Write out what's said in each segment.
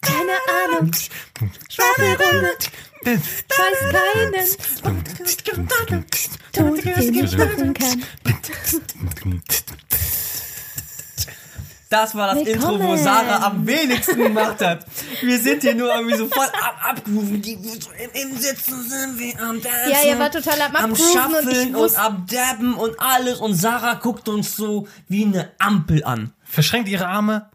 Keine Ahnung. Schwafelrunde. Weiß keinen. Tod, den ich machen kann. Das war das Willkommen. Intro, wo Sarah am wenigsten gemacht hat. Wir sind hier nur irgendwie so voll ab abgerufen. Die, so im, Im Sitzen sind wir am Dancen. Ja, ihr war total am am Abgrooven und Schaffeln und, wusste- am Dabben und alles. Und Sarah guckt uns so wie eine Ampel an. Verschränkt ihre Arme.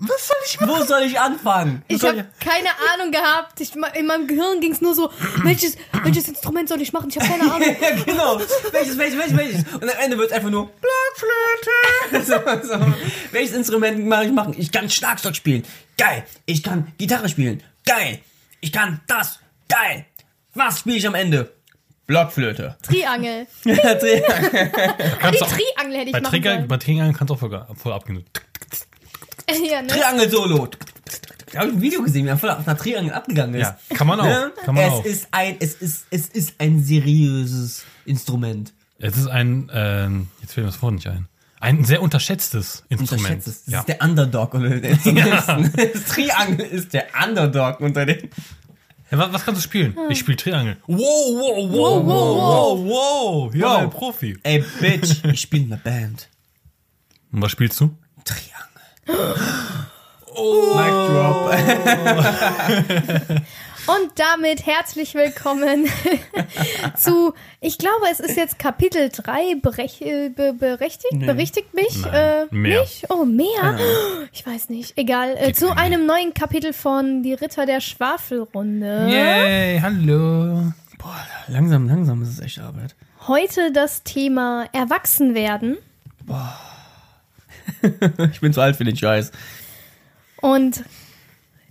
Was soll ich machen? Wo soll ich anfangen? Ich habe keine Ahnung gehabt. Ich, in meinem Gehirn ging es nur so, welches, welches Instrument soll ich machen? Ich habe keine Ahnung. ja, genau. Welches, welches, welches, welches? Und am Ende wird es einfach nur Blockflöte. so, so. Welches Instrument mache ich machen? Ich kann Schlagzeug spielen. Geil. Ich kann Gitarre spielen. Geil. Ich kann das. Geil. Was spiele ich am Ende? Blockflöte. Triangel. Die Kannst du auch- Triangel hätte ich Bei machen Trigger, sollen. bei Triggern kannst du auch voll, voll abgehen. ja, ne? Triangel-Solo. Da habe ich ein Video gesehen, wie er voll auf einer Triangel abgegangen ist. Ja, kann man auch. Ne? Kann man es auch. ist ein, es ist, es ist ein seriöses Instrument. Es ist ein, ähm, jetzt fällt mir das Wort nicht ein. Ein sehr unterschätztes Instrument. Unterschätzt es. Das ja. ist der Underdog unter den Instrumenten. Das Triangel ist der Underdog unter den. ja, was, was kannst du spielen? Ich spiele Triangel. Wow, wow, wow, wow, wow, wow. Ja, Wow. ein Profi. Ey, Bitch, ich spiele in einer Band. Und was spielst du? Triangel. Oh. Mic drop. Und damit herzlich willkommen zu, ich glaube, es ist jetzt Kapitel 3, berech, äh, be, berechtigt, berichtigt mich? Äh, mehr. Mich? Oh, mehr? Ich weiß nicht. Egal. Äh, zu einem neuen Kapitel von Die Ritter der Schwafelrunde. Yay, hallo. Boah, langsam, langsam ist es echt Arbeit. Heute das Thema Erwachsenwerden. Ich bin zu alt für den Scheiß. Und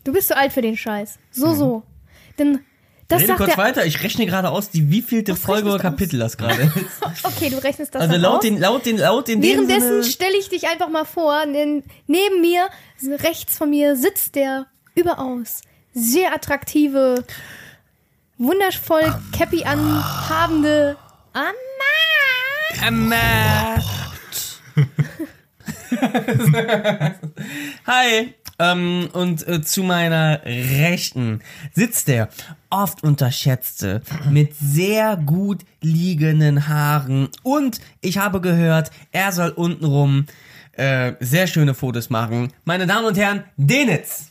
du bist zu alt für den Scheiß. So, so. Denn das Rede kurz weiter, ich rechne gerade aus, die wievielte Was Folge oder Kapitel das gerade ist. Okay, du rechnest das Also laut aus. den, laut den, laut dem Währenddessen stelle ich dich einfach mal vor, denn neben mir, rechts von mir, sitzt der überaus sehr attraktive, wundervoll Cappy anhabende Anna. Hi. Ähm, und äh, zu meiner Rechten sitzt der oft unterschätzte, mit sehr gut liegenden Haaren. Und ich habe gehört, er soll untenrum äh, sehr schöne Fotos machen. Meine Damen und Herren, Denitz.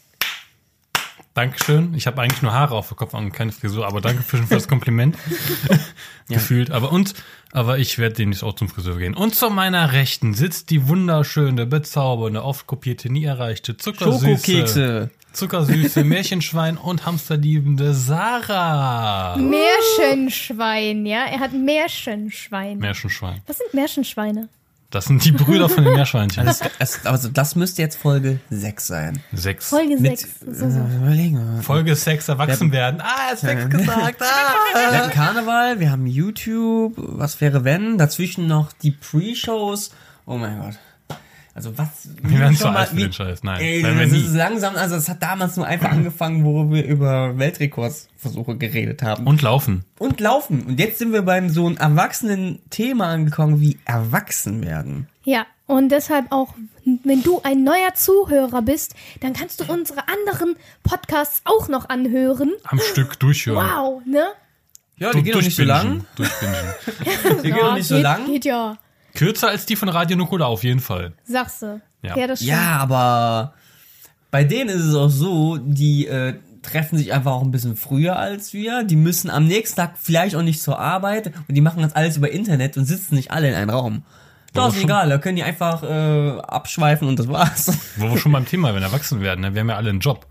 Dankeschön. Ich habe eigentlich nur Haare auf dem Kopf und keine Frisur, aber danke für, für das Kompliment. Gefühlt. Aber und, aber ich werde demnächst auch zum Friseur gehen. Und zu meiner Rechten sitzt die wunderschöne, bezaubernde, oft kopierte, nie erreichte, zuckersüße, Schokokekse. zuckersüße, Märchenschwein und hamsterliebende Sarah. Märchenschwein, ja? Er hat Märchenschwein. Märchenschwein. Was sind Märchenschweine? Das sind die Brüder von den Meerschweinchen. Das, das, also das müsste jetzt Folge 6 sein. Sechs. Folge Mit, 6. So, so. äh. Folge Sex erwachsen werden. Ah, er hat Sex gesagt. Ah. Wir hatten Karneval, wir haben YouTube, was wäre wenn? Dazwischen noch die Pre-Shows. Oh mein Gott. Also was? Wir werden zu alt für wie- den Scheiß. Nein, Ey, wir das nie. ist langsam, also es hat damals nur einfach angefangen, wo wir über Weltrekordsversuche geredet haben. Und laufen. Und laufen. Und jetzt sind wir beim so einem erwachsenen Thema angekommen, wie erwachsen werden. Ja, und deshalb auch, wenn du ein neuer Zuhörer bist, dann kannst du unsere anderen Podcasts auch noch anhören. Am Stück durchhören. Wow, ne? Ja, die gehen doch nicht so lang. Durchbingen. Die gehen doch nicht so geht, lang. Geht ja, Kürzer als die von Radio Nukular auf jeden Fall. sagst du. Ja. Ja, das stimmt. Ja, aber bei denen ist es auch so, die äh, treffen sich einfach auch ein bisschen früher als wir. Die müssen am nächsten Tag vielleicht auch nicht zur Arbeit und die machen das alles über Internet und sitzen nicht alle in einem Raum. Das ist egal, da können die einfach äh, abschweifen und das war's. Wo wir schon beim Thema, wenn erwachsen werden, ne? wir haben ja alle einen Job.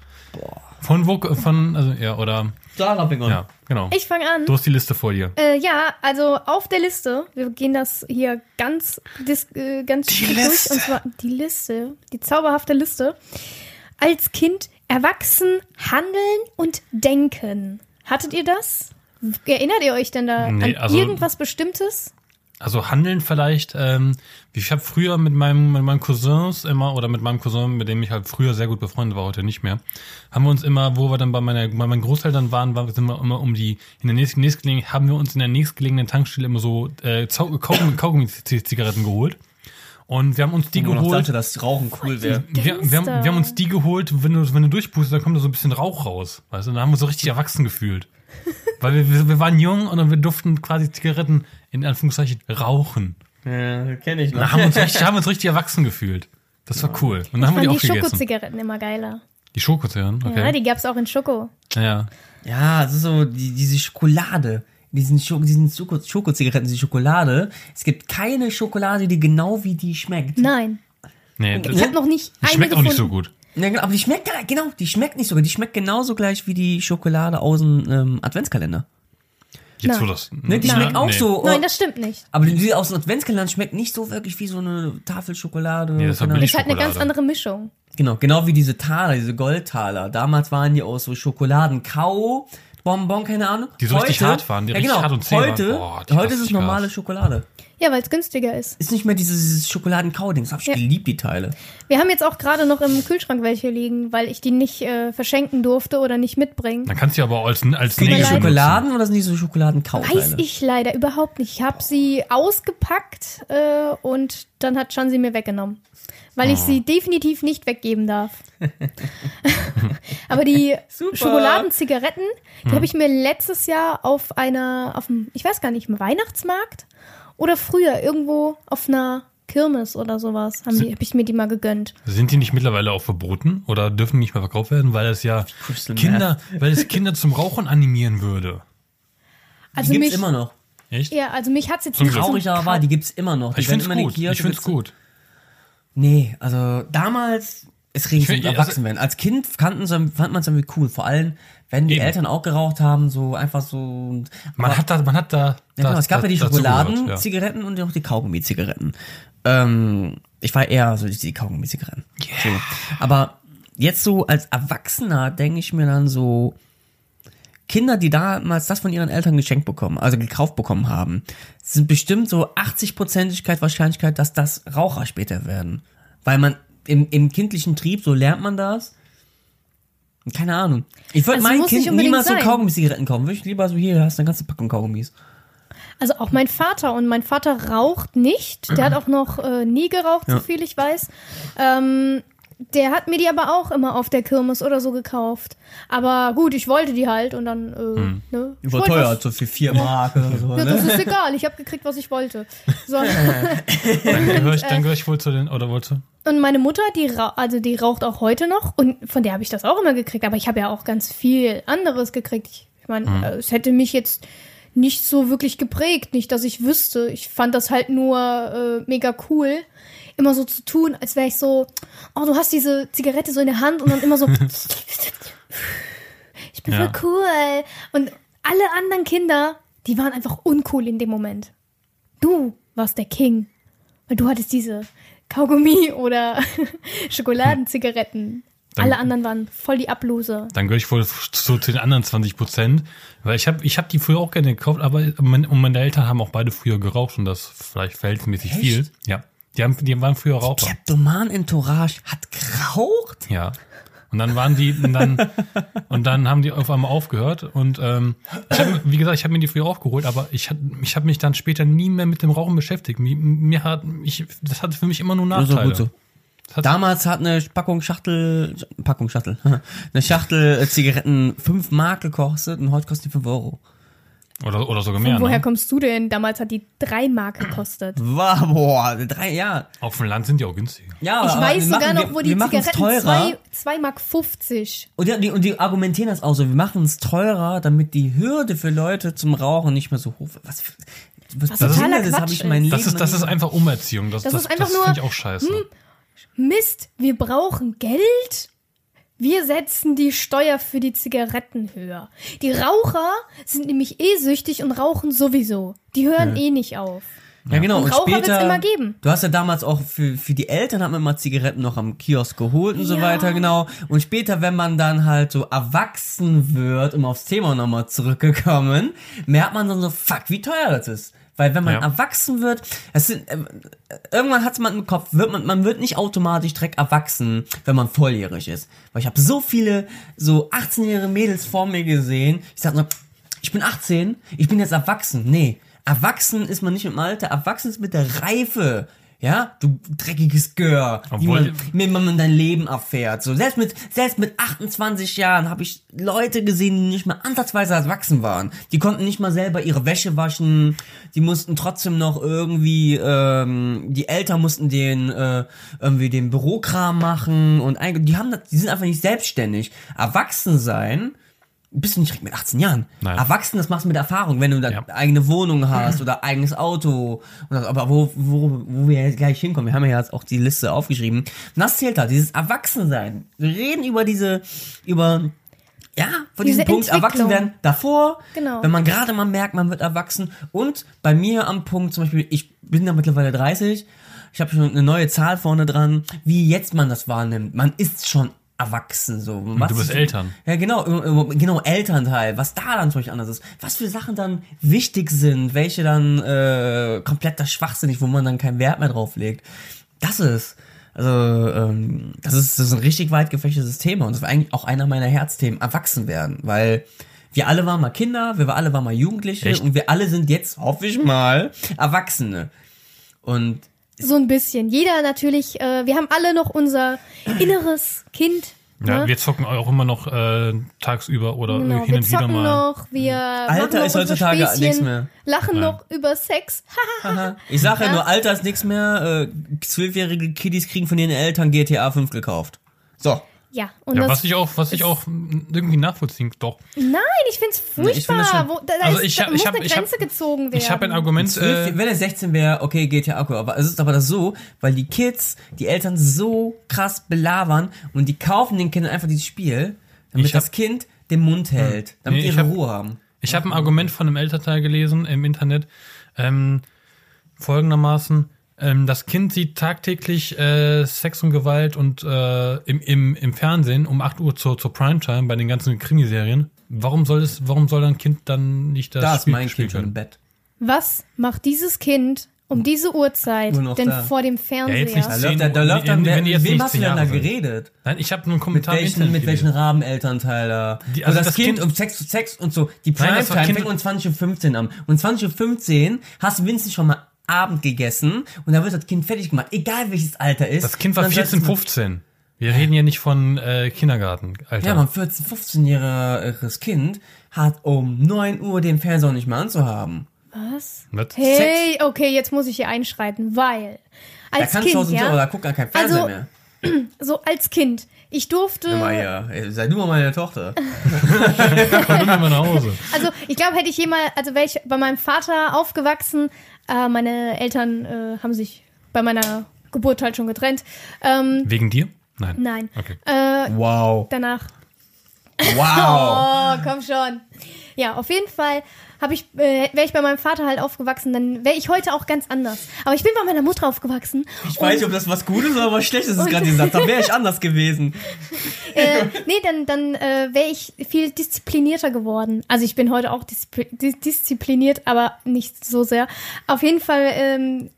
Von wo, von, also, ja, oder, Da fing an. ja, genau. Ich fange an. Du hast die Liste vor dir. Äh, ja, also auf der Liste, wir gehen das hier ganz, dis, äh, ganz die durch, Liste. und zwar die Liste, die zauberhafte Liste. Als Kind erwachsen handeln und denken. Hattet ihr das? Erinnert ihr euch denn da Nee, an also- irgendwas Bestimmtes? Also handeln vielleicht. Ähm, ich habe früher mit meinem mit meinen Cousins immer oder mit meinem Cousin, mit dem ich halt früher sehr gut befreundet war, heute nicht mehr, haben wir uns immer, wo wir dann bei meiner bei meinen Großeltern waren, waren wir sind wir immer um die in der nächsten nächstgelegenen haben wir uns in der nächstgelegenen Tankstelle immer so äh, Kaugummi-Zigaretten geholt. Und wir haben uns die geholt. dachte, dass Rauchen cool wäre. Wir, wir, haben, wir haben uns die geholt, wenn du, wenn du durchpustest, dann kommt da so ein bisschen Rauch raus. Weißt du, dann haben wir uns so richtig erwachsen gefühlt. Weil wir, wir, waren jung und dann wir durften quasi Zigaretten in Anführungszeichen rauchen. Ja, kenne ich Dann haben wir uns richtig, haben uns richtig erwachsen gefühlt. Das war cool. Und dann haben wir die auch die gegessen. Schokozigaretten immer geiler. Die Schokozigaretten, Ja, okay. die gab's auch in Schoko. Ja, Ja, es ist so die, diese Schokolade. Diesen, Schoko, diesen Schoko, Schokozigaretten, diese Schokolade. Es gibt keine Schokolade, die genau wie die schmeckt. Nein, Nee, ich das, habe noch nicht schmeckt auch gefunden. nicht so gut. Ja, genau, aber die schmeckt, ja, genau, die schmeckt nicht sogar. Die schmeckt genauso gleich wie die Schokolade aus dem ähm, Adventskalender. Jetzt wo Nein. das. Ne, die schmeckt auch nee. so. Nein, oh, das stimmt nicht. aber die, die aus dem Adventskalender schmeckt nicht so wirklich wie so eine Tafel Schokolade. Nee, das billig. Ist halt eine ganz andere Mischung. Genau, genau wie diese Taler, diese Goldtaler. Damals waren die aus so Schokoladen-Kau, Bonbon, keine Ahnung. Die so richtig hart waren, die ja, richtig genau. hart und zäh waren. heute, Boah, die heute ist es normale krass. Schokolade. Ja, weil es günstiger ist. Ist nicht mehr dieses, dieses Schokoladen-Kau-Ding. Das hab ich Ja. geliebt, die Teile. Wir haben jetzt auch gerade noch im Kühlschrank welche liegen, weil ich die nicht äh, verschenken durfte oder nicht mitbringen. Dann kannst du aber auch als, als Nägel. Schokoladen oder sind die so Schokoladen-Kau-Teile? Weiß ich leider überhaupt nicht. Ich habe sie ausgepackt äh, und dann hat Chan sie mir weggenommen. Weil Oh. ich sie definitiv nicht weggeben darf. Aber die Super. Schokoladenzigaretten, die Hm. habe ich mir letztes Jahr auf einer, auf dem, ich weiß gar nicht, im Weihnachtsmarkt oder früher irgendwo auf einer Kirmes oder sowas, habe hab ich mir die mal gegönnt. Sind die nicht mittlerweile auch verboten oder dürfen nicht mehr verkauft werden, weil es ja Crystal Kinder, weil es Kinder zum Rauchen animieren würde? Also die gibt's mich, immer noch. Echt? ja, also mich hat's jetzt Zum nicht Traurig aber war, die gibt's immer noch. Die Ich den gut. Ich find's gibt's- gut. Nee, also damals, es find- sich also- erwachsen werden. Als Kind kannten fand man es irgendwie cool. Vor allem, wenn die Eben. Eltern auch geraucht haben, so einfach so. Man hat da, man hat da. Ja, genau, es gab da- ja die Schokoladenzigaretten und auch die Kaugummi-Zigaretten. Ähm, ich war eher so die, Kaugummi-Zigaretten. So. Aber jetzt so als Erwachsener denke ich mir dann so, Kinder, die damals das von ihren Eltern geschenkt bekommen, also gekauft bekommen haben, sind bestimmt so 80%igkeit Wahrscheinlichkeit, dass das Raucher später werden. Weil man im, im kindlichen Trieb, so lernt man das. Keine Ahnung. Ich würde Also mein Kind niemals so sein. Kaugummi-Zigaretten kaufen. Würde ich lieber so, hier, hast du eine ganze Packung Kaugummis. Also auch mein Vater und mein Vater raucht nicht. Der hat auch noch äh, nie geraucht, Ja. so viel ich weiß. Ähm, der hat mir die aber auch immer auf der Kirmes oder so gekauft. Aber gut, ich wollte die halt und dann, äh, Hm. ne? Ich War wollte teuer, was- so für vier Mark oder so. Ja, Ne? das ist egal, ich habe gekriegt, was ich wollte. So. Dann gehöre ich, dann gehöre ich wohl zu den, oder wolltest du? Und meine Mutter, die, rau also die raucht auch heute noch und von der habe ich das auch immer gekriegt. Aber ich habe ja auch ganz viel anderes gekriegt. Ich, ich meine, Mhm. äh, es hätte mich jetzt nicht so wirklich geprägt, nicht, dass ich wüsste. Ich fand das halt nur äh, mega cool, immer so zu tun, als wäre ich so, oh, du hast diese Zigarette so in der Hand und dann immer so, ich bin Ja. voll cool. Und alle anderen Kinder, die waren einfach uncool in dem Moment. Du warst der King. Weil du hattest diese Kaugummi oder Schokoladenzigaretten. Dann- Alle anderen waren voll die Abloser. Dann gehöre ich wohl zu, zu den anderen 20 Prozent. Weil ich habe ich hab die früher auch gerne gekauft, aber mein, und meine Eltern haben auch beide früher geraucht und das vielleicht verhältnismäßig Echt? viel. Ja. Die, haben, die waren früher Raucher. Kleptoman Entourage hat geraucht? Ja. Und dann waren die, und dann, und dann haben die auf einmal aufgehört. Und ähm, ich hab, wie gesagt, ich habe mir die früher aufgeholt, aber ich, ich habe mich dann später nie mehr mit dem Rauchen beschäftigt. Mir, mir hat, ich, das hatte für mich immer nur Nachteile. so. Hat, Damals hat eine Packung Schachtel, Packung Schachtel, eine Schachtel äh, Zigaretten 5 Mark gekostet und heute kostet die 5 Euro. Oder, oder sogar Von mehr. woher Ne? kommst du denn? Damals hat die drei Mark gekostet. Wow, boah, drei, ja. Auf dem Land sind die auch günstig. Ja, Ich aber weiß sogar machen, noch, wo wir, die wir Zigaretten teurer. zwei, zwei Mark 50. Und die, und die argumentieren das auch so, wir machen es teurer, damit die Hürde für Leute zum Rauchen nicht mehr so hoch wird. Was, für- was, Was was totaler das habe Quatsch ich mein Leben Das ist, das ist einfach Umerziehung. Das, Das das, ist einfach das nur, finde ich auch scheiße. Mist, wir brauchen Geld? Wir setzen die Steuer für die Zigaretten höher. Die Raucher sind nämlich eh süchtig und rauchen sowieso. Die hören eh nicht auf. Ja, genau. Und Und, Raucher wird's später, immer geben. Du hast ja damals auch für, für die Eltern hat man immer Zigaretten noch am Kiosk geholt und so Ja. weiter, genau. Und später, wenn man dann halt so erwachsen wird, um aufs Thema nochmal zurückgekommen, merkt man dann so, fuck, wie teuer das ist. Weil wenn man Ja. erwachsen wird, es sind, äh, irgendwann hat man im Kopf, wird man, man wird nicht automatisch direkt erwachsen, wenn man volljährig ist. Weil ich habe so viele so 18-jährige Mädels vor mir gesehen. Ich sag nur, ich bin 18, ich bin jetzt erwachsen. Nee, erwachsen ist man nicht im Alter, erwachsen ist mit der Reife. Ja, du dreckiges Gör, wie Obwohl- man, wie man dein Leben erfährt. So, selbst mit, selbst mit 28 Jahren habe ich Leute gesehen, die nicht mehr ansatzweise erwachsen waren. Die konnten nicht mal selber ihre Wäsche waschen. Die mussten trotzdem noch irgendwie, ähm, die Eltern mussten den, äh, irgendwie den Bürokram machen und eigentlich, die haben das, die sind einfach nicht selbstständig. Erwachsen sein, bist du nicht direkt mit 18 Jahren. Nein. Erwachsen, das machst du mit Erfahrung, wenn du eine Ja. eigene Wohnung hast oder eigenes Auto. Aber wo, wo, wo wir jetzt gleich hinkommen, wir haben ja jetzt auch die Liste aufgeschrieben. Und das zählt halt, dieses Erwachsensein. Wir reden über diese, über, ja, von Diese diesem Punkt erwachsen werden davor, Genau. wenn man gerade mal merkt, man wird erwachsen. Und bei mir am Punkt zum Beispiel, ich bin ja mittlerweile 30, ich habe schon eine neue Zahl vorne dran, wie jetzt man das wahrnimmt. Man ist schon erwachsen so. Was du bist ist- Eltern. ja, genau, genau, Elternteil, was da dann Beispiel anders ist, was für Sachen dann wichtig sind, welche dann äh, kompletter Schwachsinnig, wo man dann keinen Wert mehr drauf legt. Das ist, also, ähm, das ist, das ist ein richtig weit gefächertes Thema und das war eigentlich auch einer meiner Herzthemen, erwachsen werden, weil wir alle waren mal Kinder, wir alle waren mal Jugendliche Echt? und wir alle sind jetzt, hoffe ich mal, Erwachsene. Und So ein bisschen. Jeder natürlich, äh, wir haben alle noch unser inneres Kind. Ja, ne? wir zocken auch immer noch äh, tagsüber oder Genau, hin und wieder mal. noch, wir machen Alter noch ist heutzutage nichts mehr. lachen Nein. noch über Sex. Ich sage ja Ja. nur, Alter ist nichts mehr. Äh, Zwölfjährige Kiddies kriegen von ihren Eltern GTA 5 gekauft. So. Ja, und Ja, das, was ich auch, was ich auch irgendwie nachvollziehen, doch. nein, ich find's Nee, ich furchtbar. schon. Wo, da, da Also ist, ich da hab- muss ich hab- eine ich hab- Grenze gezogen werden. Ich habe ein Argument. Zwölf, Äh, wenn er 16 wäre, okay, GTA okay, aber es ist aber das so, weil die Kids die Eltern so krass belabern und die kaufen den Kindern einfach dieses Spiel, damit das Kind den Mund hält, damit Nee, ihre hab- Ruhe haben. Ich habe ein Argument von einem Elternteil gelesen im Internet. Ähm, folgendermaßen. Ähm, das Kind sieht tagtäglich äh, Sex und Gewalt und äh, im, im, im Fernsehen um 8 Uhr zur, zur Primetime bei den ganzen Krimiserien. Warum soll es, warum soll ein Kind dann nicht das Da ist Spiel mein spielen Kind schon im? Bett. Was macht dieses Kind um diese Uhrzeit denn da. vor dem Ja, Fernseher? jetzt nicht Da läuft, da, da läuft dann, wenn- wenn mit wem hast du denn da geredet? Nein, ich habe nur einen Mit Kommentar im welchen, mit welchen gelesen. Rabenelternteil da? Die- also also das, das Kind, Kind- um Sex, Sex und so. Die Primetime fängt um 20.15 Uhr an. Und 20.15 Uhr hast du wenigstens schon mal Abend gegessen und da wird das Kind fertig gemacht. Egal welches Alter ist. Das Kind war Und dann 14, sagst du- 15. Wir reden hier nicht von äh, Kindergarten, Alter. Ja, man 14, 15-jähriges Kind hat um 9 Uhr den Fernseher nicht mehr anzuhaben. Was? Was? Hey, okay, jetzt muss ich hier einschreiten, weil Da als kannst du aus Kind, dem Zimmer, ja, da guckt gar kein Fernseher Also, mehr. so als Kind, ich durfte, Immer ja, sei du mal meine Tochter. Komm immer mal nach Hause. also ich glaube, hätte ich jemals, also wäre ich bei meinem Vater aufgewachsen, äh, meine Eltern äh, haben sich bei meiner Geburt halt schon getrennt. Ähm, Wegen dir? Nein. nein. Okay. Äh, Wow. danach Wow. Oh, komm schon. Ja, auf jeden Fall habe ich, äh, wäre ich bei meinem Vater halt aufgewachsen, dann wäre ich heute auch ganz anders. Aber ich bin bei meiner Mutter aufgewachsen. Ich weiß nicht, ob das was Gutes oder was Schlechtes ist gerade gesagt. Da wäre ich anders gewesen. äh, nee, dann, dann äh, wäre ich viel disziplinierter geworden. Also ich bin heute auch diszipl dis diszipliniert, aber nicht so sehr. Auf jeden Fall, ähm,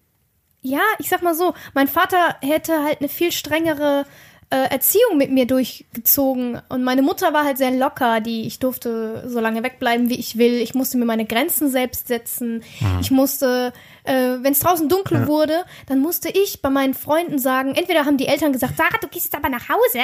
ja, ich sag mal so, mein Vater hätte halt eine viel strengere äh, Erziehung mit mir durchgezogen. Und meine Mutter war halt sehr locker, die ich durfte so lange wegbleiben, wie ich will. Ich musste mir meine Grenzen selbst setzen. Ich musste, äh, wenn es draußen dunkel wurde, dann musste ich bei meinen Freunden sagen, entweder haben die Eltern gesagt, Sarah, du gehst jetzt aber nach Hause.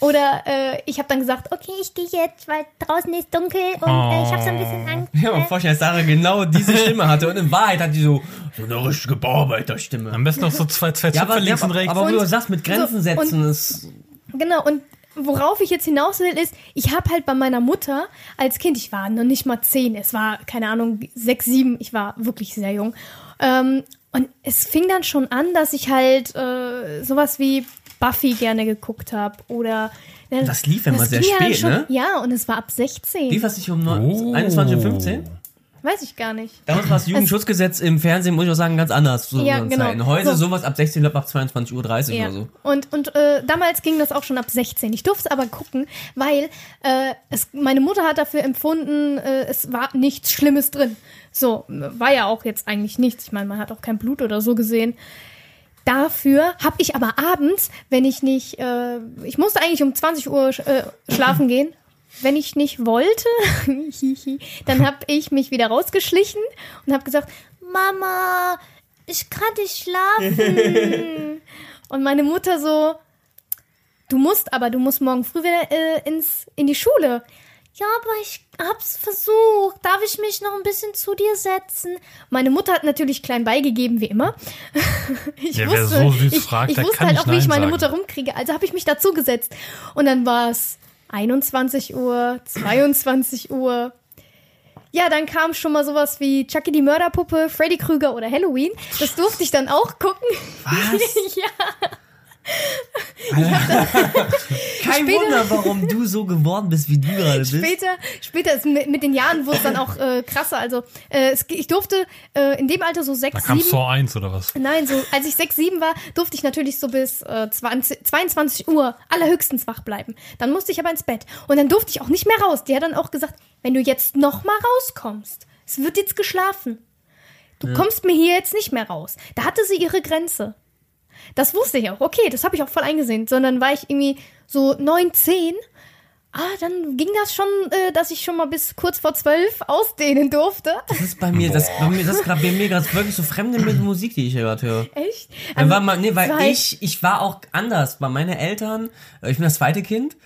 Oder äh, ich habe dann gesagt, okay, ich gehe jetzt, weil draußen ist dunkel und äh, ich habe so ein bisschen Angst. Ja, man vorstellen, dass Sarah genau diese Stimme hatte. Und in Wahrheit hat die so, so eine richtige Bauarbeiterstimme. Am besten noch so zwei, zwei Ja, aber, ja, links und aber, rechts. aber wo du Und- sagst, mit Grenzen so, setzen ist. Genau, und worauf ich jetzt hinaus will, ist, ich habe halt bei meiner Mutter als Kind, ich war noch nicht mal zehn, es war, keine Ahnung, sechs, sieben, ich war wirklich sehr jung. Ähm, und es fing dann schon an, dass ich halt äh, sowas wie Buffy gerne geguckt habe oder. ne, Das lief ja mal sehr spät, ne? Ja, und es war ab 16. Lief das nicht um neun- Oh. 21.15 Uhr? Weiß ich gar nicht. Damals war das Jugendschutzgesetz im Fernsehen, muss ich auch sagen, ganz anders zu Ja, unseren genau. Zeiten. Heute So. sowas ab 16 Uhr, ab 22.30 Uhr Ja. oder so. Und, und äh, damals ging das auch schon ab 16. Ich durfte aber gucken, weil äh, es, meine Mutter hat dafür empfunden, äh, es war nichts Schlimmes drin. So, war ja auch jetzt eigentlich nichts. Ich meine, man hat auch kein Blut oder so gesehen. Dafür habe ich aber abends, wenn ich nicht, äh, ich musste eigentlich um 20 Uhr äh, schlafen gehen. Wenn ich nicht wollte, dann habe ich mich wieder rausgeschlichen und habe gesagt, Mama, ich kann nicht schlafen. und meine Mutter so, du musst aber, du musst morgen früh wieder äh, ins, in die Schule. Ja, aber ich hab's versucht. Darf ich mich noch ein bisschen zu dir setzen? Meine Mutter hat natürlich klein beigegeben, wie immer. Ich Ja, wer so süß ich, fragt, ich der wusste halt auch, wie ich meine. Mutter rumkriege. Also habe ich mich dazu gesetzt. Und dann war es 21 Uhr, 22 Uhr. Ja, dann kam schon mal sowas wie Chucky die Mörderpuppe, Freddy Krüger oder Halloween. Das durfte ich dann auch gucken. Was? ja. Kein Später- Wunder, warum du so geworden bist, wie du gerade bist. Später, später ist mit, mit den Jahren wurde es dann auch äh, krasser. Also äh, es, ich durfte äh, in dem Alter so Da sechs, kam sieben. Saw 1 oder was? Nein, so als ich sechs, sieben war, durfte ich natürlich so bis äh, 20, 22 Uhr allerhöchstens wach bleiben. Dann musste ich aber ins Bett und dann durfte ich auch nicht mehr raus. Die hat dann auch gesagt, wenn du jetzt noch mal rauskommst, es wird jetzt geschlafen. Du kommst mir hier jetzt nicht mehr raus. Da hatte sie ihre Grenze. Das wusste ich auch. Okay, das habe ich auch voll eingesehen. Sondern war ich irgendwie so neun, zehn. Ah, dann ging das schon, äh, dass ich schon mal bis kurz vor zwölf ausdehnen durfte. Das ist bei mir, das, bei mir, das ist gerade bei mir gerade wirklich so fremde Musik, die ich hier gerade höre. Echt? Dann war mal, nee, weil halt- ich, ich war auch anders. Bei meine Eltern, äh, ich bin das zweite Kind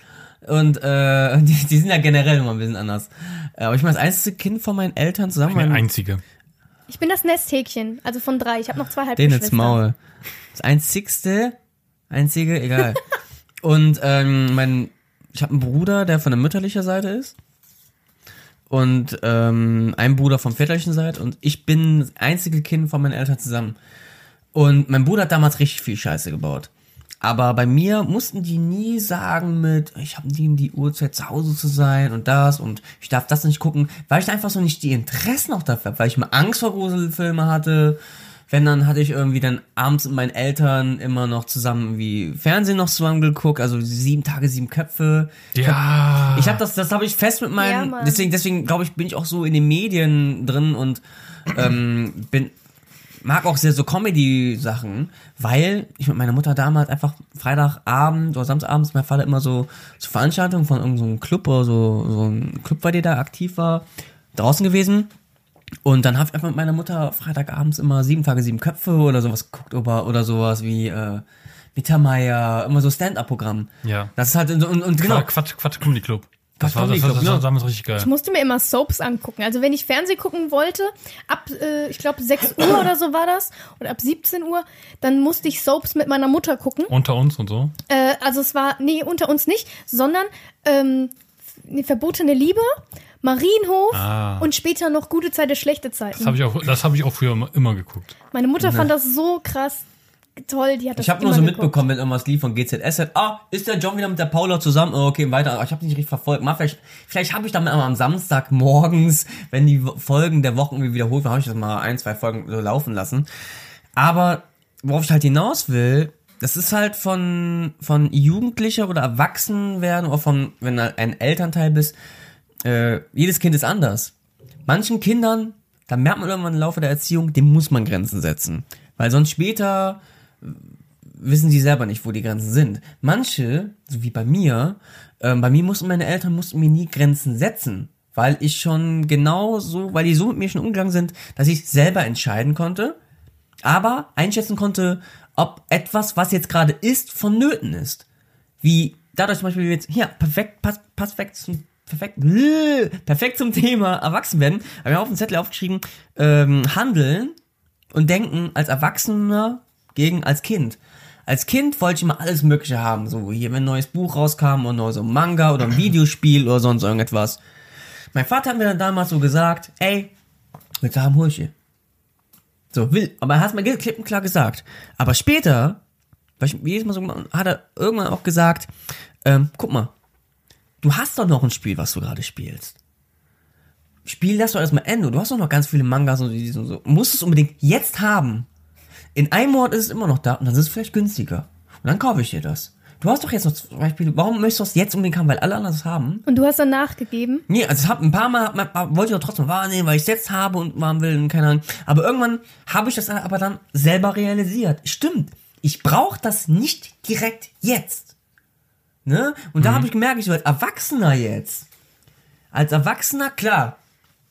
und äh, die, die sind ja generell immer ein bisschen anders. Äh, Aber ich bin das einzige Kind von meinen Eltern zusammen. Eine Mein, einzige. Ich bin das Nesthäkchen, also von drei. Ich habe noch zwei den Halbgeschwister. jetzt Maul. Das einzigste, einzige, egal. und ähm, mein, ich habe einen Bruder, der von der mütterlichen Seite ist. Und ähm, ein Bruder von väterlichen Seite. Und ich bin das einzige Kind von meinen Eltern zusammen. Und mein Bruder hat damals richtig viel Scheiße gebaut. Aber bei mir mussten die nie sagen mit, ich habe die in die Uhrzeit zu Hause zu sein und das und ich darf das nicht gucken, weil ich einfach so nicht die Interessen auch dafür hab, weil ich mal Angst vor Gruselfilme hatte. Wenn, dann hatte ich irgendwie dann abends mit meinen Eltern immer noch zusammen wie Fernsehen noch zusammen geguckt, also sieben Tage, sieben Köpfe. Ja. Ich habe das, das habe ich fest mit Ja, meinen, Mann. deswegen, deswegen glaube ich, bin ich auch so in den Medien drin und ähm, bin mag auch sehr so Comedy-Sachen, weil ich mit meiner Mutter damals einfach Freitagabend oder Samstagabends mein Vater immer so zu Veranstaltungen von irgendeinem so Club oder so, so ein Club, bei der da aktiv war, draußen gewesen. Und dann habe ich einfach mit meiner Mutter Freitagabends immer sieben Tage, sieben Köpfe oder sowas geguckt oder, oder sowas wie äh, Mittermeier, immer so Stand-Up-Programm. Ja. Das ist halt, und, und, und genau, Quatsch, Quatsch Comedy Club. Das Quatsch war, das, war, Club, das war ja. damals richtig geil. Ich musste mir immer Soaps angucken. Also wenn ich Fernsehen gucken wollte, ab, äh, ich glaube, 6 Uhr oder so war das, oder ab 17 Uhr, dann musste ich Soaps mit meiner Mutter gucken. Unter uns und so. Äh, also es war, nee, unter uns nicht, sondern ähm, eine verbotene Liebe, Marienhof Ah. und später noch gute Zeiten, schlechte Zeiten. Das habe ich, auch- das hab ich auch früher immer, immer geguckt. Meine Mutter fand das so krass toll, die hat das Ich habe nur immer so geguckt. mitbekommen, wenn irgendwas lief von GZSZ. Ah, ist der John wieder mit der Paula zusammen? Oh, okay, weiter. Aber ich habe nicht richtig verfolgt. Mal vielleicht, vielleicht habe ich dann mal am Samstag morgens, wenn die Folgen der Wochen irgendwie wiederholt werden, habe ich das mal ein, zwei Folgen so laufen lassen. Aber worauf ich halt hinaus will, das ist halt von von Jugendlicher oder Erwachsenen werden oder von wenn du ein Elternteil bist. Äh, jedes Kind ist anders. Manchen Kindern, da merkt man irgendwann im Laufe der Erziehung, dem muss man Grenzen setzen, weil sonst später wissen sie selber nicht, wo die Grenzen sind. Manche, so wie bei mir, ähm, bei mir mussten meine Eltern mussten mir nie Grenzen setzen, weil ich schon genau so, weil die so mit mir schon umgegangen sind, dass ich selber entscheiden konnte, aber einschätzen konnte, ob etwas, was jetzt gerade ist, vonnöten ist. Wie dadurch zum Beispiel jetzt, hier, perfekt, passt perfekt zum, perfekt, perfekt zum Thema Erwachsenwerden, habe ich auf dem Zettel aufgeschrieben, ähm, handeln und denken als Erwachsener gegen als Kind. Als Kind wollte ich immer alles Mögliche haben. So, hier, wenn ein neues Buch rauskam oder neu so ein Manga oder ein Videospiel oder sonst irgendetwas. Mein Vater hat mir dann damals so gesagt, ey, willst du haben, hol ich dir. So, will, aber er hat mir klipp und klar gesagt. Aber später, weil ich jedes Mal so, hat er irgendwann auch gesagt, ähm, guck mal, du hast doch noch ein Spiel, was du gerade spielst. spiel das doch erstmal Ende. Du hast doch noch ganz viele Mangas und so, so. Musst es unbedingt jetzt haben. In einem Monat ist es immer noch da und dann ist es vielleicht günstiger. Und dann kaufe ich dir das. Du hast doch jetzt noch zum Beispiel, warum möchtest du das jetzt unbedingt haben? Weil alle anderen das haben. Und du hast dann nachgegeben. Nee, also ich hab ein paar Mal, man- wollte ich doch trotzdem wahrnehmen, weil ich es jetzt habe und machen will und keine Ahnung. Aber irgendwann habe ich das aber dann selber realisiert. Stimmt, ich brauche das nicht direkt jetzt. Ne? Und da habe ich gemerkt, ich so als Erwachsener jetzt, als Erwachsener, klar,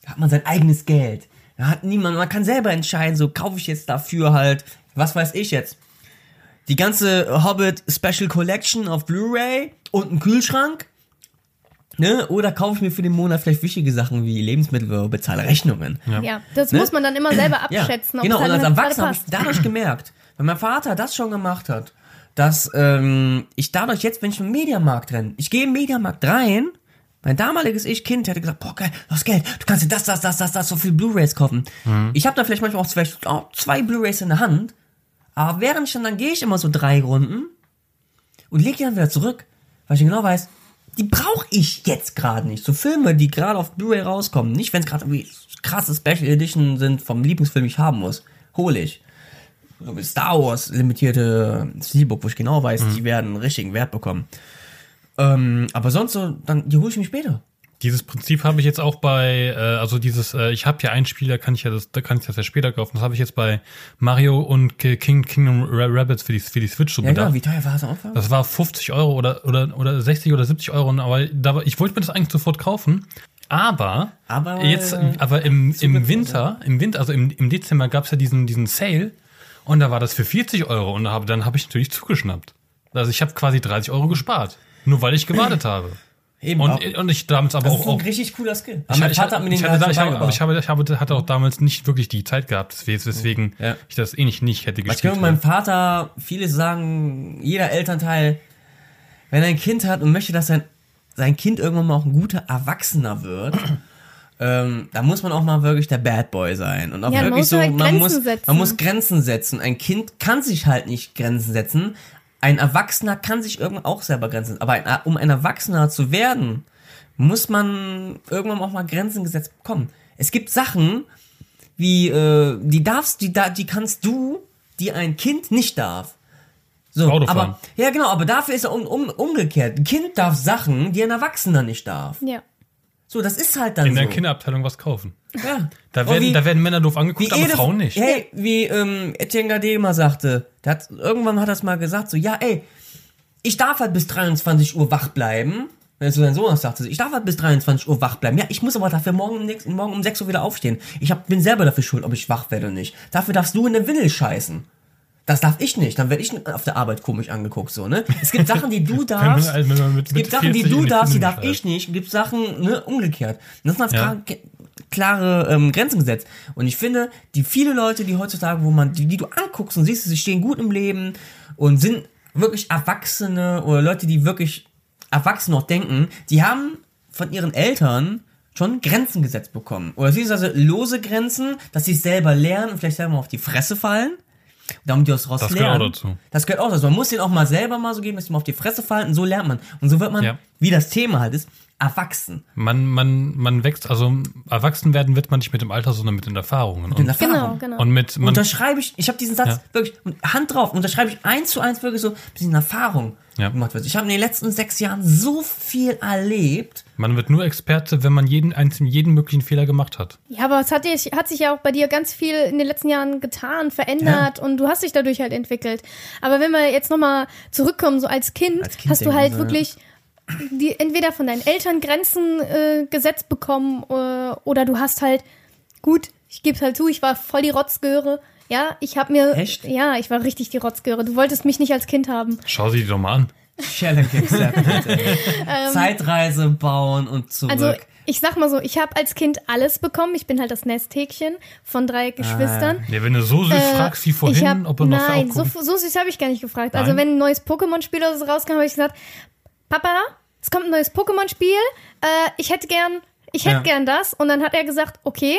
hat man sein eigenes Geld. Da hat niemand, man kann selber entscheiden, so kaufe ich jetzt dafür halt, was weiß ich jetzt, die ganze Hobbit Special Collection auf Blu-ray und einen Kühlschrank. Ne? Oder kaufe ich mir für den Monat vielleicht wichtige Sachen wie Lebensmittel oder bezahle Rechnungen. Ja, das Ne? muss man dann immer selber Ja, abschätzen. ob genau. Und als Erwachsener habe ich dadurch gemerkt, wenn mein Vater das schon gemacht hat, dass ähm, ich dadurch jetzt, wenn ich im Mediamarkt renne, ich gehe im Mediamarkt rein, mein damaliges Ich-Kind hätte gesagt, boah geil, du hast Geld, du kannst dir das, das, das, das, das, so viel Blu-Rays kaufen. Ich habe da vielleicht manchmal auch zwei, auch zwei Blu-Rays in der Hand, aber während ich dann, dann gehe ich immer so drei Runden und lege die dann wieder zurück, weil ich genau weiß, die brauche ich jetzt gerade nicht. So Filme, die gerade auf Blu-ray rauskommen, nicht wenn es gerade irgendwie krasse Special Edition sind vom Lieblingsfilm, ich haben muss, hole ich. Wie Star Wars limitierte Steelbook, wo ich genau weiß, die werden einen richtigen Wert bekommen. Ähm, aber sonst so, dann die hole ich mir später. Dieses Prinzip habe ich jetzt auch bei, äh, also dieses, äh, ich habe ja ein Spiel, da kann ich ja das, da kann ich das ja später kaufen. Das habe ich jetzt bei Mario und Ki- King, Kingdom Ra- Rabbits für die, für die Switch so Ja, bedacht. genau, wie teuer war es am Anfang? Das war 50 Euro oder, oder, oder 60 oder 70 Euro, aber da ich wollte mir das eigentlich sofort kaufen. Aber, Aber, jetzt, äh, aber im, im Winter, im Winter, also im, im Dezember gab es ja diesen, diesen Sale und da war das für 40 Euro und hab, dann habe ich natürlich zugeschnappt. Also ich habe quasi 30 Euro gespart, nur weil ich gewartet habe. Eben, Und, auch. und ich damals aber das auch, ist ein auch richtig cooler Skill. ich, mein ich, Vater hat mir den ich, hatte, da, ich, habe, aber ich, habe, ich habe, hatte auch damals nicht wirklich die Zeit gehabt, deswegen, weswegen Ja. ich das eh nicht, nicht hätte Ich gespielt. glaube, mein Vater, viele sagen, jeder Elternteil, wenn er ein Kind hat und möchte, dass sein, sein Kind irgendwann mal auch ein guter Erwachsener wird, ähm, da muss man auch mal wirklich der Bad Boy sein. Und auch Ja, man wirklich muss so, halt man Grenzen muss, setzen. man muss Grenzen setzen. Ein Kind kann sich halt nicht Grenzen setzen. Ein Erwachsener kann sich irgendwann auch selber Grenzen setzen. Aber ein, um ein Erwachsener zu werden, muss man irgendwann auch mal Grenzen gesetzt bekommen. Es gibt Sachen, wie äh, die darfst, die da, die kannst du, die ein Kind nicht darf. So, Autofahren. aber ja genau, aber dafür ist er um, um, umgekehrt. Ein Kind darf Sachen, die ein Erwachsener nicht darf. Ja. So, das ist halt dann in so. der Kinderabteilung was kaufen. ja. Da werden, wie- da werden Männer doof angeguckt, aber Edith- Frauen nicht. Hey, wie ähm, Etienne Gade immer sagte, der hat, irgendwann hat er es mal gesagt, so, ja, ey, ich darf halt bis 23 Uhr wach bleiben. Wenn so sein Sohn das sagte, ich darf halt bis 23 Uhr wach bleiben. Ja, ich muss aber dafür morgen, um morgen um 6 Uhr wieder aufstehen. Ich hab, bin selber dafür schuld, ob ich wach werde oder nicht. Dafür darfst du in den Windel scheißen. Das darf ich nicht. Dann werde ich auf der Arbeit komisch angeguckt, so, ne? Es gibt Sachen, die du darfst. Man mit- es gibt Sachen, die 40 du darfst, die darf ich nicht. Es gibt Sachen, ne, umgekehrt. Und das sind Ja. klar- klare ähm, Grenzen gesetzt. Und ich finde, die viele Leute, die heutzutage, wo man, die, die du anguckst und siehst, sie stehen gut im Leben und sind wirklich Erwachsene oder Leute, die wirklich erwachsen noch denken, die haben von ihren Eltern schon Grenzen gesetzt bekommen. Oder sie also lose Grenzen, dass sie es selber lernen und vielleicht selber mal auf die Fresse fallen. Damit die aus raus Das gehört lernen. auch dazu. Das gehört auch dazu. Man muss den auch mal selber mal so geben, dass die mal auf die Fresse fallen und so lernt man. Und so wird man, Ja. wie das Thema halt ist, erwachsen. Man, man, man wächst, also erwachsen werden wird man nicht mit dem Alter, sondern mit den Erfahrungen. In Und, Erfahrung. Genau, genau. und mit, man, unterschreibe ich, ich habe diesen Satz Ja. wirklich Hand drauf, unterschreibe ich eins zu eins wirklich so, bis in Erfahrung Ja. gemacht wird. Ich habe in den letzten sechs Jahren so viel erlebt. Man wird nur Experte, wenn man jeden einzelnen, jeden möglichen Fehler gemacht hat. Ja, aber es hat, dich, hat sich ja auch bei dir ganz viel in den letzten Jahren getan, verändert und du hast dich dadurch halt entwickelt. Aber wenn wir jetzt nochmal zurückkommen, so als Kind, Als Kind hast du halt wirklich die, entweder von deinen Eltern Grenzen äh, gesetzt bekommen äh, oder du hast halt, gut, ich gebe halt zu, ich war voll die Rotzgöre. Ja, ich habe mir, Echt? ja, ich war richtig die Rotzgöre. Du wolltest mich nicht als Kind haben. Schau sie dir doch mal an. Challenge accepted. ey. Zeitreise bauen und zurück. Ähm, Also ich sag mal so, ich habe als Kind alles bekommen. Ich bin halt das Nesthäkchen von drei Geschwistern. Ja, wenn du so süß Äh, fragst wie vorhin, hab, ob er noch Nein, so, so süß habe ich gar nicht gefragt. Also Nein? wenn ein neues Pokémon-Spiel oder so rauskam, habe ich gesagt, Papa, es kommt ein neues Pokémon-Spiel. Äh, ich hätte gern, ich hätte Ja. gern das. Und dann hat er gesagt, okay.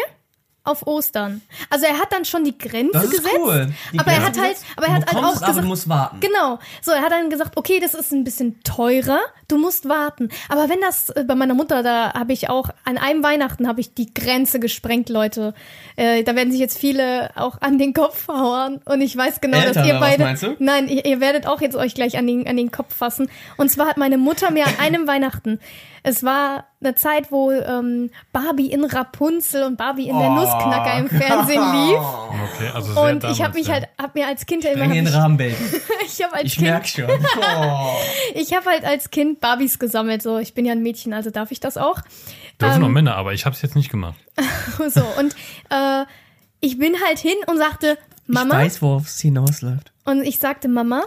Auf Ostern. Also er hat dann schon die Grenze Das ist gesetzt, cool. Die aber er Grenze hat halt, aber er hat halt auch es, gesagt, du musst warten. Genau. So, er hat dann gesagt, okay, das ist ein bisschen teurer, du musst warten. Aber wenn das äh, bei meiner Mutter, da habe ich auch an einem Weihnachten habe ich die Grenze gesprengt, Leute. Äh, da werden sich jetzt viele auch an den Kopf hauen und ich weiß genau, Eltern, dass ihr beide? Nein, ihr, ihr werdet auch jetzt euch gleich an den an den Kopf fassen. Und zwar hat meine Mutter mir an einem Weihnachten es war eine Zeit, wo ähm, Barbie in Rapunzel und Barbie in der Oh. Nussknacker im Fernsehen lief. Okay, also sehr Und ich habe mich ja. halt, hab mir als Kind immer, hab den ich, Rahmen, Baby. ich habe als Ich Kind merk schon. Oh. ich habe halt als Kind Barbies gesammelt, so ich bin ja ein Mädchen, also darf ich das auch. Dürfen ähm, auch Männer, aber ich habe es jetzt nicht gemacht. So und äh, ich bin halt hin und sagte Mama Ich weiß, worauf es hinausläuft. und ich sagte Mama,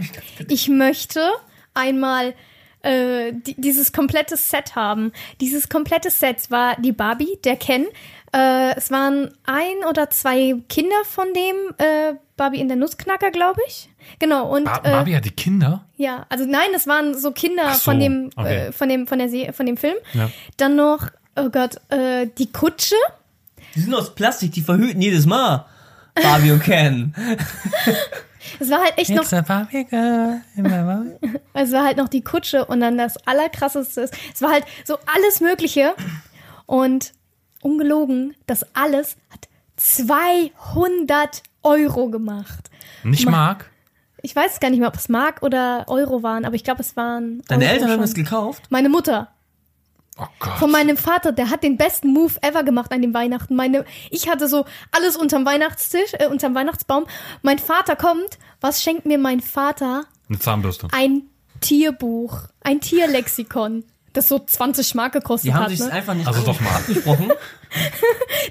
ich möchte einmal äh, die, dieses komplette Set haben. Dieses komplette Set war die Barbie, der Ken. Äh, es waren ein oder zwei Kinder von dem äh, Barbie in der Nussknacker, glaube ich. Genau und Bar äh, Barbie hat die Kinder? Ja, also nein, es waren so Kinder so, von dem, okay. äh, von dem, von der Se von dem Film. Ja. Dann noch, oh Gott, äh, die Kutsche. Die sind aus Plastik, die verhüten jedes Mal. Barbie und Ken. Es war halt echt noch, es war halt noch die Kutsche und dann das allerkrasseste ist, es war halt so alles Mögliche und ungelogen, das alles hat 200 Euro gemacht. Nicht Ma- Mark? Ich weiß gar nicht mehr, ob es Mark oder Euro waren, aber ich glaube, es waren. Deine Euro Eltern haben schon. das gekauft? Meine Mutter. Oh Gott. Von meinem Vater, der hat den besten Move ever gemacht an dem Weihnachten. Meine, ich hatte so alles unterm Weihnachtstisch, äh, unterm Weihnachtsbaum. Mein Vater kommt. Was schenkt mir mein Vater? Eine Zahnbürste. Ein Tierbuch, ein Tierlexikon, das so 20 Mark gekostet Die haben hat. sich Ne? einfach nicht Also doch mal. abgesprochen.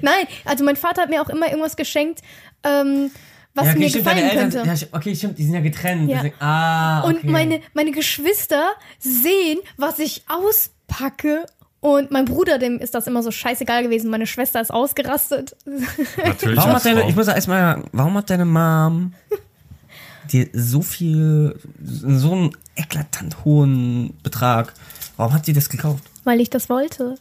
Nein, also mein Vater hat mir auch immer irgendwas geschenkt, ähm, was ja, okay, mir stimmt, gefallen Eltern, könnte. ja, okay, stimmt, die sind ja getrennt. Ja. Deswegen, ah, okay. Und meine, meine Geschwister sehen, was ich auspacke. Und mein Bruder, dem ist das immer so scheißegal gewesen. Meine Schwester ist ausgerastet. Natürlich. Warum hat deine, ich muss erstmal, warum hat deine Mom dir so viel, so einen eklatant hohen Betrag, warum hat sie das gekauft? Weil ich das wollte.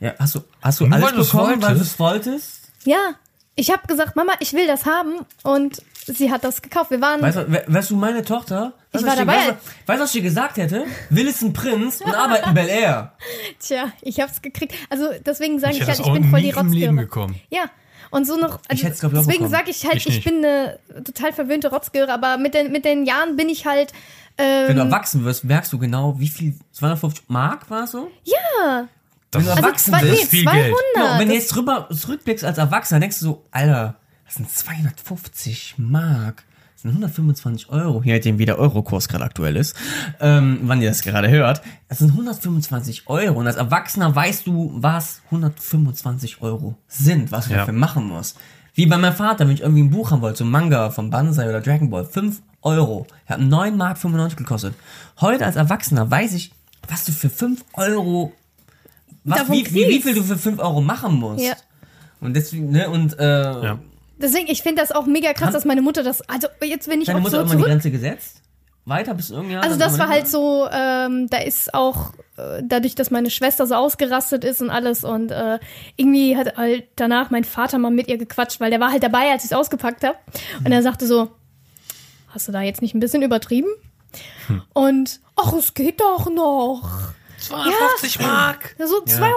Ja, hast du, hast du Nur alles weil du's bekommen, weil du wolltest? es wolltest? Ja, ich habe gesagt, Mama, ich will das haben. Und sie hat das gekauft. Wir waren. Weißt du, we- weißt du, meine Tochter, weißt, Ich war was dabei. Weißt, du, weißt du, was ich dir gesagt hätte? Will ist ein Prinz und arbeitet in Bel Air. Tja, ich hab's gekriegt. Also deswegen sage Ich ich, halt, ich bin voll die im Leben Rotzgöre. gekommen. Ja. Und so noch. Also, ich, auch deswegen sage ich halt, Ich ich, bin eine total verwöhnte Rotzgöre, aber mit den, mit den Jahren bin ich halt. Ähm, Wenn du erwachsen wirst, merkst du genau, wie viel, 250 Mark war so? ja. Das Wenn du Also erwachsen zwei, nee, bist, viel 200. Geld. Ja, und wenn du jetzt drüber zurückblickst als Erwachsener, denkst du so, Alter, das sind 250 Mark. Das sind 125 Euro, je nachdem wie der Eurokurs gerade aktuell ist, ähm, wann ihr das gerade hört. Das sind 125 Euro und als Erwachsener weißt du, was 125 Euro sind, was du Ja. dafür machen musst. Wie bei meinem Vater, wenn ich irgendwie ein Buch haben wollte, so ein Manga von Banzai oder Dragon Ball, 5 Euro. Er hat 9 Mark 95 gekostet. Heute als Erwachsener weiß ich, was du für 5 Euro was, wie, wie, wie viel du für 5 Euro machen musst. Ja. Und deswegen, ne, und äh, Ja. Deswegen, ich finde das auch mega krass, Kann- dass meine Mutter das. Also jetzt wenn ich deine auch Mutter so irgendwann die zurück. Grenze gesetzt? Weiter bis irgendwann? Also das war halt so, ähm, da ist auch äh, dadurch, dass meine Schwester so ausgerastet ist und alles und äh, irgendwie hat halt danach mein Vater mal mit ihr gequatscht, weil der war halt dabei, als ich es ausgepackt habe und er sagte so, hast du da jetzt nicht ein bisschen übertrieben? Hm. Und ach, es geht doch noch. 250 Mark. So 200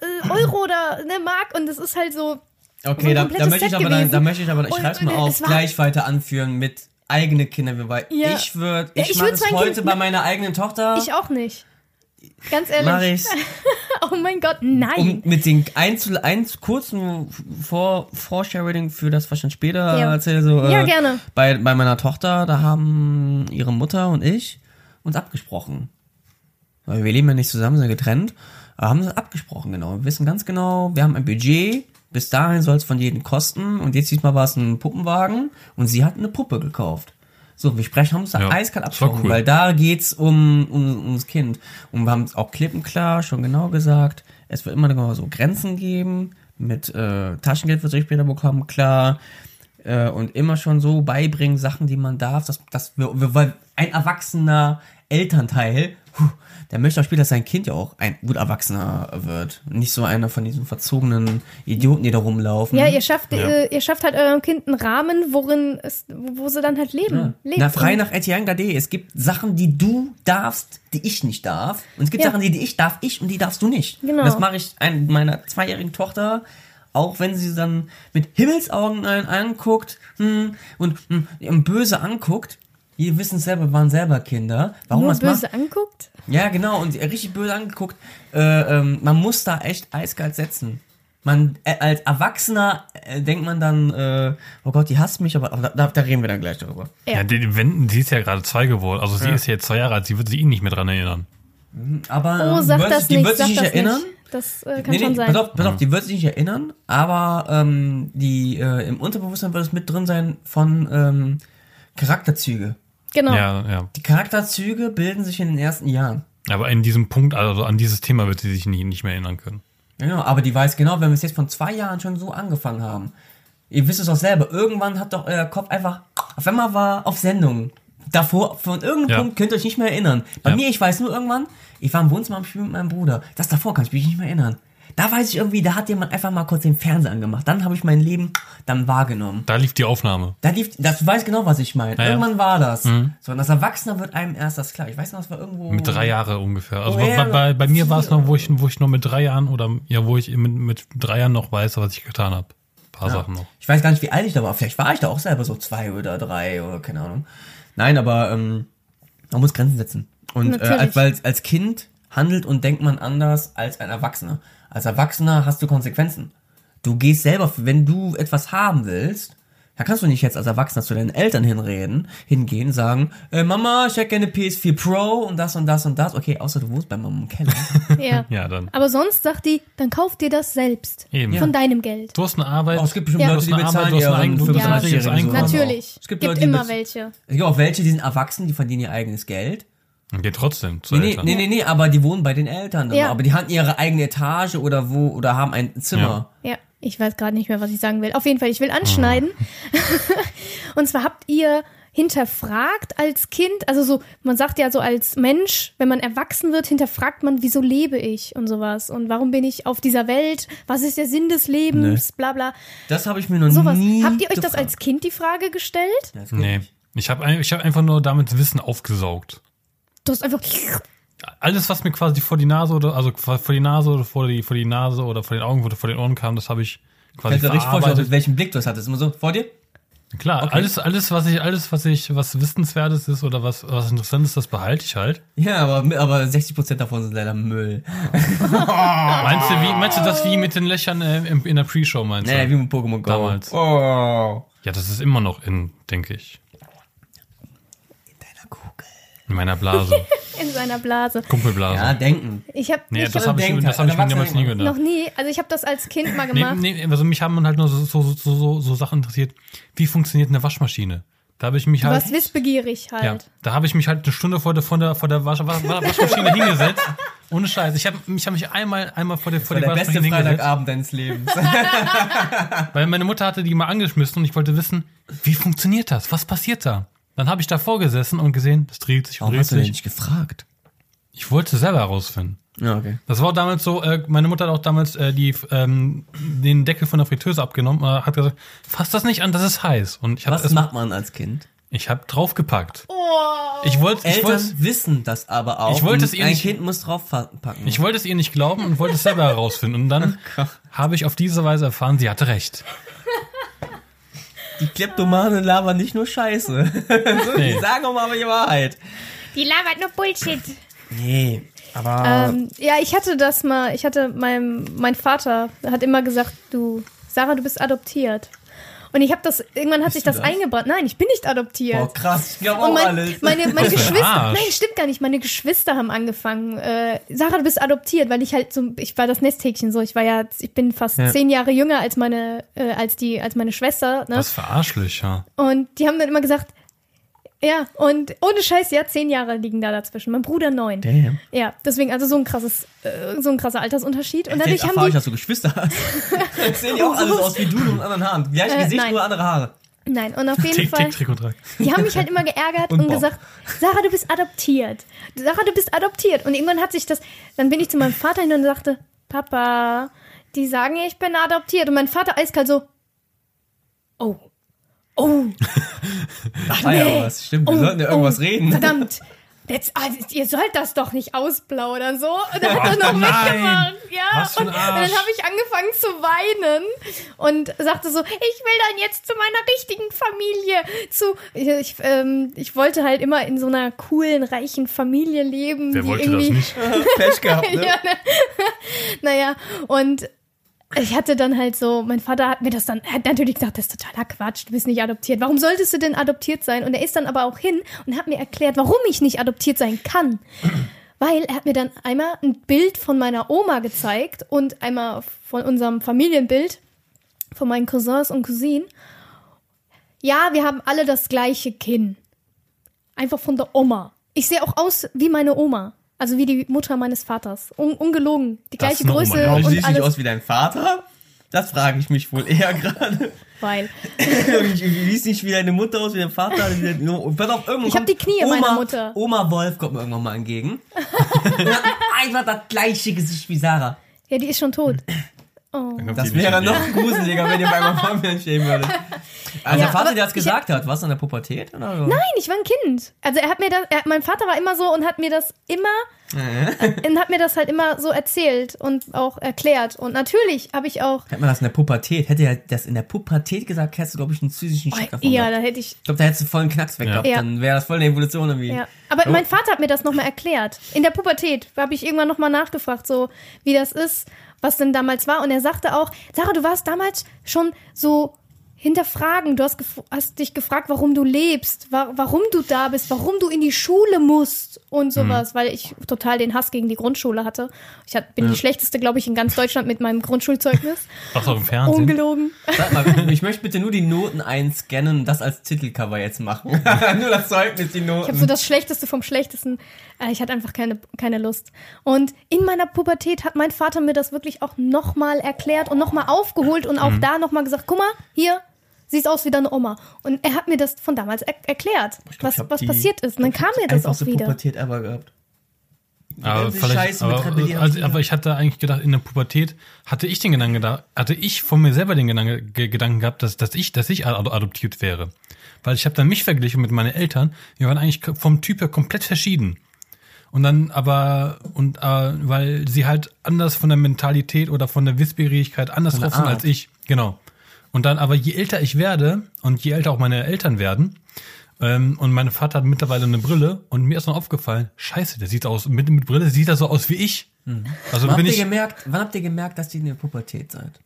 äh, Euro oder ne Mark und das ist halt so. Okay, da, da möchte ich aber dann, da möchte ich aber, ich Und- schreib's mal und auf, es gleich weiter anführen mit eigene Kinder, weil Ja. ich würde, Ja, ich, ich mach würd's es heute Kind- bei meiner eigenen Tochter. Ich auch nicht. Ganz ehrlich. mach ich's. Oh mein Gott, nein. Um mit den Einzel, eins kurzen Vor, Foresharing für das, was ich dann später Ja. erzähle, so, Ja, äh, gerne. Bei, bei meiner Tochter, da haben ihre Mutter und ich uns abgesprochen. Weil wir leben ja nicht zusammen, sind getrennt. Aber haben sie abgesprochen, genau. Wir wissen ganz genau, wir haben ein Budget. Bis dahin soll es von jedem kosten. Und jetzt diesmal war es ein Puppenwagen. Und sie hat eine Puppe gekauft. So, wir sprechen, haben uns da Ja, eiskalt abgesprochen, cool. weil da geht's um, um, ums Kind. Und wir haben es auch klippenklar schon genau gesagt, es wird immer so Grenzen geben. Mit äh, Taschengeld wird sie später bekommen, klar. Äh, und immer schon so beibringen, Sachen, die man darf, dass, dass wir, wir, weil ein Erwachsener Elternteil, der möchte auch später, dass sein Kind ja auch ein gut Erwachsener wird. Nicht so einer von diesen verzogenen Idioten, die da rumlaufen. Ja, ihr schafft, Ja. Äh, ihr schafft halt eurem Kind einen Rahmen, worin es, wo sie dann halt leben. lebt. Na, frei nach Etienne Gade. Es gibt Sachen, die du darfst, die ich nicht darf. Und es gibt Ja. Sachen, die, die ich darf, ich und die darfst du nicht. Genau. Und das mache ich ein, meiner zweijährigen Tochter, auch wenn sie dann mit Himmelsaugen einen anguckt hm, und, hm, und böse anguckt. Wir wissen es selber, wir waren selber Kinder. Warum nur man es macht? böse anguckt. Ja, genau, und richtig böse angeguckt. Äh, ähm, man muss da echt eiskalt setzen. Man, äh, als Erwachsener äh, denkt man dann, äh, oh Gott, die hasst mich, aber, aber da, da reden wir dann gleich darüber. Ja. Ja, die, wenn, sie ist ja gerade zwei geworden. Also sie ist ja jetzt zwei Jahre alt, sie wird sich eh nicht mehr dran erinnern. Aber Oh, ähm, sag die wird, das sich- die nicht, wird sich sag nicht das erinnern. nicht. Das äh, kann Nee, schon nee, sein. pass auf, pass auf, die wird sich nicht erinnern, aber ähm, die äh, im Unterbewusstsein wird es mit drin sein von ähm, Charakterzüge. Genau. Ja, ja. Die Charakterzüge bilden sich in den ersten Jahren. Aber in diesem Punkt, also an dieses Thema wird sie sich nie, nicht mehr erinnern können. Genau, aber die weiß genau, wenn wir es jetzt von zwei Jahren schon so angefangen haben. Ihr wisst es auch selber, irgendwann hat doch euer Kopf einfach, auf einmal war auf Sendung. Davor, von irgendeinem Ja. Punkt könnt ihr euch nicht mehr erinnern. Bei Ja. mir, ich weiß nur irgendwann, ich war im Wohnzimmer am Spiel mit meinem Bruder. Das davor kann ich mich nicht mehr erinnern. Da weiß ich irgendwie, da hat jemand einfach mal kurz den Fernseher angemacht. Dann habe ich mein Leben dann wahrgenommen. Da lief die Aufnahme. Da lief, das, du weißt genau, was ich meine. Ja, ja. Irgendwann war das. So, und als Erwachsener wird einem erst das klar. Ich weiß noch, das war irgendwo. Mit drei Jahre ungefähr. Also Oh, bei, ja, bei, bei mir war es noch, wo ich, wo ich noch mit drei Jahren oder ja, wo ich mit, mit drei Jahren noch weiß, was ich getan habe. Paar Ja. Sachen noch. Ich weiß gar nicht, wie alt ich da war. Vielleicht war ich da auch selber so zwei oder drei oder keine Ahnung. Nein, aber ähm, man muss Grenzen setzen. Und äh, als, weil als Kind handelt und denkt man anders als ein Erwachsener. Als Erwachsener hast du Konsequenzen. Du gehst selber, wenn du etwas haben willst, da kannst du nicht jetzt als Erwachsener zu deinen Eltern hinreden, hingehen, sagen, äh, Mama, ich hätte gerne PS4 Pro und das und das und das. Okay, außer du wohnst bei Mama im Keller. Ja. Ja, dann. Aber sonst sagt die, dann kauf dir das selbst. Eben. Von deinem Geld. Du hast eine Arbeit. Oh, es gibt bestimmt Ja. Leute, die Du hast eine bezahlen Arbeit, du hast ein ihren Eigen- du hast ein 35-jährigen richtiges Einkommen. Sohn. Natürlich. Es gibt Gibt Leute, immer welche. Es gibt auch welche, die sind erwachsen, die verdienen ihr eigenes Geld. Geht trotzdem zu Nee, nee, Eltern. nee, nee, nee, aber die wohnen bei den Eltern. Dann Ja. Aber die haben ihre eigene Etage oder wo oder haben ein Zimmer. Ja, ich weiß gerade nicht mehr, was ich sagen will. Auf jeden Fall, ich will anschneiden. Und zwar habt ihr hinterfragt als Kind, also so, man sagt ja so als Mensch, wenn man erwachsen wird, hinterfragt man, wieso lebe ich und sowas und warum bin ich auf dieser Welt, was ist der Sinn des Lebens, bla bla. Das habe ich mir noch Sowas. nie Habt ihr euch das gefragt. als Kind die Frage gestellt? Ja, das Nee. Ich habe ich hab einfach nur damit Wissen aufgesaugt. Du hast einfach. Alles, was mir quasi vor die Nase oder also vor die Nase oder vor die, vor die Nase oder vor den Augen oder vor den Ohren kam, das habe ich quasi Kannst du dir richtig vorstellen, mit welchem Blick du das hattest? Immer so, vor dir? Klar, Okay. alles, alles, was ich, alles, was ich, was Wissenswertes ist oder was, was Interessantes, das behalte ich halt. Ja, aber, aber 60% davon sind leider Müll. Meinst du, wie, meinst du das wie mit den Löchern äh, in, in der Pre-Show, meinst du? Nee, wie mit Pokémon Go. Damals. Oh. Ja, das ist immer noch in, denke ich. In meiner Blase. in seiner Blase. Kumpelblase. Ja, denken. Ich habe nee, ich das hab habe ich, das hab ich mir damals nie Erwachsene noch gedacht. nie, also ich habe das als Kind mal Nee, gemacht. nee, also mich haben halt nur so, so, so, so, so Sachen interessiert. Wie funktioniert eine Waschmaschine? Da habe ich mich Du halt. warst wissbegierig halt. Ja, da habe ich mich halt eine Stunde vor der, vor der, vor der Wasch, Wasch, Waschmaschine hingesetzt. Ohne Scheiß. Ich habe ich hab mich einmal, einmal vor der, vor der der beste Waschmaschine hingesetzt, Freitagabend deines Lebens. weil meine Mutter hatte die mal angeschmissen und ich wollte wissen, wie funktioniert das? Was passiert da? Dann habe ich davor gesessen und gesehen, das dreht sich und Warum dreht hast du denn sich. nicht gefragt? Ich wollte selber herausfinden. Ja, okay. Das war damals so, äh, meine Mutter hat auch damals äh, die, ähm, den Deckel von der Fritteuse abgenommen und hat gesagt, fass das nicht an, das ist heiß. Und ich habe Was macht man als Kind? ich hab draufgepackt. Ich wollte ich Eltern wollte wissen das aber auch. Ich wollte es ihr Ein nicht- Kind muss draufpacken. ich wollte es ihr nicht glauben und wollte es selber herausfinden. Und dann habe ich auf diese Weise erfahren, sie hatte recht. Die Kleptomanen labern nicht nur Scheiße. Nee. Die sagen auch mal die Wahrheit. Die labert nur Bullshit. Nee, aber Ähm, ja, ich hatte das mal, ich hatte, mein, mein Vater hat immer gesagt, du, Sarah, du bist adoptiert. Und ich habe das, irgendwann hat sich das, das? eingebrannt. Nein, ich bin nicht adoptiert. oh krass, ich glaube auch mein, alles. meine, meine Geschwister, nein, stimmt gar nicht. Meine Geschwister haben angefangen. Äh, Sarah, du bist adoptiert, weil ich halt so, ich war das Nesthäkchen so. Ich war ja, ich bin fast Ja. zehn Jahre jünger als meine, äh, als die, als meine Schwester. Ne? Was für Arschlöcher. Und die haben dann immer gesagt, ja, und ohne Scheiß, ja, zehn Jahre liegen da dazwischen. Mein Bruder neun. Damn. Ja, deswegen also so ein krasses, äh, so ein krasser Altersunterschied. Und dadurch haben ich, die, dass du Geschwister hast. Jetzt sehen die auch alles aus wie du, nur mit anderen Haaren. Gleiche Äh, Gesicht, nein. nur andere Haare. Nein, und auf jeden Tick, Fall. tick, Trick und. Die haben mich halt immer geärgert Und und, gesagt, Sarah, du bist adoptiert. Sarah, du bist adoptiert. Und irgendwann hat sich das, dann bin ich zu meinem Vater hin und sagte, Papa, die sagen, ich bin adoptiert. Und mein Vater eiskalt so, oh, oh, Ach, war ja nee. was. Stimmt, wir oh, sollten ja irgendwas oh, reden. Verdammt. Jetzt, ah, ihr sollt das doch nicht ausplaudern, so. Und dann hat er noch nein. weggemacht. Ja, und, dann habe ich angefangen zu weinen und sagte so, ich will dann jetzt zu meiner richtigen Familie. Zu, ich, ähm, ich wollte halt immer in so einer coolen, reichen Familie leben. Wer die wollte das irgendwie, nicht? Pech gehabt, ne? ja, ne? naja, und ich hatte dann halt so, mein Vater hat mir das dann, hat natürlich gesagt, das ist totaler Quatsch, du bist nicht adoptiert. Warum solltest du denn adoptiert sein? Und er ist dann aber auch hin und hat mir erklärt, warum ich nicht adoptiert sein kann. Weil er hat mir dann einmal ein Bild von meiner Oma gezeigt und einmal von unserem Familienbild, von meinen Cousins und Cousinen. Ja, wir haben alle das gleiche Kinn. Einfach von der Oma. Ich sehe auch aus wie meine Oma. Also wie die Mutter meines Vaters. Un ungelogen. Die Das gleiche Größe ja. Warum und siehst du nicht aus wie dein Vater? Das frage ich mich wohl eher gerade. Weil. Ich siehst nicht wie deine Mutter aus, wie dein Vater. Wie dein, pass auf, irgendwann Ich hab kommt die Knie Oma, meiner Mutter. Oma Wolf kommt mir irgendwann mal entgegen. Einfach das gleiche Gesicht wie Sarah. Ja, die ist schon tot. Dann kommt Das wäre noch gruseliger, wenn ihr bei meiner Familie stehen würdet. Also Ja, der Vater, der das ich- gesagt hat, was in der Pubertät? Oder? so? Nein, ich war ein Kind. Also er hat mir das, er, mein Vater war immer so und hat mir das immer, Äh. und hat mir das halt immer so erzählt und auch erklärt. Und natürlich habe ich auch, Hätte man das in der Pubertät, hätte er das in der Pubertät gesagt, hättest du, glaube ich, einen psychischen Schock davon Oh, ja, gehabt. da hätte ich, Ich glaube, da hättest du voll einen Knacks weg Ja. gehabt. Ja. Dann wäre das voll eine Evolution irgendwie. ja. Aber Oh. mein Vater hat mir das nochmal erklärt. In der Pubertät habe ich irgendwann nochmal nachgefragt, so wie das ist, was denn damals war. Und er sagte auch, Sarah, du warst damals schon so hinterfragen. Du hast, gef- hast dich gefragt, warum du lebst, wa warum du da bist, warum du in die Schule musst und sowas, weil ich total den Hass gegen die Grundschule hatte. Ich hat, bin die schlechteste, glaube ich, in ganz Deutschland mit meinem Grundschulzeugnis. Ach so, im Fernsehen. Ungelogen. Sag mal, ich möchte bitte nur die Noten einscannen und das als Titelcover jetzt machen. nur das Zeugnis, die Ich habe so Noten. das Schlechteste vom Schlechtesten. Äh, Ich hatte einfach keine, keine Lust. Und in meiner Pubertät hat mein Vater mir das wirklich auch nochmal erklärt und nochmal aufgeholt und auch da nochmal gesagt, guck mal, hier, siehst aus wie deine Oma. Und er hat mir das von damals er erklärt, glaub, was, was die- passiert ist. Und dann kam mir das auch wieder. Pubertät ever gehabt. Aber, vielleicht, aber, also, aber ich hatte eigentlich gedacht, in der Pubertät hatte ich den Gedanken gedacht, hatte ich von mir selber den Gedanke, ge- Gedanken gehabt, dass, dass ich, dass ich ad- adoptiert wäre. Weil ich habe dann mich verglichen mit meinen Eltern. Wir waren eigentlich vom Typ her komplett verschieden. Und dann aber, und äh, weil sie halt anders von der Mentalität oder von der Wissbegierigkeit anders drauf sind als ich. Genau. Und dann aber je älter ich werde und je älter auch meine Eltern werden, ähm, und mein Vater hat mittlerweile eine Brille und mir ist noch aufgefallen, scheiße, der sieht aus, mit, mit Brille sieht er so aus wie ich. Also Wann habt, ihr ich, gemerkt, wann habt ihr gemerkt, dass ihr in der Pubertät seid?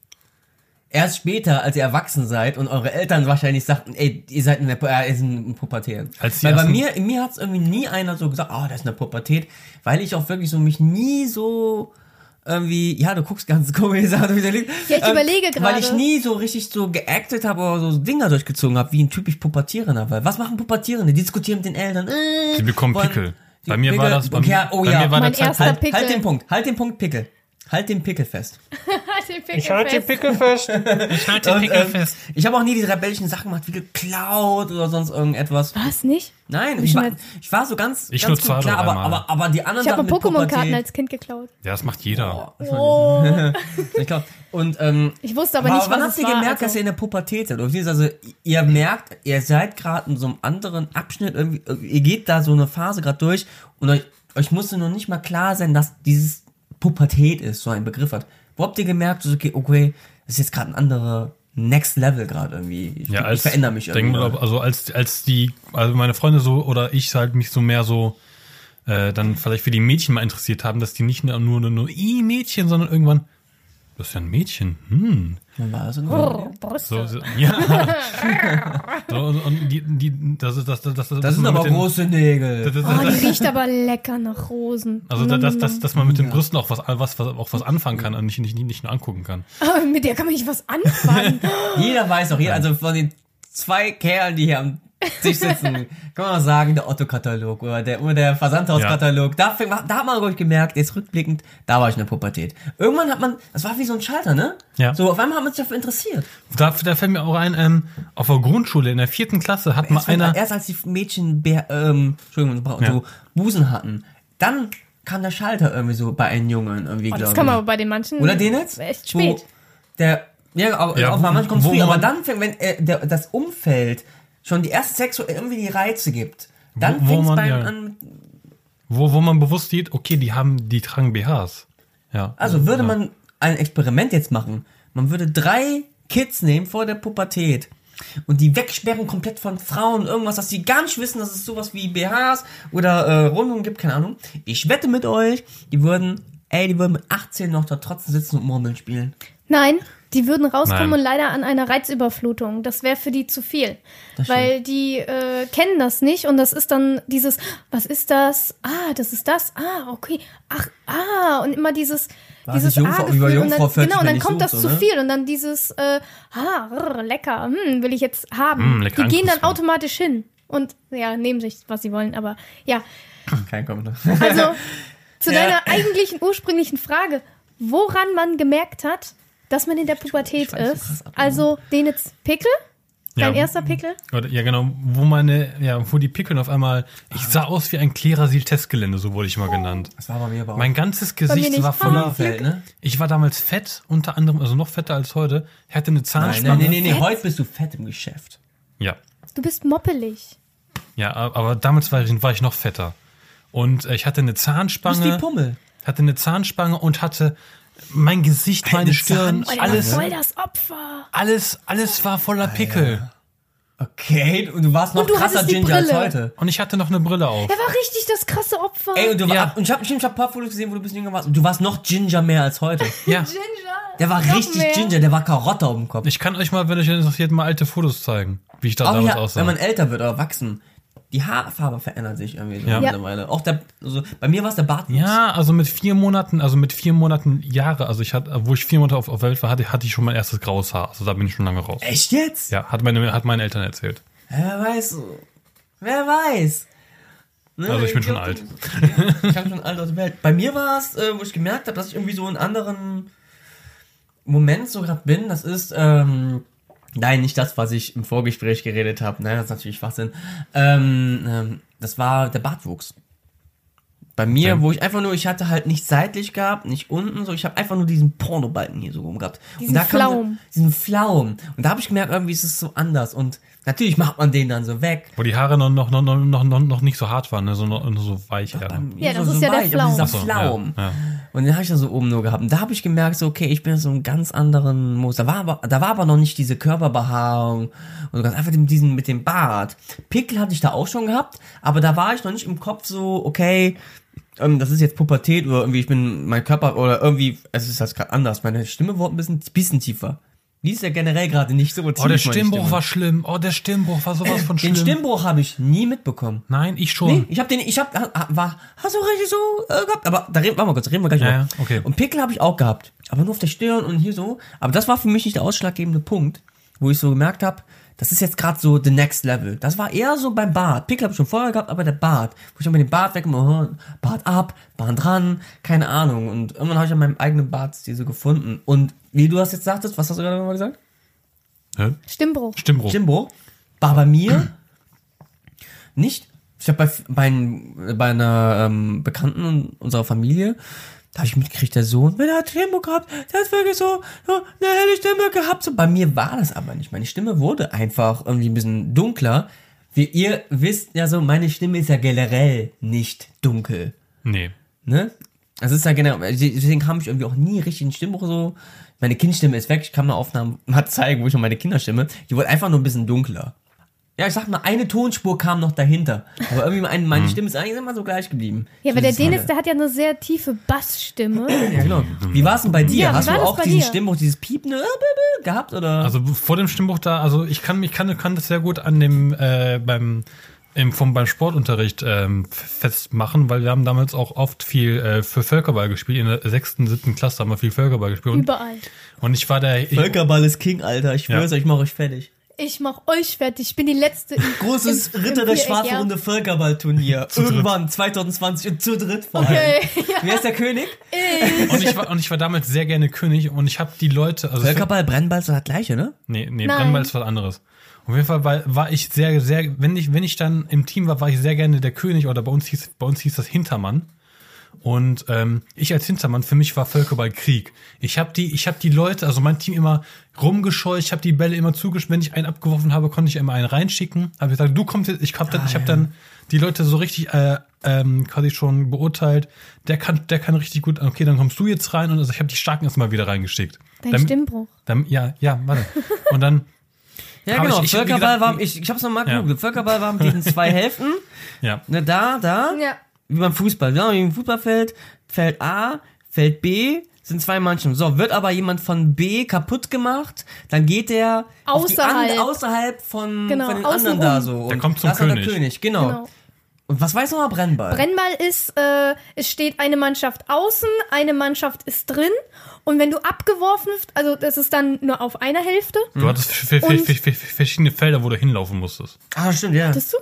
Erst später, als ihr erwachsen seid und eure Eltern wahrscheinlich sagten, ey, ihr seid in der Pu- äh, ihr seid in Pubertät. Als Weil bei mir, in mir hat es irgendwie nie einer so gesagt, oh, das ist eine Pubertät, weil ich auch wirklich so mich nie so irgendwie, ja, du guckst ganz komisch, Sarah, wie der liegt. Ja, ich überlege Weil gerade. ich nie so richtig so geactet habe oder so Dinger durchgezogen habe, wie ein typisch Pubertierender. Weil was machen Pubertierende? Die diskutieren mit den Eltern. Äh, Die bekommen Pickel. Bei mir war das- bei mir- ja, oh bei ja. mir war Mein der Zeit- erster halt, Pickel. halt den Punkt, halt den Punkt Pickel. Halt den Pickel fest. ich halte Pickel fest. Ich halte Und, ähm, ich habe auch nie diese rebellischen Sachen gemacht, wie geklaut oder sonst irgendetwas. Was nicht? Nein, ich war, ich war so ganz, Ich ganz gut klar, aber, aber, aber die anderen Ich habe Pokémon-Karten als Kind geklaut. Ja, das macht jeder. Oh. Ich glaub, und ähm, Ich wusste aber aber nicht, wann was habt es ihr war. gemerkt, dass also. ihr in der Pubertät seid? Also, ihr merkt, ihr seid gerade in so einem anderen Abschnitt, irgendwie, ihr geht da so eine Phase gerade durch und euch, euch musste noch nicht mal klar sein, dass dieses Pubertät ist, so ein Begriff hat. Wo habt ihr gemerkt, so, okay, okay, das ist jetzt gerade ein anderer Next Level gerade irgendwie. Ich, Ja, als, ich verändere mich denk irgendwie. gerade. also als, als die, also meine Freunde so oder ich halt mich so mehr so äh, dann vielleicht für die Mädchen mal interessiert haben, dass die nicht nur nur, nur i Mädchen, sondern irgendwann das ist ja ein Mädchen. Hm. Wann war das? Oh, Brüste. So, so, ja. so, und, die, die, das ist das, das, das, Das sind man aber den- große Nägel. Das, das, Oh, das, die riecht aber lecker nach Rosen. also Nom, das, das, nom, das, nom. dass man mit den Brüsten auch was, was, was, auch was anfangen kann und nicht, nicht, nicht nur angucken kann. Aber mit der kann man nicht was anfangen. Jeder weiß doch, jeder, also von den zwei Kerlen, die hier am sich sitzen. Kann man auch sagen, der Otto-Katalog oder der, oder der Versandhauskatalog. Da, fing, da hat man, glaube ich, gemerkt, jetzt rückblickend, da war ich in der Pubertät. Irgendwann hat man, das war wie so ein Schalter, ne? Ja. So, auf einmal hat man sich dafür interessiert. Da, da fällt mir auch ein, ähm, auf der Grundschule in der vierten Klasse hat mal einer. erst als die Mädchen, Bär- ähm, Entschuldigung, so Ja. Busen hatten, dann kam der Schalter irgendwie so bei einem Jungen irgendwie, Oh, das man aber bei den manchen. Oder den jetzt? Echt spät. Der, ja, aber Ja, auf einmal kommt wo früh, aber dann fängt, wenn äh, der, das Umfeld schon die erste sexuell irgendwie die Reize gibt, dann Wo- wo fängt es man, beim ja. an. Wo, wo man bewusst sieht, okay, die haben, die tragen BHs. Ja. Also würde ja. man ein Experiment jetzt machen. Man würde drei Kids nehmen vor der Pubertät und die wegsperren komplett von Frauen, irgendwas, dass sie gar nicht wissen, dass es sowas wie BHs oder äh, Rundungen gibt, keine Ahnung. Ich wette mit euch, die würden, ey, die würden mit 18 noch da trotzdem sitzen und Murmeln spielen. Nein, die würden rauskommen Nein. und leider an einer Reizüberflutung. Das wäre für die zu viel. Weil die äh, kennen das nicht und das ist dann dieses, was ist das? Ah, das ist das. Ah, okay. Ach, ah, und immer dieses, War dieses Jungfrau- Ah-Gefühl über und Jungfrau dann, fällt Genau, und dann kommt das so, zu ne? viel und dann dieses, äh, ah, rrr, lecker, hm, will ich jetzt haben. Mm, die gehen dann automatisch hin und ja, nehmen sich, was sie wollen, aber ja. Kein Kommentar. Also, zu Ja. deiner eigentlichen ursprünglichen Frage, woran man gemerkt hat, dass man in der Pubertät ist. Also, den jetzt Pickel? Dein Ja. erster Pickel? Oder, ja, genau, wo meine, ja, wo die Pickeln auf einmal, ich sah aus wie ein Klerasil-Testgelände, so wurde ich mal genannt. Das war bei mir aber auch. Mein ganzes Gesicht war voller, Ah. Umfeld, ne? ich war damals fett, unter anderem, also noch fetter als heute. Ich hatte eine Nein, Zahnspange. nein, nee, nee, nee, Fett? heute bist du fett im Geschäft. Ja, Du bist moppelig. ja, aber damals war ich, war ich noch fetter. Und äh, ich hatte eine Du bist wie Zahnspange, Pummel. hatte eine Zahnspange und hatte mein Gesicht, meine Eine Stirn, Oh, der alles, war voll das Opfer. alles, alles war voller Pickel. Okay, und du warst noch Und du krasser Ginger als heute. Und ich hatte noch eine Brille auf. Er war richtig das krasse Opfer. Ey, und du Ja. war, und ich hab, ich hab ein paar Fotos gesehen, wo du ein bisschen jünger warst. Und du warst noch Ginger mehr als heute. Ja. Ginger. Der war Noch richtig mehr. Ginger, der war Karotte auf dem Kopf. Ich kann euch mal, wenn euch interessiert, mal alte Fotos zeigen, wie ich da Auch damals ja, aussah. wenn man älter wird oder wachsen, die Haarfarbe verändert sich irgendwie so Ja. mittlerweile. Auch der, also bei mir war es der Bart. Ja, also mit vier Monaten, also mit vier Monaten Jahre, also ich hatte, wo ich vier Monate auf, auf Welt war, hatte, hatte ich schon mein erstes graues Haar. Also da bin ich schon lange raus. Echt jetzt? Ja, hat meine, hat meine Eltern erzählt. Wer weiß. Wer weiß. Ne, Also ich bin schon glaub, alt. Ich kam schon alt aus der Welt. Bei mir war es, äh, wo ich gemerkt habe, dass ich irgendwie so in anderen Moment so gerade bin. Das ist, ähm, nein, nicht das, was ich im Vorgespräch geredet habe. Nein, das ist natürlich Schwachsinn. Ähm, ähm, das war der Bartwuchs. Bei mir, Okay. wo ich einfach nur, ich hatte halt nicht seitlich gehabt, nicht unten, so, ich habe einfach nur diesen Pornobalken hier so rum gehabt. Diesen so- Flaum. diesen Flaum. Und da habe ich gemerkt, irgendwie ist es so anders. Und natürlich macht man den dann so weg. Wo die Haare noch, noch, noch, noch, noch, noch nicht so hart waren, ne, so, noch, nur so weich. Ja. Ja, das ist ja der aber Flaum. Dieser Ach so, Flaum. ja, ja. Und den habe ich dann so oben nur gehabt. Und da habe ich gemerkt, so, okay, ich bin so einem ganz anderen Muster. Da war aber, da war aber noch nicht diese Körperbehaarung und ganz einfach mit diesem, mit dem Bart. Pickel hatte ich da auch schon gehabt, aber da war ich noch nicht im Kopf so, okay, ähm, das ist jetzt Pubertät oder irgendwie, ich bin, mein Körper, oder irgendwie, es ist das gerade anders. Meine Stimme wurde ein bisschen, bisschen tiefer. Die ist ja generell gerade nicht so Oh, der Stimmbruch war schlimm. Oh, der Stimmbruch war sowas von schlimm. Den Stimmbruch habe ich nie mitbekommen. Nein, ich schon. Nee, ich habe den, ich habe, war, hast du richtig so äh, gehabt? Aber da reden, warte mal kurz, reden wir gleich Ja, mal. ja, okay. Und Pickel habe ich auch gehabt, aber nur auf der Stirn und hier so. Aber das war für mich nicht der ausschlaggebende Punkt, wo ich so gemerkt habe, das ist jetzt gerade so the next level. Das war eher so beim Bart. Pickel habe ich schon vorher gehabt, aber der Bart, wo ich immer den Bart weg, immer, oh, Bart ab, Bart dran, keine Ahnung. Und irgendwann habe ich an meinem eigenen Bartstil so gefunden. Und wie du das jetzt sagtest, was hast du gerade nochmal gesagt? Hä? Stimmbruch. Stimmbruch. Jimbo war bei mir nicht. Ich habe bei, bei, bei einer ähm, Bekannten unserer Familie, da habe ich mitgekriegt, der Sohn, wenn er hat Stimmbruch gehabt, der hat wirklich so, so eine helle Stimme gehabt. So, bei mir war das aber nicht. Meine Stimme wurde einfach irgendwie ein bisschen dunkler. Wie ihr wisst ja so, meine Stimme ist ja generell nicht dunkel. Nee. Ne? Das ist ja genau, deswegen habe ich irgendwie auch nie richtig einen Stimmbruch so. Meine Kindstimme ist weg, ich kann mal Aufnahmen mal zeigen, wo ich noch meine Kinderstimme. Die wurde einfach nur ein bisschen dunkler. Ja, ich sag mal, eine Tonspur kam noch dahinter. Aber irgendwie meine, Mhm. meine Stimme ist eigentlich immer so gleich geblieben. Ja, so aber der Dennis, der hat ja eine sehr tiefe Bassstimme. Ja, genau. Wie war es denn bei dir? Ja, Hast du war das auch bei diesen dir? Stimmbruch, dieses Piepende äh, gehabt, oder? Also vor dem Stimmbruch da, also ich kann mich kann, kann das sehr gut an dem äh, beim im, vom beim Sportunterricht ähm, festmachen, weil wir haben damals auch oft viel äh, für Völkerball gespielt. In der sechsten, siebten Klasse haben wir viel Völkerball gespielt. Und, Überall. und ich war der ich, Völkerball ist King, Alter. Ich Ja. schwör's euch, ich mach euch fertig. Ich mach euch fertig. Ich bin die letzte. Im, Großes im- im Ritter der Viereck, schwarzen ja. Runde Völkerballturnier. Irgendwann 2020 und zu dritt vor allem. Okay, ja. Wer ist der König? Und ich war, und ich war damals sehr gerne König und ich habe die Leute, also Völkerball, Brennball ist das gleiche, ne? Nee, nee, Nein. Brennball ist was anderes. Auf jeden Fall war, war ich sehr, sehr, wenn ich, wenn ich dann im Team war, war ich sehr gerne der König oder bei uns hieß, bei uns hieß das Hintermann. Und ähm, ich als Hintermann, für mich war Völkerball Krieg. Ich habe die, ich habe die Leute, also mein Team immer rumgescheut, ich habe die Bälle immer zugeschickt. Wenn ich einen abgeworfen habe, konnte ich immer einen reinschicken. Habe gesagt, du kommst jetzt, ich hab dann, ich habe dann die Leute so richtig äh, ähm, quasi schon beurteilt. Der kann, der kann richtig gut. Okay, dann kommst du jetzt rein und also ich habe die Starken erstmal wieder reingeschickt. Dein Damit- Stimmbruch. dann, ja, ja, warte. Und dann, Ja, genau. ich- Völkerball gesagt, war, ich, ich hab's nochmal Ja. gegoogelt. Völkerball war mit diesen zwei Hälften. ja. Ne, da, da. Ja. Wie beim Fußball. Genau, wie im Fußballfeld. Feld A, Feld B sind zwei Mannschaften. So, wird aber jemand von B kaputt gemacht, dann geht der auf die Außerhalb. an, außerhalb von, Genau, von den anderen außenrum. da so. Der Und kommt zum das König. Der König, genau. Genau. Und was weiß noch mal Brennball? Brennball ist, äh, es steht eine Mannschaft außen, eine Mannschaft ist drin. Und wenn du abgeworfen wirst, also das ist dann nur auf einer Hälfte. Du hattest verschiedene Felder, wo du hinlaufen musstest. ah, stimmt, ja. Bist du?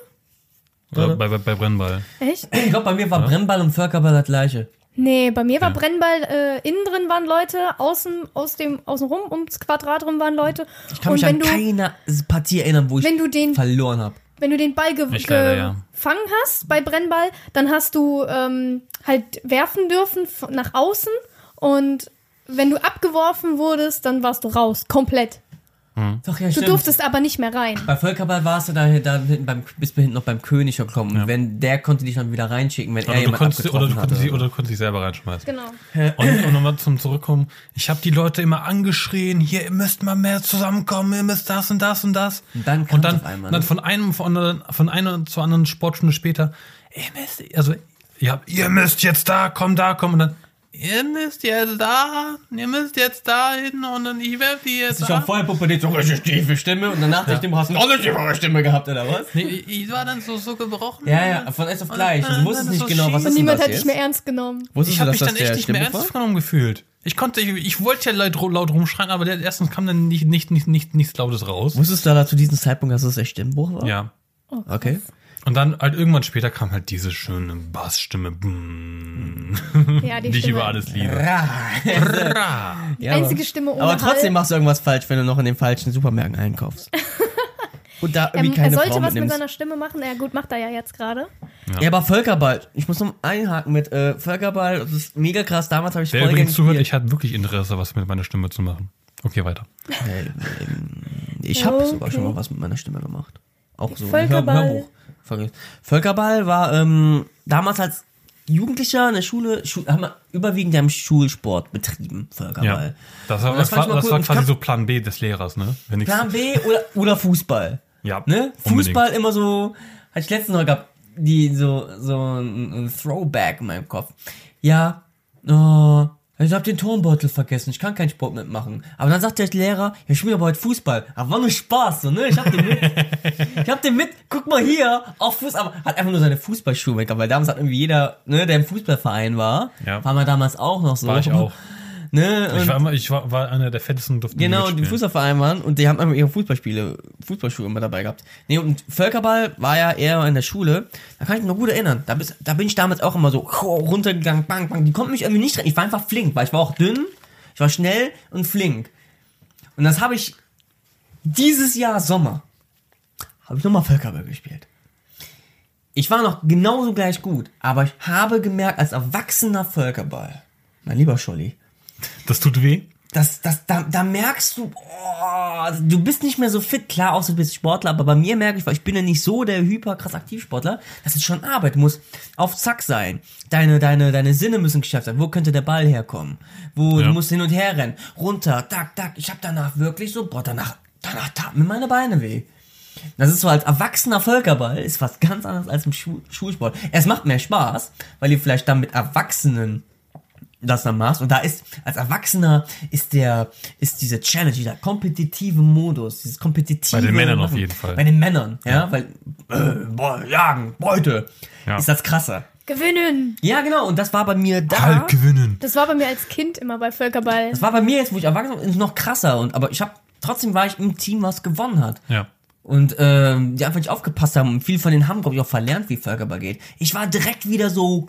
Oder bei, bei, bei Brennball. Echt? Ich glaube, bei mir war Brennball und Völkerball das gleiche. Nee, bei mir war Ja. Brennball, äh, innen drin waren Leute, außen, aus dem, außen rum, ums Quadrat rum waren Leute. Ich kann Und mich wenn an du, keine Partie erinnern, wo ich wenn du den, verloren habe. wenn du den Ball ge leider, ja. Gefangen hast bei Brennball, dann hast du ähm, halt werfen dürfen nach außen und wenn du abgeworfen wurdest, dann warst du raus, komplett. Doch, ja, Du stimmt. durftest aber nicht mehr rein. Bei Völkerball warst du da, da hinten beim, bist du hinten noch beim König gekommen. Und wenn der konnte dich dann wieder reinschicken, wenn er Oder du, jemand konntest, oder, du konntest, sie, hatte. oder du konntest dich selber reinschmeißen. Genau. Und, und nochmal zum Zurückkommen. Ich habe die Leute immer angeschrien, hier, ihr müsst mal mehr zusammenkommen, ihr müsst das und das und das. Und dann und dann, einmal, dann ne? von einem von, anderen- von einer zur anderen Sportstunde später, ihr müsst, also, ja, ihr müsst jetzt da, komm da, komm und dann, ihr müsst jetzt da, ihr müsst jetzt da hin und dann ich werde die jetzt Ich schon da. vorher puppet so richtig tiefe Stimme und danach der Stimme hast du noch eine tiefere Stimme gehabt, oder was? Nee, ich ich war dann so, so gebrochen. Ja, ja, von erst auf gleich. Du wusstest dann nicht so genau, was ist Und niemand das hat dich mehr ernst genommen. Wusstest Ich du, habe mich das dann echt nicht mehr ernst genommen gefühlt. Ich konnte, ich, ich wollte ja laut, laut rumschreien, aber der, erstens kam dann nicht, nicht, nicht, nicht, nichts Lautes raus. Wusstest du da zu diesem Zeitpunkt, dass es der Stimmbruch war? Ja. Okay. Und dann halt irgendwann später kam halt diese schöne Bassstimme, mm, Ja, die, die ich über alles liebe. Ra. Ra. Ja, Einzige aber, Stimme ohne Aber trotzdem Hall. machst du irgendwas falsch, wenn du noch in den falschen Supermärkten einkaufst. Und da irgendwie Ähm, er keine sollte Frau was mit mitnimmst. seiner Stimme machen. Ja, gut, macht er ja jetzt gerade. Ja, aber Völkerball. Ich muss noch einhaken mit äh, Völkerball. Das ist mega krass. Damals habe ich Wer voll übrigens zuhört, ich hatte wirklich Interesse, was mit meiner Stimme zu machen. Okay, weiter. Ich habe Okay. sogar schon mal was mit meiner Stimme gemacht. Auch so ein Völkerball. Hör Hörbuch. Völker- Völkerball war ähm, damals als Jugendlicher in der Schule, Schu haben wir überwiegend ja im Schulsport betrieben, Ja. Völkerball. Das war, Und das das fand war, mal das cool. war quasi kann- so Plan B des Lehrers, ne? Plan B oder, oder Fußball. ja, Ne? unbedingt. Fußball immer so, hatte ich letztens noch gehabt, die so, so ein, ein Throwback in meinem Kopf. Ja, oh, ich hab den Turnbeutel vergessen, ich kann keinen Sport mitmachen. Aber dann sagt der Lehrer, ich spiele aber heute Fußball. Aber war nur Spaß, so, ne? Ich hab den mit. ich hab den mit, guck mal hier, auf Fuß, aber hat einfach nur seine Fußballschuhe mitgehabt, weil damals hat irgendwie jeder, ne, der im Fußballverein war, Ja. war man damals auch noch so. War ich auch. Ne? Ich Und- war, immer, ich war, war einer der fettesten durften Genau, die mitspielen. Fußballverein waren und die haben immer ihre Fußballspiele, Fußballschuhe immer dabei gehabt. Nee, und Völkerball war ja eher in der Schule. Da kann ich mich noch gut erinnern. Da, bis, da bin ich damals auch immer so runtergegangen, bang, bang. Die konnten mich irgendwie nicht rein. Ich war einfach flink, weil ich war auch dünn, ich war schnell und flink. Und das habe ich dieses Jahr Sommer, habe ich nochmal Völkerball gespielt. Ich war noch genauso gleich gut, aber ich habe gemerkt, als erwachsener Völkerball, mein lieber Scholli, Das tut weh. das, das, da, da merkst du, oh, du bist nicht mehr so fit, klar, auch so du bist Sportler, aber bei mir merke ich, weil ich bin ja nicht so der hyper krass Aktivsportler, das ist schon Arbeit, du musst auf Zack sein. Deine, deine, deine Sinne müssen geschärft sein. Wo könnte der Ball herkommen? Wo, Ja. du musst hin und her rennen. Runter, tak, tak. Ich habe danach wirklich so, boah, danach, danach taten mir meine Beine weh. Das ist so als erwachsener Völkerball, ist was ganz anderes als im Schu Schulsport. Es macht mehr Spaß, weil ihr vielleicht dann mit Erwachsenen das dann machst. Und da ist, als Erwachsener ist der, ist diese Challenge, dieser kompetitive Modus, dieses kompetitive. Bei den Männern auf Machen. jeden Fall. Bei den Männern, ja, weil, äh, boah, jagen, Beute, Ja. ist das krasser. Gewinnen! Ja, genau, und das war bei mir da. Halt gewinnen. Das war bei mir als Kind immer bei Völkerball. Das war bei mir jetzt, wo ich erwachsen bin, noch krasser. Und, aber ich habe trotzdem war ich im Team, was gewonnen hat. Ja. Und ähm, die einfach nicht aufgepasst haben. Und viele von denen haben, glaube ich, auch verlernt, wie Völkerball geht. Ich war direkt wieder so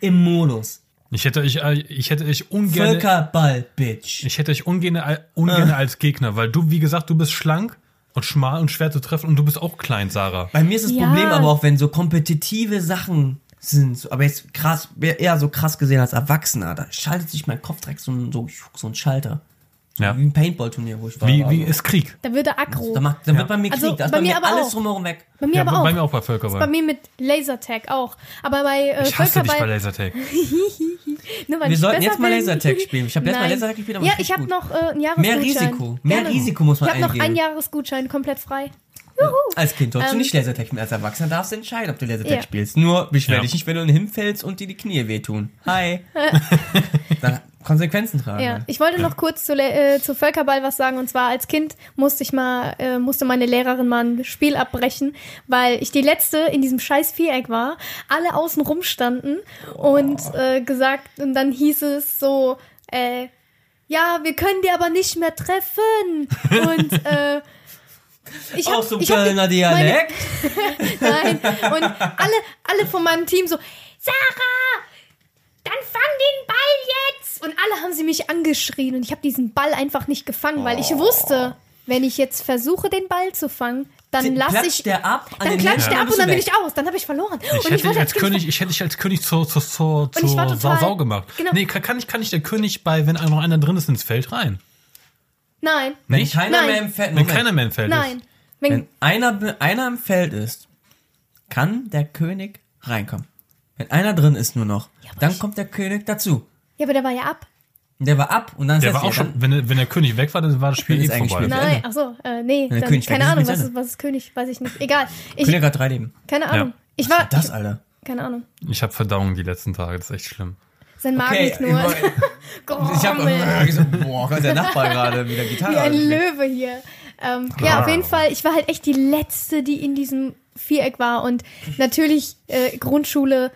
im Modus. Ich hätte euch, äh, ich hätte euch ungern, Völkerball, Bitch. ich hätte euch ungern, äh, ungern Äh. als Gegner, weil du, wie gesagt, du bist schlank und schmal und schwer zu treffen und du bist auch klein, Sarah. Bei mir ist das Ja. Problem aber auch, wenn so kompetitive Sachen sind, aber jetzt krass, eher so krass gesehen als Erwachsener, da schaltet sich mein Kopf direkt so, so, so ein Schalter. Ja. Wie ein Paintball-Turnier, wo ich war. Wie, Also, wie ist Krieg? Da würde aggro. da, macht, da wird Ja. bei mir Krieg, Also, da ist bei bei mir mir aber alles auch. drumherum weg. Bei mir Ja, aber bei auch. mir auch bei Bei Völkerball. mir mit Lasertag auch. Aber bei äh, Ich hasse dich bei Völkerball, Lasertag. nur weil Wir ich sollten jetzt mal. Lasertag spielen. Ich habe letztes Mal. Lasertag gespielt, aber Ja, ich habe gut. noch äh, einen Mehr Jahresgutschein. Risiko. Mehr Gerne. Risiko muss man Ich habe noch einen Jahresgutschein komplett frei. Als Kind sollst du Ähm, nicht Lasertag spielen. Als Erwachsener darfst du entscheiden, ob du Lasertag Ja. spielst. Nur beschwer Ja. dich nicht, wenn du hinfällst und dir die Knie wehtun. Hi. Dann Konsequenzen tragen. Ja, ich wollte noch kurz zu, äh, zu Völkerball was sagen. Und zwar als Kind musste ich mal, äh, musste meine Lehrerin mal ein Spiel abbrechen, weil ich die letzte in diesem scheiß Viereck war. Alle außen rum standen und äh, gesagt, und dann hieß es so, äh, ja, wir können die aber nicht mehr treffen. Und äh, ich Auch hab, so ich hab die- Kölner meine- Dialekt. Nein. Und alle, alle von meinem Team so, Sarah, dann fang den Ball jetzt. Und alle haben sie mich angeschrien und ich habe diesen Ball einfach nicht gefangen, weil ich wusste, wenn ich jetzt versuche, den Ball zu fangen, dann lasse ich. der ab an dann klatscht Händen, der ab und dann bin ich aus. Dann habe ich verloren. Ich und hätte dich wollte als Kind König, ich hätte dich als König zur, zur, zur, ich zur Sau, total- Sau gemacht. genau. Nee, kann, kann, ich, kann ich der König bei, wenn noch einer drin ist, ins Feld rein? Nein, Wenn Nicht? keiner Nein. mehr im Feld Wenn keiner mehr im Feld nein. ist. Wenn, Wenn einer, einer im Feld ist, kann der König reinkommen. Wenn einer drin ist nur noch, aber dann ich- kommt der König dazu. Ja, aber der war ja ab. Der war ab und dann Der ist war jetzt auch schon, wenn, der- wenn der König weg war, dann war das Spiel eh vorbei. Spiel. Nein, ach so, äh, nee, der dann, König weg keine ist, Ahnung, ist was Ende. ist, was ist König, weiß ich nicht. Egal. Ich, König hat drei Leben. keine Ahnung. Ich war, Das, Alter. keine Ahnung. Ich habe Verdauung die letzten Tage, das ist echt schlimm. Sein Magen Okay, knurrt. Ich hab Grommel. gesagt, boah, ganz der Nachbar gerade wieder Gitarre. Wie ein spielt. Löwe hier. Ähm, ja, auf jeden Fall, ich war halt echt die Letzte, die in diesem Viereck war. Und natürlich, äh, Grundschule,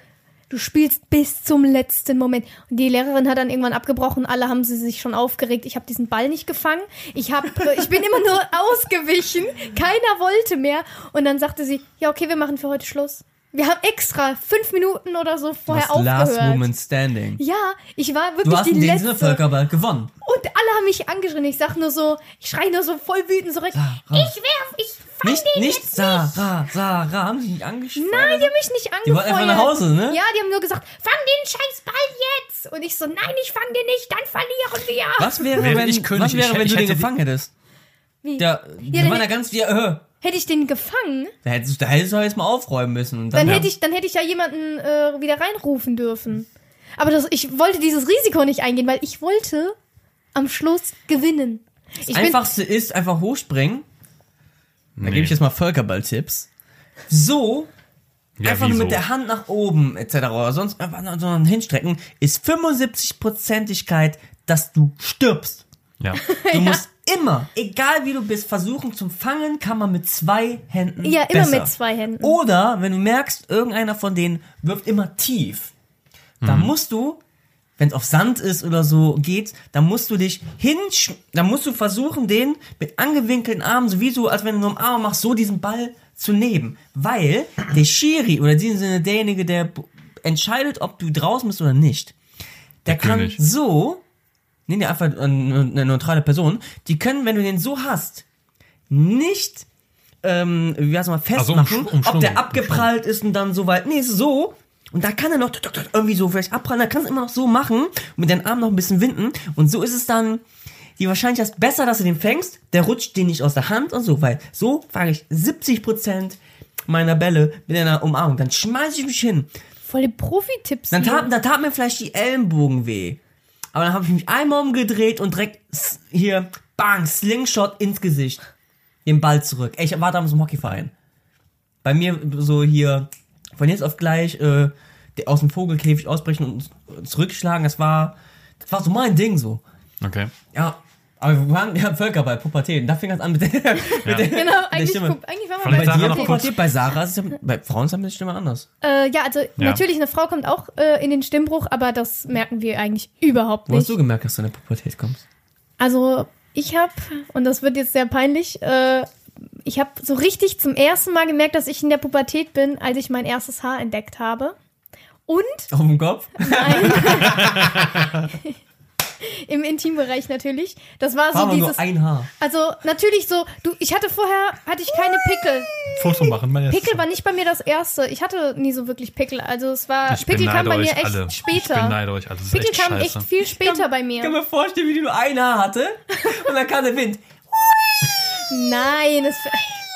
du spielst bis zum letzten Moment. Und die Lehrerin hat dann irgendwann abgebrochen, alle haben sie sich schon aufgeregt. Ich habe diesen Ball nicht gefangen. Ich, hab, äh, ich bin immer nur ausgewichen. Keiner wollte mehr. Und dann sagte sie, ja, okay, wir machen für heute Schluss. Wir haben extra fünf Minuten oder so Du vorher hast Last aufgehört. Woman Standing. Ja, ich war Du wirklich hast die in dem letzte. Sinne Völkerball gewonnen. Und alle haben mich angeschrien. Ich sag nur so, ich schrei nur so voll wütend zurück. Sarah. Ich werf, ich fang Nicht, den nicht jetzt Sarah, Sarah. Haben sie nicht angeschrieben? Nein, die haben mich nicht angefeuert. Die wollten einfach nach Hause, ne? Ja, die haben nur gesagt, fang den scheiß Ball jetzt. Und ich so, nein, ich fang den nicht, dann verlieren wir. Was wäre, wenn, ich König, was wäre, ich- wenn ich du den hätte die- gefangen hättest? Wie? Der, die dann waren ja ganz wie, äh, Hätte ich den gefangen, da hättest, du- da hättest du jetzt mal aufräumen müssen. Und dann, dann ja. hätte ich, dann hätte ich ja jemanden äh, wieder reinrufen dürfen. Aber das, ich wollte dieses Risiko nicht eingehen, weil ich wollte am Schluss gewinnen. Ich Das bin, Einfachste ist einfach hochspringen. Da Nee. gebe ich jetzt mal Völkerball-Tipps. So, Ja, einfach nur mit der Hand nach oben etc. Oder sonst einfach nur so ein hinstrecken, ist 75%igkeit, dass du stirbst. Ja. Du musst immer, egal wie du bist, versuchen zum Fangen kann man mit zwei Händen ja, immer besser. mit zwei Händen. Oder wenn du merkst, irgendeiner von denen wirft immer tief, dann musst du, wenn es auf Sand ist oder so geht, dann musst du dich hinsch, dann musst du versuchen, den mit angewinkelten Armen, sowieso, als wenn du nur im Arm machst, so diesen Ball zu nehmen. Weil der Schiri oder in diesem Sinne derjenige, der entscheidet, ob du draußen bist oder nicht, der, Der kann König. so, nee, nee, einfach eine, neutrale Person, die können, wenn du den so hast, nicht ähm, wie heißt mal, festmachen, umschlungen, ob der abgeprallt ist und dann so weit. Nee, ist so. Und da kann er noch irgendwie so vielleicht abprallen, da kannst du immer noch so machen, mit den Armen noch ein bisschen winden. Und so ist es dann, die Wahrscheinlichkeit ist besser, dass du den fängst, der rutscht dir nicht aus der Hand und so, weil so fange ich 70% meiner Bälle mit einer Umarmung. Dann schmeiß ich mich hin. Voll die Profi-Tipps. Dann hier. tat, da tat mir vielleicht die Ellenbogen weh. Aber dann habe ich mich einmal umgedreht und direkt hier, bang, Slingshot ins Gesicht. Den Ball zurück. Ey, ich war damals im Hockeyverein. Bei mir so hier, von jetzt auf gleich, äh, aus dem Vogelkäfig ausbrechen und zurückschlagen, das war, das war so mein Ding so. Okay. Ja, aber wir waren ja Völkerball, Pubertät. Da fing das an mit der, mit der, Genau, mit der eigentlich, Stimme. guck, eigentlich war man Vielleicht bei dir noch kurz- Pubertät, bei Sarah ist es ja, bei Frauen ist ja die Stimme anders. Äh, ja, also natürlich, eine Frau kommt auch äh, in den Stimmbruch, aber das merken wir eigentlich überhaupt Wo hast nicht. du gemerkt, dass du in der Pubertät kommst? Also Ich habe, und das wird jetzt sehr peinlich, äh, ich habe so richtig zum ersten Mal gemerkt, dass ich in der Pubertät bin, als ich mein erstes Haar entdeckt habe. Und Auf dem Kopf? nein, im Intimbereich natürlich. Das war so dieses, nur ein Haar. also natürlich so, du, ich hatte vorher, hatte ich keine Pickel. Foto machen, meine Pickel war nicht bei mir das erste. Ich hatte nie so wirklich Pickel. Also es war, Ich Pickel kam bei mir euch echt alle. Ich später. beneide euch alle. Das ist Pickel echt kamen scheiße. echt viel später bei Ich kann mir. mir vorstellen, wie die nur ein Haar hatte und dann kam der Wind. Nein, es,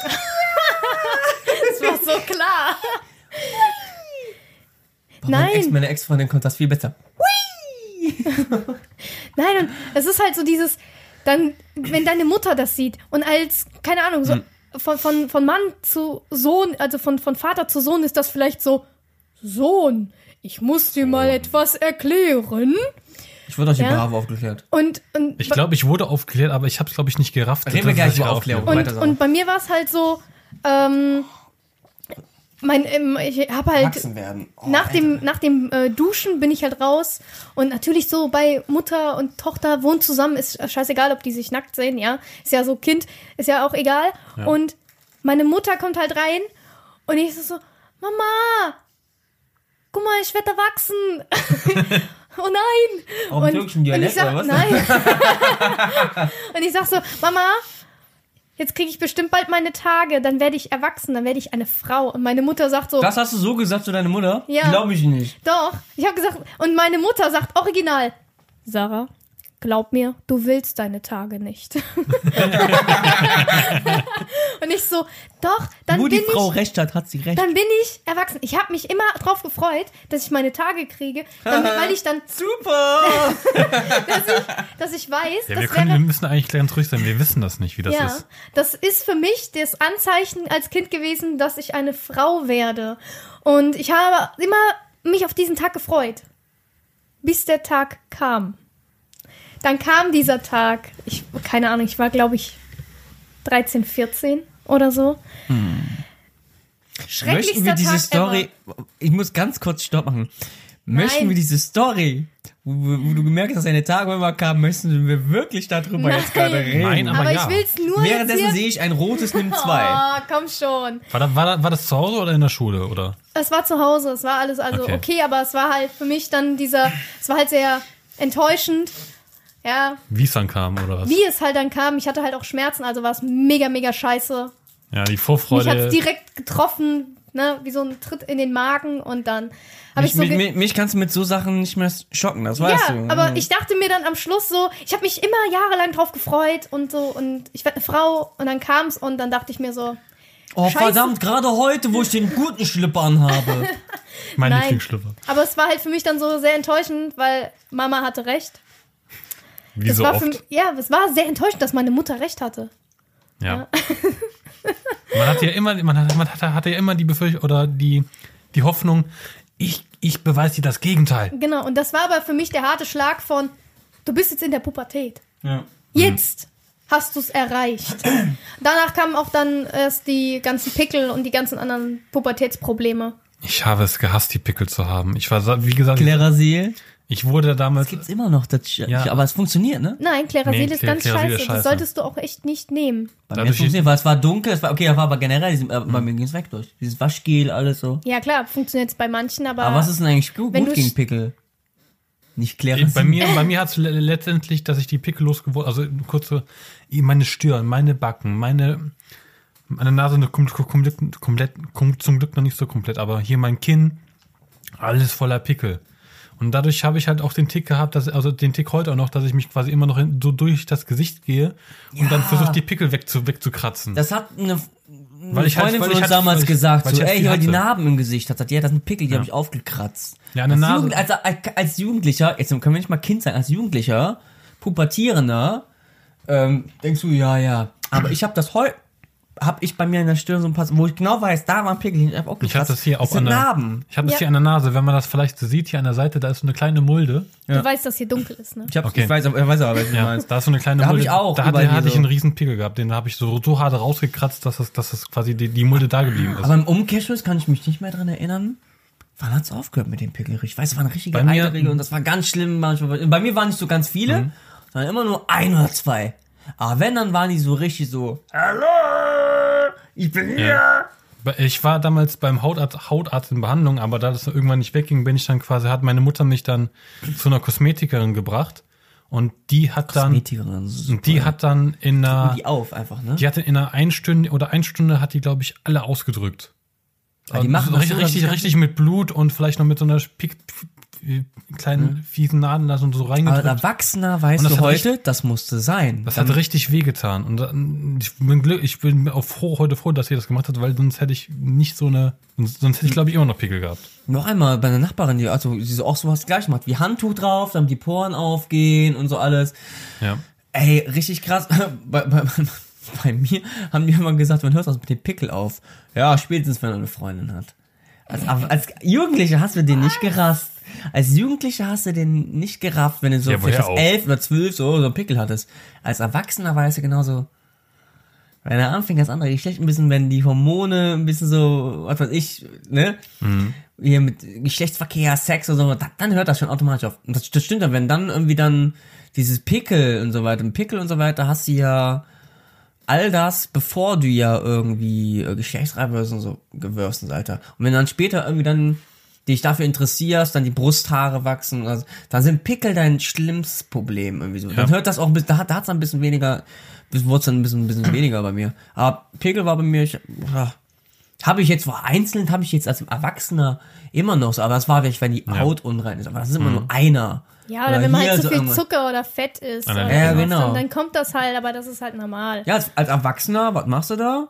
das war so klar. Meine Ex, Nein, meine Ex-Freundin konnte das viel besser. nein, und es ist halt so dieses, dann, wenn deine Mutter das sieht und als, keine Ahnung, so von, von, von Mann zu Sohn, also von, von Vater zu Sohn ist das vielleicht so, Sohn, ich muss dir mal etwas erklären. Ich wurde euch Ja. die Bravo aufgeklärt. Und, und Ich glaube, ich wurde aufgeklärt, aber ich habe es, glaube ich, nicht gerafft. Reden wir gleich über Aufklärung. Und, und bei mir war es halt so, ähm, mein, ähm, ich habe halt. Oh, nach dem, nach dem äh, Duschen bin ich halt raus und natürlich so bei Mutter und Tochter wohnen zusammen, ist scheißegal, ob die sich nackt sehen, ja. Ist ja so Kind, ist ja auch egal. Und meine Mutter kommt halt rein und ich so, so Mama, guck mal, ich werde erwachsen. oh nein. Auch mit türkischem und ich Dialekt, sag, oder was? nein. und ich sag so, Mama, jetzt kriege ich bestimmt bald meine Tage, dann werde ich erwachsen, dann werde ich eine Frau. Und meine Mutter sagt so, Das hast du so gesagt zu deiner Mutter? Ja. Glaube ich nicht. doch. Ich habe gesagt, und meine Mutter sagt original, Sarah, glaub mir, du willst deine Tage nicht. und ich so, doch, dann Wo bin die Frau ich recht hat, hat sie recht. dann bin ich erwachsen. Ich habe mich immer drauf gefreut, dass ich meine Tage kriege, damit, weil ich dann, Super! dass ich weiß, Ja, wir, können, wir wäre müssen eigentlich ganz ruhig sein. Wir wissen das nicht, wie das ja, ist. das ist für mich das Anzeichen als Kind gewesen, dass ich eine Frau werde. Und ich habe immer mich auf diesen Tag gefreut. Bis der Tag kam. Dann kam dieser Tag. Ich, keine Ahnung, ich war, glaube ich, 13, 14 oder so. Schrecklichster Möchten wir diese Tag Story. Ich muss ganz kurz Stopp machen. Möchten Nein. wir diese Story, wo, wo du gemerkt hast, dass deine Tage immer kamen, möchten wir wirklich darüber jetzt Nein. gerade reden? Nein, Aber, aber ich ja. will's nur jetzt Währenddessen sehe ich ein rotes Nimm 2. Oh, komm schon. War, da, war, da, war das zu Hause oder in der Schule? Oder? Es war zu Hause, es war alles also okay. Okay. aber es war halt für mich dann dieser, es war halt sehr enttäuschend. Ja, Wie es dann kam, oder was? wie es halt dann kam. Ich hatte halt auch Schmerzen, also war es mega, mega scheiße. Ja, die Mich Vorfreude. hat es direkt getroffen, ne, wie so ein Tritt in den Magen und dann habe Mich, ich so. mich, mich, mich kannst du mit so Sachen nicht mehr schocken, das weißt ja, du. aber ich dachte mir dann am Schluss so, ich habe mich immer jahrelang drauf gefreut und so und ich werde eine Frau und dann kam's und dann dachte ich mir so, oh, Scheiße. verdammt, gerade heute, wo ich den guten Schlipper anhabe. mein nein. Lieblingsschlüpper. Aber es war halt für mich dann so sehr enttäuschend, weil Mama hatte recht. Wie Es so war oft. für mich, ja, es war sehr enttäuschend, dass meine Mutter recht hatte. Ja. man hat ja immer, man hat, man hatte, hatte ja immer die Befürchtung oder die, die Hoffnung, ich, ich beweise dir das Gegenteil. Genau, und das war aber für mich der harte Schlag von, du bist jetzt in der Pubertät. ja. Jetzt hast du es erreicht. Danach kamen auch dann erst die ganzen Pickel und die ganzen anderen Pubertätsprobleme. Ich habe es gehasst, die Pickel zu haben. Ich war, wie gesagt, Klerasil. Ich wurde damals. Gibt's immer noch, das, Ja. aber es funktioniert, ne? Nein, Klerasil Nee, ist ganz Klerasil scheiße. ist Das scheiße. solltest du auch echt nicht nehmen. Bei mir funktioniert, weil es war dunkel, es war, okay, das war aber generell, diesem- äh, bei mir ging es weg durch. Dieses Waschgel, alles so. Ja, klar, funktioniert es bei manchen, aber, Aber was ist denn eigentlich gut, Wenn gut gegen Pickel? Nicht Klerasil. Bei mir, bei mir hat es letztendlich, dass ich die Pickel losgeworden, also kurze, meine Stirn, meine Backen, meine, meine Nase eine kom komplett, komplett, kom zum Glück noch nicht so komplett, aber hier mein Kinn, alles voller Pickel. Und dadurch habe ich halt auch den Tick gehabt, dass, also den Tick heute auch noch, dass ich mich quasi immer noch so durch das Gesicht gehe und dann versuche die Pickel wegzu, wegzukratzen. Das hat eine, eine Weil ich halt- Freundin weil von ich uns halt- damals ich- gesagt, weil ich so, halt ey, viel weil die. Narben im Gesicht hat. Ja, das sind Pickel, die habe ich aufgekratzt. Ja, eine als Nase- Jugend, als, als Jugendlicher, jetzt können wir nicht mal Kind sein, als Jugendlicher, Pubertierender, ähm, denkst du, ja, ja. Aber ich habe das heute, habe ich bei mir in der Stirn so ein paar, wo ich genau weiß, da war ein Pickel, ich habe auch ich habe das hier auch das an der, Narben. ich habe das Ja. hier an der Nase, wenn man das vielleicht so sieht, hier an der Seite, da ist so eine kleine Mulde. Ja. du weißt, dass hier dunkel ist, ne? Ich, hab, Okay. ich weiß, aber- ich weiß aber, was du Ja, meinst. da ist so eine kleine Da hab Mulde. ich auch Da hatte, hatte ich einen riesen Pickel gehabt. Den habe ich so, so hart rausgekratzt, dass das, dass das quasi die, die Mulde da geblieben ist. Aber im Umkehrschluss kann ich mich nicht mehr dran erinnern. Wann hat's aufgehört mit dem Pickel? Ich weiß, es waren richtige Bei mir- Eiterregel und das war ganz schlimm manchmal. Bei mir waren nicht so ganz viele, sondern immer nur ein oder zwei. Aber wenn, dann waren die so richtig so, Hallo, ich bin hier. Ich war damals beim Hautarzt, Hautarzt in Behandlung, aber da das irgendwann nicht wegging, bin ich dann quasi, hat meine Mutter mich dann zu einer Kosmetikerin gebracht und die hat dann, Kosmetikerin, super. und die hat dann in einer, die auf einfach, ne? die hatte in einer Einstunde oder eine Stunde hat die, glaube ich, alle ausgedrückt. Ja, die machen so richtig, richtig mit Blut und vielleicht noch mit so einer Pik, kleinen fiesen Nadel da so so Aber reingedrückt. als Erwachsener weißt Und das du heute, das musste sein. Das hat richtig wehgetan. Und ich bin, glück, ich bin auch froh, heute froh, dass ihr das gemacht habt, weil sonst hätte ich nicht so eine, sonst hätte ich glaube ich immer noch Pickel gehabt. Noch einmal bei einer Nachbarin, die also die so auch sowas gleich macht, wie Handtuch drauf, dann die Poren aufgehen und so alles. Ja. Ey, richtig krass. bei, bei, bei mir haben die immer gesagt, man hört das mit dem Pickel auf. Ja, spätestens wenn er eine Freundin hat. Als, aber als Jugendlicher hast du den nicht gerafft. Als Jugendlicher hast du den nicht gerafft, wenn du so Ja, vielleicht elf oder zwölf so, so einen Pickel hattest. Als Erwachsener weißt du genauso, wenn er anfängt, das andere Geschlecht ein bisschen, wenn die Hormone ein bisschen so, was weiß ich, ne? Hier mit Geschlechtsverkehr, Sex und so, dann, hört das schon automatisch auf. Und das, das stimmt dann, wenn dann irgendwie dann dieses Pickel und so weiter, ein Pickel und so weiter, hast du ja all das, bevor du ja irgendwie äh, geschlechtsreif wirst und so gewirst und so, Alter. Und wenn dann später irgendwie dann dich dafür interessierst, dann die Brusthaare wachsen, also, dann sind Pickel dein schlimmstes Problem irgendwie so. Dann Ja. hört das auch ein bisschen, da, hat- da hat's dann ein bisschen weniger, wurde es dann ein bisschen, ein bisschen weniger bei mir. Aber Pickel war bei mir, ich, ja, habe ich jetzt vereinzelt, habe ich jetzt als Erwachsener immer noch so, aber das war vielleicht, wenn die Haut unrein ist, aber das ist immer nur einer. Ja, oder, wenn man halt zu so viel irgendwas. Zucker oder Fett isst. Ah, oder ja, genau. Dann, dann kommt das halt, aber das ist halt normal. Ja, als, als Erwachsener, was machst du da?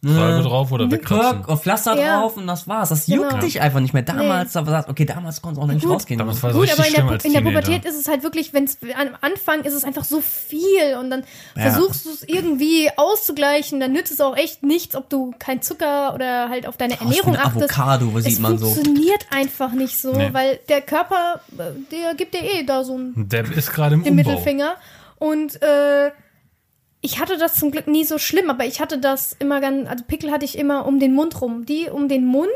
Salbe drauf oder wegklopfen. Kirk, auf Pflaster Ja. drauf und das war's. Das Genau. juckt dich einfach nicht mehr. Damals, da war okay, damals konnte es auch noch nicht Gut. rausgehen. Damals war es Gut, richtig aber in der, schlimm Pu- als in der. Pubertät ist es halt wirklich, wenn es am Anfang ist es einfach so viel und dann Ja. versuchst du es irgendwie auszugleichen, dann nützt es auch echt nichts, ob du kein Zucker oder halt auf deine Was Ernährung ein achtest. Avocado, was es sieht man so. funktioniert einfach nicht so, Nee. weil der Körper, äh, der gibt dir eh da so einen Der ist gerade im den Umbau. Mittelfinger. Und äh, ich hatte das zum Glück nie so schlimm, aber ich hatte das immer ganz, also Pickel hatte ich immer um den Mund rum. Die um den Mund,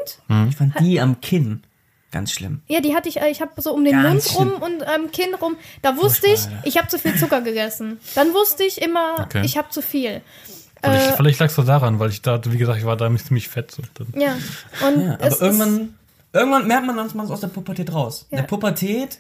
Ich fand die am Kinn ganz schlimm. ja, die hatte ich, äh, ich habe so um den Ganz Mund rum und am Kinn rum. Da wusste ich, ich habe zu viel Zucker gegessen. Dann wusste ich immer, Okay. ich habe zu viel. Vielleicht, Äh, vielleicht lag es daran, weil ich da, wie gesagt, ich war da ziemlich fett. So. Ja. Und Ja, aber irgendwann, irgendwann merkt man manchmal aus der Pubertät raus. In Ja. der Pubertät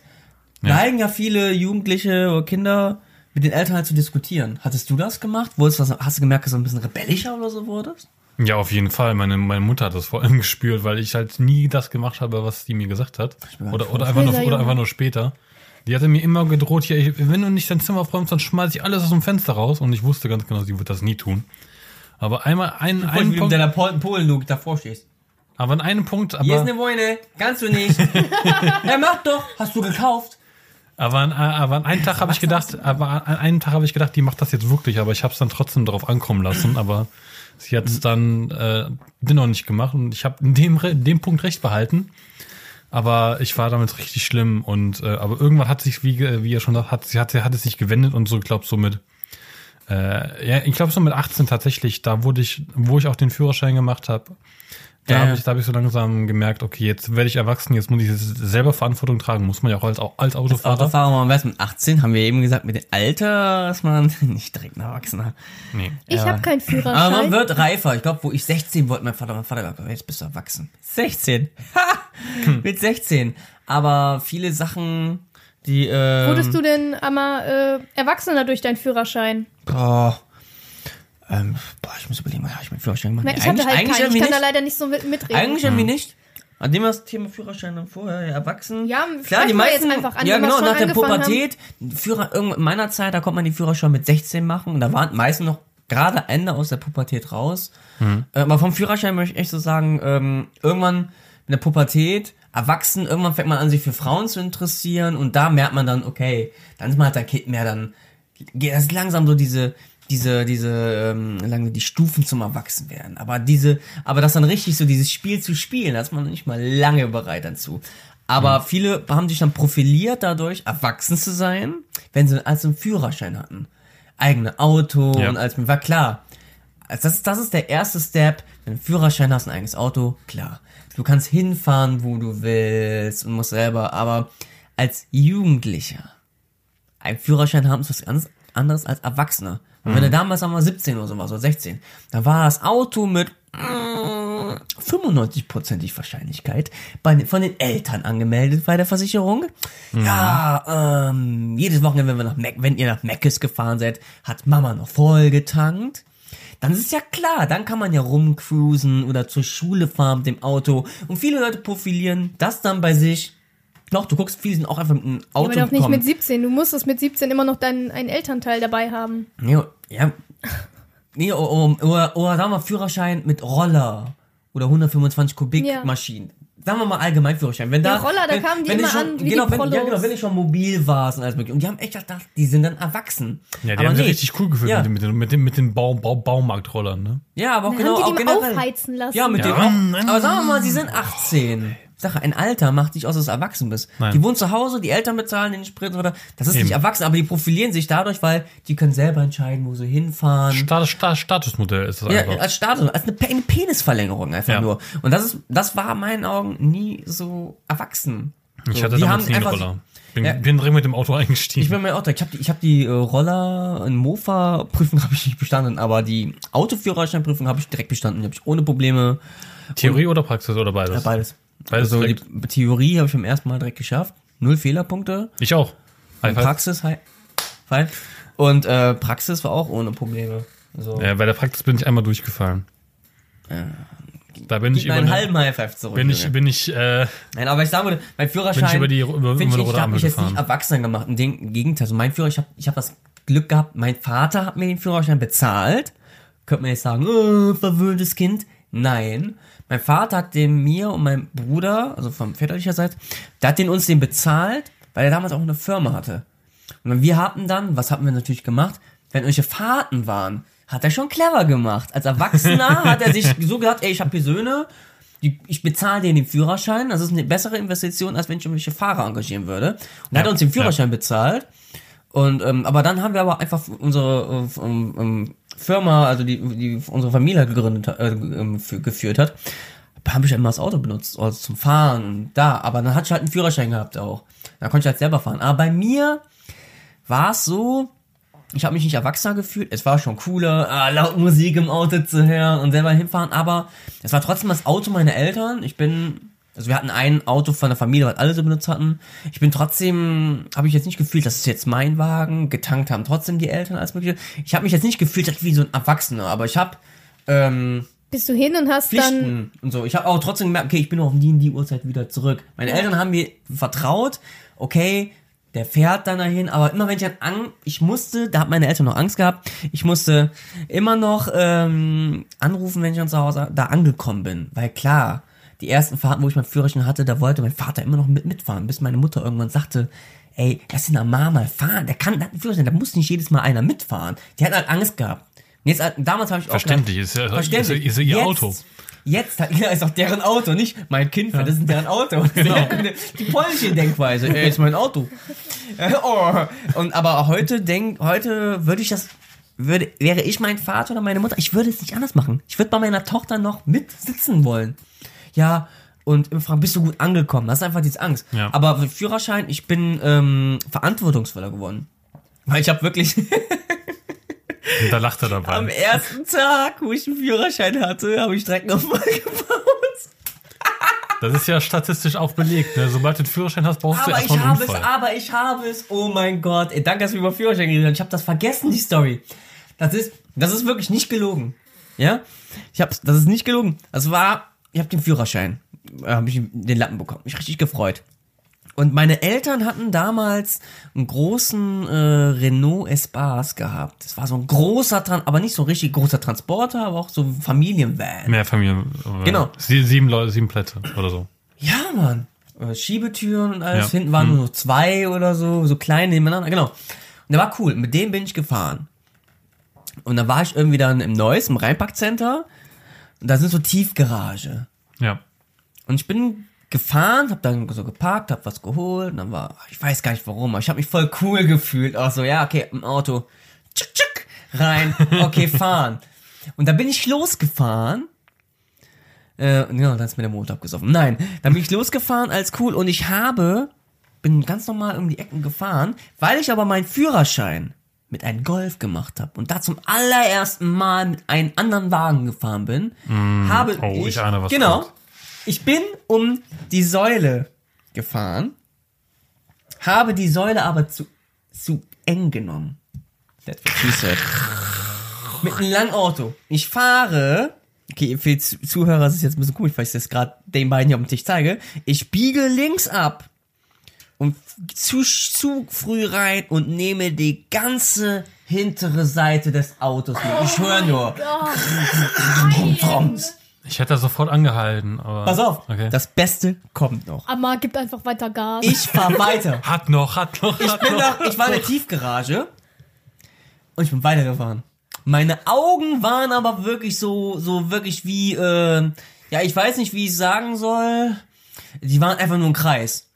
neigen ja viele Jugendliche oder Kinder mit den Eltern halt zu diskutieren. Hattest du das gemacht? Wurdest du, was- hast du gemerkt, dass du ein bisschen rebellischer oder so wurdest? Ja, auf jeden Fall. Meine, meine Mutter hat das vor allem gespürt, weil ich halt nie das gemacht habe, was die mir gesagt hat. Oder, oder, einfach nur, oder einfach nur später. Die hatte mir immer gedroht, hier, ich, wenn du nicht dein Zimmer aufräumst, dann schmeiß ich alles aus dem Fenster raus. Und ich wusste ganz genau, sie wird das nie tun. Aber einmal, ein, Ein einen wie du mit Punkt, deiner Pol Polen du davor stehst. aber an einem Punkt, Hier ist aber, eine Wohne, kannst du nicht. ja, mach doch, hast du gekauft. Aber, an, aber an einem Tag habe ich gedacht, aber an einem Tag habe ich gedacht, die macht das jetzt wirklich, aber ich habe es dann trotzdem darauf ankommen lassen, aber sie hat es dann äh, dennoch nicht gemacht und ich habe in dem, in dem Punkt recht behalten. Aber ich war damit richtig schlimm und äh, aber irgendwann hat sich, wie, ge- wie ihr schon sagt, hat, sie hat, hat es sich gewendet und so, ich glaube so mit, äh, ja, ich glaube so mit 18 tatsächlich, da wurde ich, wo ich auch den Führerschein gemacht habe, da Ja, habe ich, da hab ich so langsam gemerkt, okay, jetzt werde ich erwachsen, jetzt muss ich selber Verantwortung tragen, muss man ja auch als, als Autofahrer. Autofahrer, man weiß, mit 18 haben wir eben gesagt, mit dem Alter ist man nicht direkt ein Erwachsener. Nee. ich Ja. habe keinen Aber man Führerschein. wird reifer. Ich glaube, wo ich 16 wollte, mein Vater, mein Vater gesagt, jetzt bist du erwachsen. 16. Ha! Mit 16. Aber viele Sachen, die, äh, Wurdest du denn einmal äh, Erwachsener durch deinen Führerschein? boah, ähm, boah, ich muss überlegen, was habe ich mit Führerschein gemacht? Na, Nee, ich hatte halt eigentlich keinen. Ich kann da nicht. leider nicht so mit, mitreden. Eigentlich irgendwie nicht. An dem das Thema Führerschein dann vorher ja, erwachsen. Ja, klar, die wir jetzt meisten, einfach an, ja genau, nach der Pubertät, Führer, irgend- in meiner Zeit, da konnte man die Führerschein mit 16 machen und da waren meisten noch gerade Ende aus der Pubertät raus. Äh, aber vom Führerschein möchte ich echt so sagen, ähm, irgendwann in der Pubertät, erwachsen, irgendwann fängt man an, sich für Frauen zu interessieren und da merkt man dann, okay, dann ist man halt der Kind mehr, dann geht das langsam so diese, diese, diese, ähm, lange die Stufen zum Erwachsenwerden. Aber diese, aber das dann richtig so dieses Spiel zu spielen, da ist man nicht mal lange bereit dazu. Aber viele haben sich dann profiliert dadurch, erwachsen zu sein, wenn sie als einen Führerschein hatten. Eigene Auto Ja. und als war klar. Also das, ist- das ist der erste Step. Wenn du einen Führerschein hast, ein eigenes Auto, klar. Du kannst hinfahren, wo du willst und musst selber, aber als Jugendlicher einen Führerschein haben ist was ganz anderes als Erwachsener. Und wenn du damals, sagen wir, 17 oder so warst, oder 16, dann war das Auto mit mm, 95%ig Wahrscheinlichkeit bei, von den Eltern angemeldet bei der Versicherung. Ja, ähm, jedes Wochenende, wenn wir nach Mac, wenn ihr nach Meckes gefahren seid, hat Mama noch voll getankt. Dann ist es ja klar, dann kann man ja rumcruisen oder zur Schule fahren mit dem Auto. Und viele Leute profilieren das dann bei sich. Doch, du guckst, viele sind auch einfach mit einem Auto Aber doch nicht gekommen. mit 17. Du musstest mit 17 immer noch deinen einen Elternteil dabei haben. Ja, ja. Nee, oder, oder, oder sagen wir Führerschein mit Roller oder 125 Kubik Ja. Maschinen. Sagen wir mal allgemein Führerschein. Wenn da, Ja, Roller, da wenn, kamen die wenn du immer schon, an wie genau, die wenn, ja, genau, wenn du schon mobil warst und alles mögliche. Und die haben echt gedacht, die sind dann erwachsen. Ja, die aber haben nee. sich richtig cool gefühlt Ja. mit, den- mit, den- mit, den- mit den Bau, Bau, Baumarktrollern, ne? Ja, aber auch genau, haben auch die die generell. aufheizen lassen? Ja, mit Ja. dem. Aber sagen wir mal, sie sind 18. Sache, ein Alter macht nicht aus, dass du erwachsen bist. Nein. Die wohnen zu Hause, die Eltern bezahlen den Sprit oder das ist Eben. nicht erwachsen, aber die profilieren sich dadurch, weil die können selber entscheiden, wo sie hinfahren. Status, Status, Statusmodell ist das Ja, einfach. als Status, als eine, eine Penisverlängerung einfach Ja. nur. Und das ist, das war in meinen Augen nie so erwachsen. ich so, hatte die damals nie einen Roller. Bin, Ja. bin direkt mit dem Auto eingestiegen. Ich bin mir auch, ich habe die, ich hab die äh, Roller, in Mofa-Prüfung habe ich nicht bestanden, aber die Autoführerscheinprüfung habe ich direkt bestanden, die habe ich ohne Probleme, Theorie oder Praxis oder beides? ja, beides. Also die. Theorie habe ich beim ersten Mal direkt geschafft, null Fehlerpunkte, Ich auch. High. Praxis, hi, hi. und äh, Praxis war auch ohne Probleme. So. Ja, bei der Praxis bin ich einmal durchgefallen. Da bin ich Gib über einen eine, halben High Five zurück. bin ich, bin ich, äh, Nein, aber ich sage mal, mein Führerschein. Bin ich über die- über- über ich, ich habe mich jetzt nicht erwachsen gemacht. Im Gegenteil, also mein Führer, ich habe ich hab das Glück gehabt, mein Vater hat mir den Führerschein bezahlt. Könnte man jetzt sagen, äh, verwöhntes Kind. Nein. Mein Vater hat den mir und meinem Bruder, also vom väterlicherseits, der hat den uns den bezahlt, weil er damals auch eine Firma hatte. Und wir hatten dann, was hatten wir natürlich gemacht, wenn irgendwelche Fahrten waren, hat er schon clever gemacht. Als Erwachsener hat er sich so gedacht, ey, ich habe hier Söhne, ich bezahle denen den Führerschein, das ist eine bessere Investition, als wenn ich irgendwelche Fahrer engagieren würde. Und er hat Ja, uns den Führerschein bezahlt. Und ähm, aber dann haben wir aber einfach unsere äh, ähm, ähm, Firma, also die, die unsere Familie gegründet, hat- äh, ähm, geführt hat, habe ich immer das Auto benutzt, also zum Fahren da. Aber dann hatte ich halt einen Führerschein gehabt auch. Da konnte ich halt selber fahren. Aber bei mir war es so, ich habe mich nicht erwachsener gefühlt. Es war schon cooler, ah, laut Musik im Auto zu hören und selber hinfahren, aber es war trotzdem das Auto meiner Eltern. Ich bin, also wir hatten ein Auto von der Familie, was alle so benutzt hatten. Ich bin trotzdem, habe ich jetzt nicht gefühlt, das ist jetzt mein Wagen. Getankt haben trotzdem die Eltern als mögliche. Ich habe mich jetzt nicht gefühlt wie so ein Erwachsener, aber ich habe ähm, Bist du hin und hast dann. Pflichten und so. Ich habe auch trotzdem gemerkt, okay, ich bin auf die in die Uhrzeit wieder zurück. Meine Eltern haben mir vertraut, okay, der fährt dann dahin, aber immer wenn ich dann an, ich musste, da hat meine Eltern noch Angst gehabt, ich musste immer noch ähm, anrufen, wenn ich dann zu Hause da angekommen bin, weil klar, die ersten Fahrten, wo ich meinen Führerschein hatte, da wollte mein Vater immer noch mit mitfahren, bis meine Mutter irgendwann sagte, ey, lass den Mama mal fahren, der kann, der hat einen Führerschein, da muss nicht jedes Mal einer mitfahren. Die hat halt Angst gehabt. Und Jetzt, damals habe ich auch Verständlich, gedacht, ist ja- verständlich. ist ja- ist ja ihr Jetzt- Auto. Jetzt hat, ja, ist auch deren Auto, nicht mein Kind, das ist deren Auto. Genau. Die polnische Denkweise, ey, ist mein Auto. Oh. Und aber heute denk, heute würde ich das, würde, wäre ich mein Vater oder meine Mutter, ich würde es nicht anders machen. Ich würde bei meiner Tochter noch mit sitzen wollen. Ja, und immer fragen, bist du gut angekommen? Das ist einfach diese Angst. Ja. Aber für Führerschein, ich bin ähm, verantwortungsvoller geworden. Weil ich habe wirklich Und da lacht er dabei. am ersten Tag, wo ich einen Führerschein hatte, habe ich Streckenunfall gebaut. Das ist ja statistisch auch belegt. Ne? Sobald du einen Führerschein hast, brauchst du Aber erstmal ich einen habe es, Unfall. aber ich habe es. Oh mein Gott. Ey, danke, dass wir über Führerschein geredet haben. Ich habe das vergessen, die Story. Das ist, das ist wirklich nicht gelogen. Ja? Ich hab's, das ist nicht gelogen. Das war, ich habe den Führerschein, äh, habe ich den Lappen bekommen. Mich richtig gefreut. Und meine Eltern hatten damals einen großen äh, Renault Espace gehabt. Das war so ein großer, Tran aber nicht so richtig großer Transporter, aber auch so ein Familienvan. Mehr Familien. äh, Genau. Sie, sieben Leute, sieben Plätze oder so. Ja, Mann. Äh, Schiebetüren und alles. Ja. Hinten waren nur noch zwei oder so, so klein nebeneinander. Genau. Und der war cool. Mit dem bin ich gefahren. Und dann war ich irgendwie dann im Neuss, im Rheinparkcenter. Und da sind so Tiefgarage. Ja. Und ich bin gefahren, hab dann so geparkt, hab was geholt. Und dann war, ich weiß gar nicht warum, aber ich habe mich voll cool gefühlt. Auch so, ja, okay, im Auto. Tschick, tschick, rein. Okay, fahren. Und da bin ich losgefahren. Äh, genau, dann ist mir der Motor abgesoffen. Nein, dann bin ich losgefahren als cool und ich habe, bin ganz normal um die Ecken gefahren, weil ich aber meinen Führerschein mit einem Golf gemacht habe und da zum allerersten Mal mit einem anderen Wagen gefahren bin, habe oh, ich, ich ahne, was genau, kommt. ich bin um die Säule gefahren, habe die Säule aber zu, zu eng genommen. That's what she said. Mit einem langen Auto. Ich fahre, okay, für die Zu- Zuhörer ist es jetzt ein bisschen komisch, weil ich das gerade den beiden hier auf dem Tisch zeige. Ich biege links ab und zu, zu früh rein und nehme die ganze hintere Seite des Autos mit. Ich höre nur. Frums. Ich hätte da sofort angehalten, aber. Pass auf, Okay. das Beste kommt noch. Amma gibt einfach weiter Gas. Ich fahr weiter. hat noch, hat noch, Ich hat bin noch. noch, ich war in der Tiefgarage und ich bin weitergefahren. Meine Augen waren aber wirklich so, so wirklich wie, äh, ja, ich weiß nicht, wie ich sagen soll. Die waren einfach nur ein Kreis.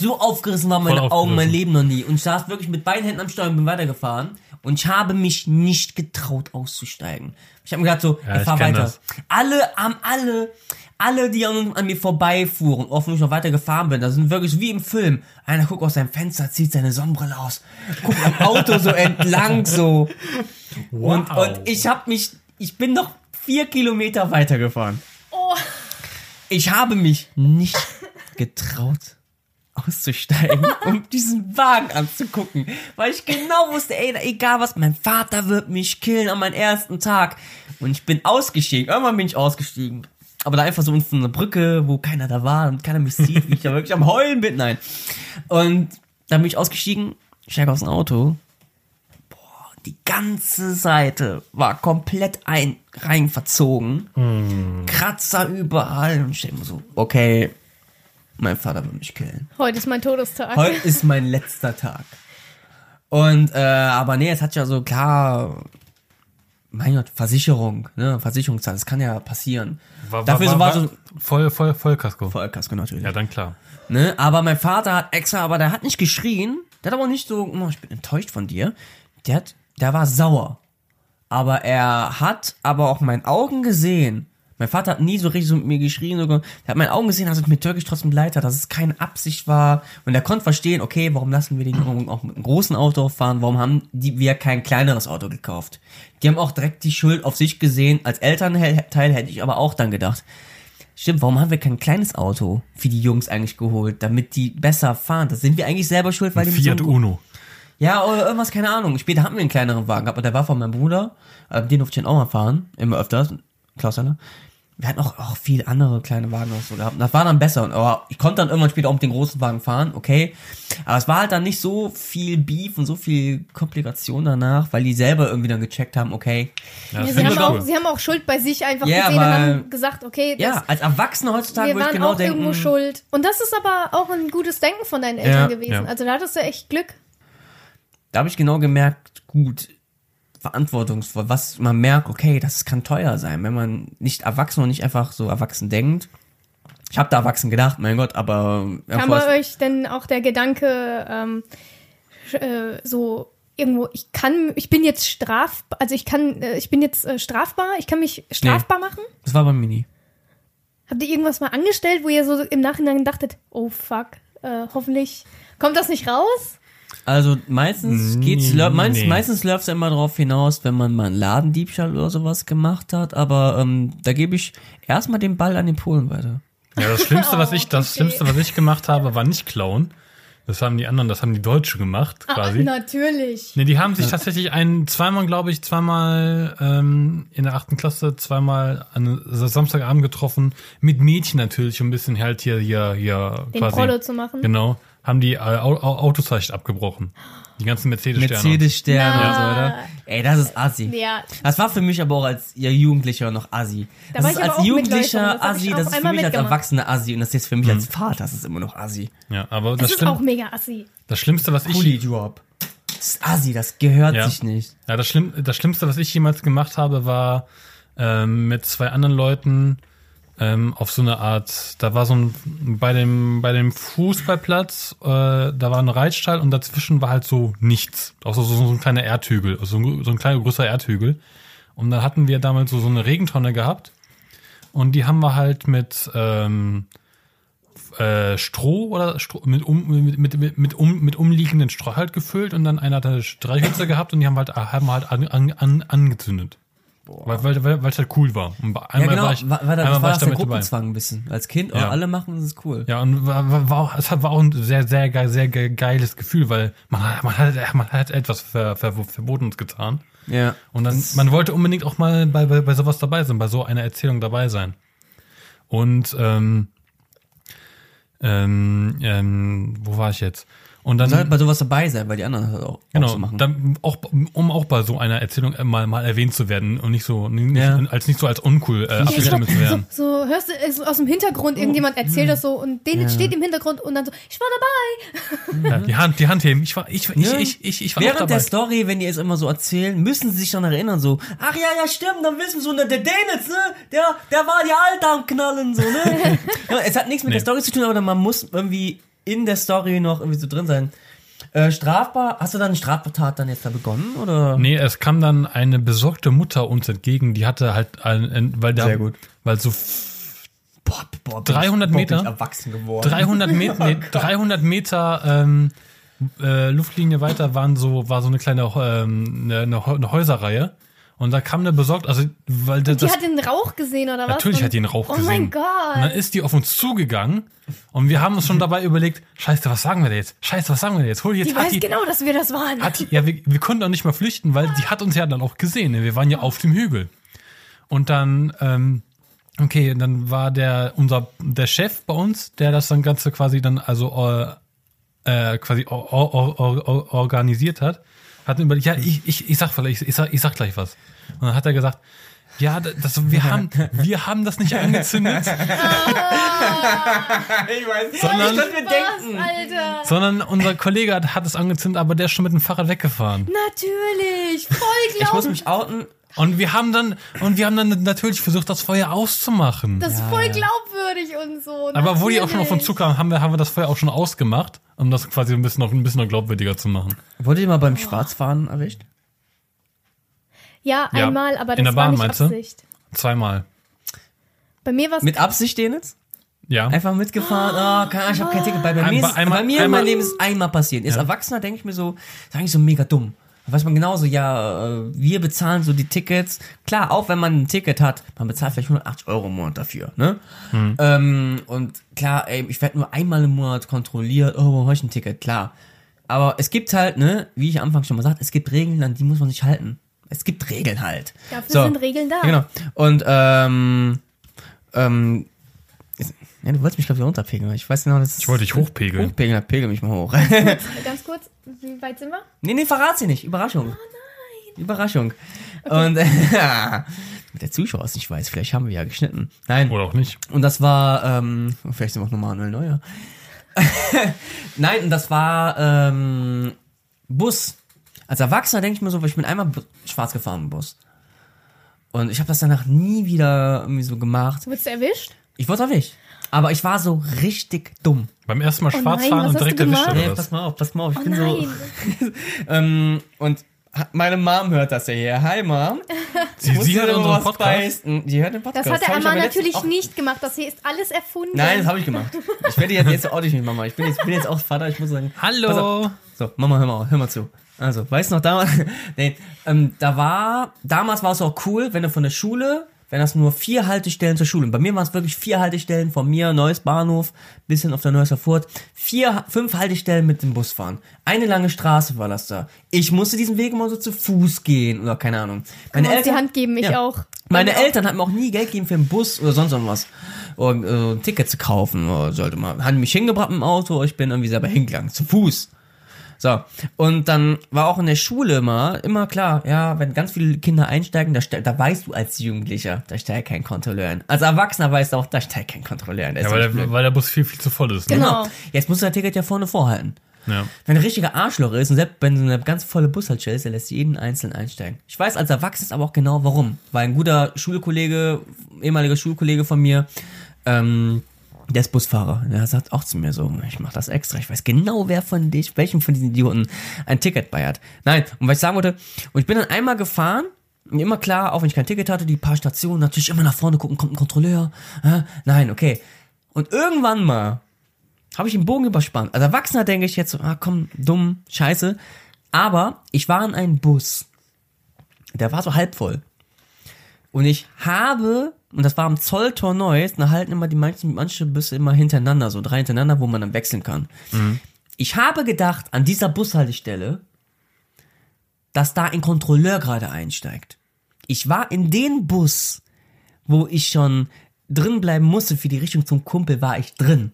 So aufgerissen waren meine Augen mein. Leben noch nie. Und ich saß wirklich mit beiden Händen am Steuer und bin weitergefahren. Und ich habe mich nicht getraut auszusteigen. Ich habe mir gedacht so, Ja, ich ich fahr kenn weiter. das. Alle, haben alle, alle, die an, an mir vorbeifuhren, oft wenn ich noch weiter gefahren bin, das sind wirklich wie im Film. Einer guckt aus seinem Fenster, zieht seine Sonnenbrille aus, guckt am Auto so entlang so. Und, Wow. und ich habe mich, ich bin noch vier Kilometer weitergefahren. oh, Ich habe mich nicht getraut auszusteigen, um diesen Wagen anzugucken, weil ich genau wusste, ey, egal was, mein Vater wird mich killen an meinem ersten Tag. Und ich bin ausgestiegen, irgendwann bin ich ausgestiegen. Aber da einfach so unten eine Brücke, wo keiner da war und keiner mich sieht, wie ich da wirklich am Heulen bin, nein. Und dann bin ich ausgestiegen, steige aus dem Auto. Boah, die ganze Seite war komplett ein, rein verzogen. Kratzer überall. Und ich denke mir so, okay, mein Vater wird mich killen. heute ist mein Todestag. Heute ist mein letzter Tag. Und, äh, aber nee, es hat ja so klar, mein Gott, Versicherung, ne, Versicherungszahl, das kann ja passieren. War, Dafür war, so war, war so, voll, voll, voll Kasko. Vollkasko natürlich. Ja, dann klar. Ne, aber mein Vater hat extra, aber der hat nicht geschrien, der hat aber nicht so, oh, ich bin enttäuscht von dir. Der hat, der war sauer. Aber er hat aber auch meinen Augen gesehen. Mein Vater hat nie so richtig so mit mir geschrien, sogar. Der hat meinen Augen gesehen, dass es mir türkisch trotzdem leid hat, dass es keine Absicht war. Und er konnte verstehen, okay, warum lassen wir den Jungen auch mit einem großen Auto fahren? Warum haben die, wir kein kleineres Auto gekauft? Die haben auch direkt die Schuld auf sich gesehen. Als Elternteil hätte ich aber auch dann gedacht, Stimmt, warum haben wir kein kleines Auto für die Jungs eigentlich geholt, damit die besser fahren? Das sind wir eigentlich selber schuld, weil die mit Fiat so Uno. Ja, oder irgendwas, keine Ahnung. Später hatten wir einen kleineren Wagen gehabt, aber der war von meinem Bruder. äh, Den durfte ich dann auch mal fahren, immer öfters. Klaus Heller. Wir hatten auch, auch viele andere kleine Wagen auch so gehabt. Das war dann besser. Und, aber ich konnte dann irgendwann später auch mit dem großen Wagen fahren, okay. Aber es war halt dann nicht so viel Beef und so viel Komplikation danach, weil die selber irgendwie dann gecheckt haben, okay. Ja, sie, haben auch, cool. sie haben auch Schuld bei sich einfach Ja, gesehen und weil- haben gesagt, okay, das, Ja, als Erwachsener heutzutage würde ich waren genau auch denken. irgendwo schuld. Und das ist aber auch ein gutes Denken von deinen Eltern Ja, gewesen. ja. Also da hattest du echt Glück. da habe ich genau gemerkt, gut, verantwortungsvoll, was man merkt, okay, das kann teuer sein, wenn man nicht erwachsen und nicht einfach so erwachsen denkt. Ich habe da erwachsen gedacht, mein Gott, aber Kam vorher- bei euch denn auch der Gedanke, ähm, äh, so irgendwo, ich kann, ich bin jetzt straf, also ich kann, äh, ich bin jetzt äh, strafbar, ich kann mich strafbar machen? das war beim Mini. Habt ihr irgendwas mal angestellt, wo ihr so im Nachhinein dachtet, oh fuck, äh, hoffentlich kommt das nicht raus? Also meistens Nee, geht's, lä- meist, nee. meistens läuft's ja immer darauf hinaus, wenn man mal einen Ladendiebstahl oder sowas gemacht hat, aber ähm, da gebe ich erstmal den Ball an den Polen weiter. Ja, das Schlimmste, was ich, das okay. Schlimmste, was ich gemacht habe, war nicht klauen. Das haben die anderen, das haben die Deutsche gemacht, quasi. natürlich. Ne, die haben sich tatsächlich ein, zweimal, glaube ich, zweimal ähm, in der achten Klasse, zweimal an Samstagabend getroffen, mit Mädchen natürlich, um ein bisschen halt hier, hier, hier Den quasi. Prollo zu machen. Genau. Haben die äh, Au Au Autozeichen abgebrochen. Die ganzen Mercedes-Sterne. Mercedes-Sterne und so, oder? Ey, das ist assi. Ja, Das war für mich aber auch als ja, Jugendlicher noch assi. Da Das war ist ich aber als auch Jugendlicher das ich assi, das ist für mich als. Erwachsener assi und das ist jetzt für mich als Vater, das ist immer noch assi. Ja, aber das das, ist Schlimm, auch mega assi. das Schlimmste, was ich, Pulli Drop. Das ist assi, das gehört Ja. sich nicht. ja, das, Schlimm, das Schlimmste, was ich jemals gemacht habe, war ähm, mit zwei anderen Leuten ähm, auf so eine Art, da war so ein, bei dem, bei dem Fußballplatz, äh, da war ein Reitstall und dazwischen war halt so nichts. Auch so, so, so ein kleiner Erdhügel, also so ein, so ein kleiner, größer Erdhügel. Und da hatten wir damals so, so eine Regentonne gehabt. Und die haben wir halt mit, ähm, äh, Stroh oder Stroh, mit, um, mit, mit, mit, um, mit umliegenden Stroh halt gefüllt und dann einer hat eine Streichhölzer gehabt und die haben halt, haben halt an, an, an, angezündet. Weil, weil, weil, weil es halt cool war. Und Ja, einmal genau, war ich, war, war, da, einmal war war das ich der damit dabei. Gruppenzwang ein bisschen. Als Kind, oh, Ja. alle machen, das ist cool. Ja, und war, war, auch, es war auch ein sehr, sehr geil, sehr ge- geiles Gefühl, weil man, hat- man, hat, man hat etwas ver, ver, Verbotenes getan. Ja. Und dann, man wollte unbedingt auch mal bei, bei, bei sowas dabei sein, bei so einer Erzählung dabei sein. Und ähm, ähm, ähm, wo war ich jetzt? Und dann, halt bei sowas dabei sein, weil die anderen halt auch, genau, so machen. dann auch, um auch bei so einer Erzählung äh, mal, mal erwähnt zu werden und nicht so, nicht, Ja. als nicht so als uncool äh, abgestempelt zu so, werden. so hörst du es aus dem Hintergrund, irgendjemand erzählt das so und den steht im Hintergrund und dann so, ich war dabei. Ja, die Hand, die Hand heben. Ich war, ich, ich, ich, ich, ich war Während dabei. der Story, wenn die es immer so erzählen, müssen sie sich dann erinnern, so, ach ja, ja, stimmt, dann wissen so, ne, der Denitz, ne, der, der war die Alte am Knallen, so, ne. ja, es hat nichts mit Nee. der Story zu tun, aber man muss irgendwie in der Story noch irgendwie so drin sein. Äh, strafbar, hast du da eine Straftat dann jetzt da begonnen, oder? Nee, es kam dann eine besorgte Mutter uns entgegen, die hatte halt, ein, weil da, Sehr gut. weil so Boah, boah, bin 300 ich, boah, Meter? Erwachsen geworden. 300 Meter, nee, 300 Meter ähm, äh, Luftlinie weiter waren so, war so eine kleine ähm, eine, eine Häuserreihe. Und da kam eine besorgt, also weil das, Die hat den Rauch gesehen oder was? natürlich Und- hat die einen Rauch oh gesehen. mein Gott. Und dann ist die auf uns zugegangen und wir haben uns schon dabei überlegt, Scheiße, was sagen wir da jetzt? Scheiße, was sagen wir da jetzt? Hol die jetzt die weiß genau, dass wir das waren. hat die, ja, wir, wir konnten auch nicht mehr flüchten, weil die hat uns ja dann auch gesehen. Ne? Wir waren ja auf dem Hügel. Und dann, ähm, okay, dann war der unser der Chef bei uns, der das dann Ganze quasi dann also äh, äh, quasi or, or, or, or, organisiert hat, hat überlegt, ja, ich, ich, ich sag vielleicht, ich sag, ich sag gleich was. Und dann hat er gesagt, ja, das, wir haben, wir haben das nicht angezündet, ich weiß, Sondern- ich könnte mir was, denken. Alter? sondern unser Kollege hat, hat es angezündet, aber der ist schon mit dem Fahrrad weggefahren. Natürlich, voll Ich muss glauben. mich outen. Und wir haben dann, und wir haben dann natürlich versucht, das Feuer auszumachen. Das ist voll glaubwürdig und so. Aber wo die auch schon auf uns natürlich. zukamen, haben wir, haben wir das Feuer auch schon ausgemacht, um das quasi ein bisschen noch, ein bisschen noch glaubwürdiger zu machen. Wurde ihr mal beim Schwarzfahren erwischt? Ja, Ja. einmal, aber In das der war Bahn, nicht meinst du? Absicht. Zweimal. Bei mir war es Mit Absicht den jetzt? Ja. Einfach mitgefahren, oh, keine Ahnung, ich habe kein Ticket. Bei, bei, mir, Einmal- ist, einmal- bei mir in meinem Leben ist es einmal passiert. Als Erwachsener denke ich mir so, ist eigentlich so mega dumm. Da weiß man genauso, ja, äh, wir bezahlen so die Tickets. Klar, auch wenn man ein Ticket hat, man bezahlt vielleicht 180 Euro im Monat dafür, ne? Ähm, und klar, ey, ich werde nur einmal im Monat kontrolliert, oh, warum hab ich ein Ticket? Klar. Aber es gibt halt, ne, wie ich am Anfang schon mal sagte, es gibt Regeln, an die muss man sich halten. Es gibt Regeln halt. Dafür sind Regeln da. Ja, Genau. Und ähm, ähm, ist- ja, du wolltest mich, glaube ich, runterpegeln. Ich weiß genau, das Ich wollte dich hochpegeln. Hochpegeln, dann pegel mich mal hoch. Ganz kurz, wie weit sind wir? nee, nee, verrat sie nicht. Überraschung. Oh nein. Überraschung. Und äh, mit der Zuschauer es nicht weiß, vielleicht haben wir ja geschnitten. Nein. Oder auch nicht. Und das war, ähm, vielleicht sind wir auch noch Manuel Neuer. Nein, und das war ähm, Bus. Als Erwachsener denke ich mir so, weil ich bin einmal schwarz gefahren im Bus. Und ich habe das danach nie wieder irgendwie so gemacht. Wurdest du erwischt? Ich wurde erwischt. Aber ich war so richtig dumm. Beim ersten Mal schwarz Oh nein, fahren und direkt erwischt oder Nee, was? pass mal auf, pass mal auf. Ich Oh bin nein. so. Ähm, und meine Mom hört das ja hier. Hi, Mom. Sie, sie hört unseren Podcast. beichten. Die hört den Podcast. Das hat der Amar natürlich auch- nicht gemacht. Das hier ist alles erfunden. Nein, das habe ich gemacht. Ich werde jetzt, jetzt auch nicht mit Mama. Ich bin jetzt, bin jetzt auch Vater. Ich muss sagen. Hallo. So, Mama, hör mal, hör mal zu. Also, weißt du noch damals? nee, ähm, da war, damals war es auch cool, wenn du von der Schule, wenn das nur vier Haltestellen zur Schule. Und bei mir waren es wirklich vier Haltestellen von mir, Neues Bahnhof, bisschen auf der Neusser Furt. Vier, fünf Haltestellen mit dem Bus fahren. Eine lange Straße war das da. Ich musste diesen Weg immer so zu Fuß gehen oder keine Ahnung. Meine Kannst die Hand geben, ich Ja. auch. Meine Ich auch. Eltern hatten mir auch nie Geld gegeben für einen Bus oder sonst irgendwas. Oder äh, ein Ticket zu kaufen oder sollte man. Haben mich hingebracht mit dem Auto, ich bin irgendwie selber hingegangen, zu Fuß. So, und dann war auch in der Schule immer, immer klar, ja, wenn ganz viele Kinder einsteigen, da, da weißt du als Jugendlicher, da steigt kein Kontrolleur ein. Als Erwachsener weißt du auch, da steigt kein Kontrolleur ein. Ja, weil, der, weil der Bus viel, viel zu voll ist. Ne? Genau. Jetzt musst du dein Ticket ja vorne vorhalten. Ja. Wenn ein richtiger Arschloch ist und selbst wenn so eine ganz volle Bushaltestelle ist, der lässt jeden einzeln einsteigen. Ich weiß als Erwachsenes aber auch genau warum. Weil ein guter Schulkollege, ehemaliger Schulkollege von mir, ähm, der ist Busfahrer. Der sagt auch zu mir so, ich mach das extra. Ich weiß genau, wer von dich, welchem von diesen Idioten ein Ticket bei hat. Nein, und was ich sagen wollte, und ich bin dann einmal gefahren, immer klar, auch wenn ich kein Ticket hatte, die paar Stationen, natürlich immer nach vorne gucken, kommt ein Kontrolleur. Äh, nein, okay. Und irgendwann mal habe ich den Bogen überspannt. Als Erwachsener denke ich jetzt so, ah komm, dumm, scheiße. Aber ich war in einem Bus. Der war so halb voll. Und ich habe, und das war am Zolltor Neues, da halten immer die manchen, manche Busse immer hintereinander, so drei hintereinander, wo man dann wechseln kann. Ich habe gedacht, an dieser Bushaltestelle, dass da ein Kontrolleur gerade einsteigt. Ich war in den Bus, wo ich schon drin bleiben musste für die Richtung zum Kumpel, war ich drin.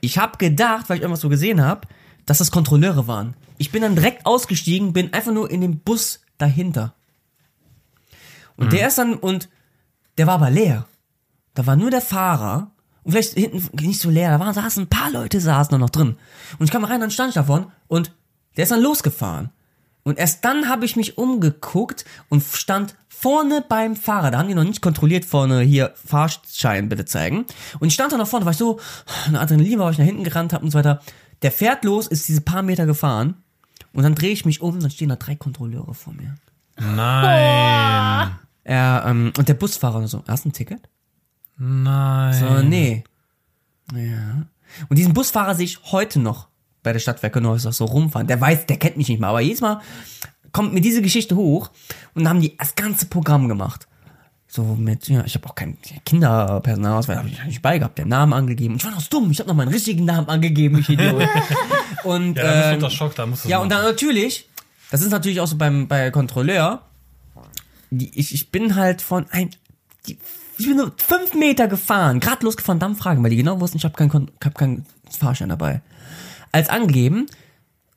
Ich habe gedacht, weil ich irgendwas so gesehen habe, dass das Kontrolleure waren. Ich bin dann direkt ausgestiegen, bin einfach nur in dem Bus dahinter. Und der ist dann, und der war aber leer. Da war nur der Fahrer. Und vielleicht hinten nicht so leer, da waren, saßen ein paar Leute, saßen da noch drin. Und ich kam rein, dann stand ich davon und der ist dann losgefahren. Und erst dann habe ich mich umgeguckt und stand vorne beim Fahrer. Da haben die noch nicht kontrolliert vorne hier Fahrschein bitte zeigen. Und ich stand da noch vorne, war ich so, eine Adrenalin war, weil ich nach hinten gerannt habe und so weiter. Der fährt los, ist diese paar Meter gefahren. Und dann drehe ich mich um, dann stehen da drei Kontrolleure vor mir. Nein. Er, ähm, und der Busfahrer so, hast du ein Ticket? Nein. So, nee. Ja. Und diesen Busfahrer sehe ich heute noch bei der Stadtwerke Neues so rumfahren. Der weiß, der kennt mich nicht mal, aber jedes Mal kommt mir diese Geschichte hoch und haben die das ganze Programm gemacht. So mit, ja, ich habe auch kein Kinderpersonalausweis, habe ich nicht bei gehabt, den Namen angegeben. Ich war noch dumm, ich habe noch meinen richtigen Namen angegeben, ich Idiot. und, Ja, da bist du ähm, unter Schock, da musst du ja, und dann natürlich, das ist natürlich auch so beim bei Kontrolleur, ich, ich bin halt von ein, die, ich bin nur fünf Meter gefahren, gerade losgefahren, dann fragen, weil die genau wussten, ich habe keinen Kon- ich hab keinen Fahrschein dabei. Als angegeben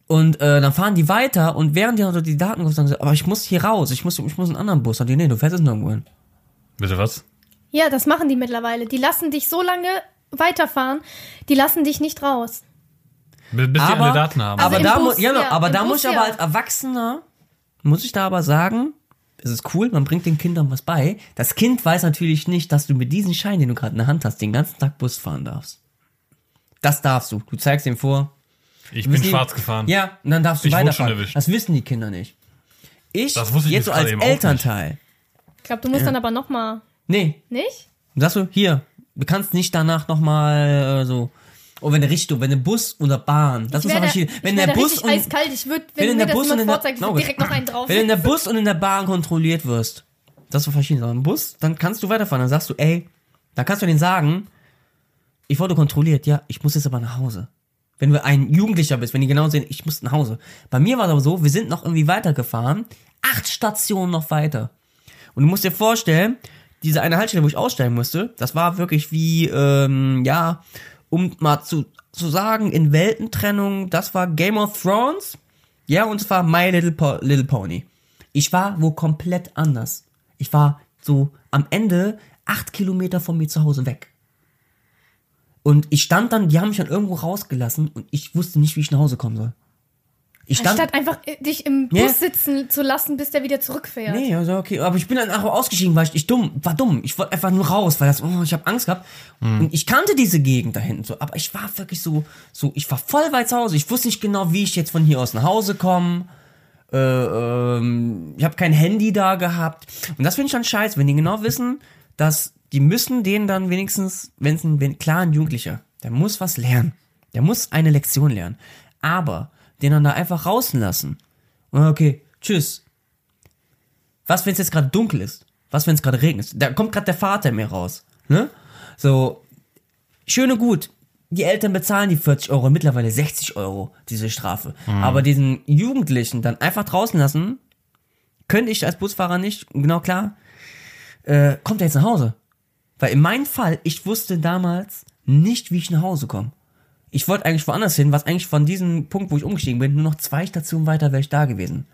und äh, dann fahren die weiter und während die noch die Daten sagen, sie, aber ich muss hier raus, ich muss, ich muss einen anderen Bus. Und die, nee, du fährst jetzt nirgendwo hin. Bitte was? Ja, das machen die mittlerweile. Die lassen dich so lange weiterfahren, die lassen dich nicht raus. Bis bis die Aber- alle Daten haben. Also aber da, Bus, mu ja, ja, aber da Bus, muss ich aber als Erwachsener, muss ich da aber sagen, es ist cool, man bringt den Kindern was bei. Das Kind weiß natürlich nicht, dass du mit diesem Schein, den du gerade in der Hand hast, den ganzen Tag Bus fahren darfst. Das darfst du. Du zeigst ihm vor. ich bin schwarz gefahren. Ja, und dann darfst du Ich wurde weiterfahren. schon erwischt. Das wissen die Kinder nicht. Ich, Das wusste ich jetzt so als. Elternteil. Ich glaube, du musst dann aber noch mal, Nee, nicht? Sagst du, hier, du kannst nicht danach nochmal äh, so. Oh, wenn der Richtung, wenn der Bus oder Bahn, das muss aber verschieden. Wenn der Bus und, eiskalt. Ich würde, wenn, wenn in der Bus und in der- ich No, direkt noch einen drauf. wenn in der Bus und in der Bahn kontrolliert wirst, das ist so verschieden. Aber im Bus, dann kannst du weiterfahren. Dann sagst du, ey, dann kannst du denen sagen, ich wurde kontrolliert, ja, ich muss jetzt aber nach Hause. Wenn du ein Jugendlicher bist, wenn die genau sehen, ich muss nach Hause. Bei mir war es aber so, wir sind noch irgendwie weitergefahren, acht Stationen noch weiter. Und du musst dir vorstellen, diese eine Haltestelle, wo ich aussteigen musste, das war wirklich wie, ähm, ja, um mal zu, zu sagen, in Weltentrennung, das war Game of Thrones, ja, und es war My Little, po Little Pony. Ich war wo komplett anders. Ich war so am Ende acht Kilometer von mir zu Hause weg. Und ich stand dann, die haben mich dann irgendwo rausgelassen und ich wusste nicht, wie ich nach Hause kommen soll. Ich stand, Anstatt einfach äh, dich im Bus sitzen zu lassen, bis der wieder zurückfährt. Nee, also okay, aber ich bin dann auch ausgestiegen, weil ich, ich dumm, war dumm. Ich wollte einfach nur raus, weil das, oh, ich habe Angst gehabt. Und ich kannte diese Gegend da hinten so, aber ich war wirklich so, so, ich war voll weit zu Hause. Ich wusste nicht genau, wie ich jetzt von hier aus nach Hause komme. Äh, ähm, ich habe kein Handy da gehabt. Und das finde ich dann scheiße, wenn die genau wissen, dass die müssen denen dann wenigstens, wenn es ein wenn, klar ein Jugendlicher, der muss was lernen. Der muss eine Lektion lernen. Aber den dann da einfach rauslassen. Okay, tschüss. Was, wenn es jetzt gerade dunkel ist? Was, wenn es gerade regnet? Da kommt gerade der Vater in mir raus. Ne? So, schön und gut. Die Eltern bezahlen die 40 Euro, mittlerweile 60 Euro, diese Strafe. Aber diesen Jugendlichen dann einfach draußen lassen, könnte ich als Busfahrer nicht, genau klar, äh, kommt er jetzt nach Hause? Weil in meinem Fall, ich wusste damals nicht, wie ich nach Hause komme. Ich wollte eigentlich woanders hin, was eigentlich von diesem Punkt, wo ich umgestiegen bin, nur noch zwei Stationen weiter wäre ich da gewesen.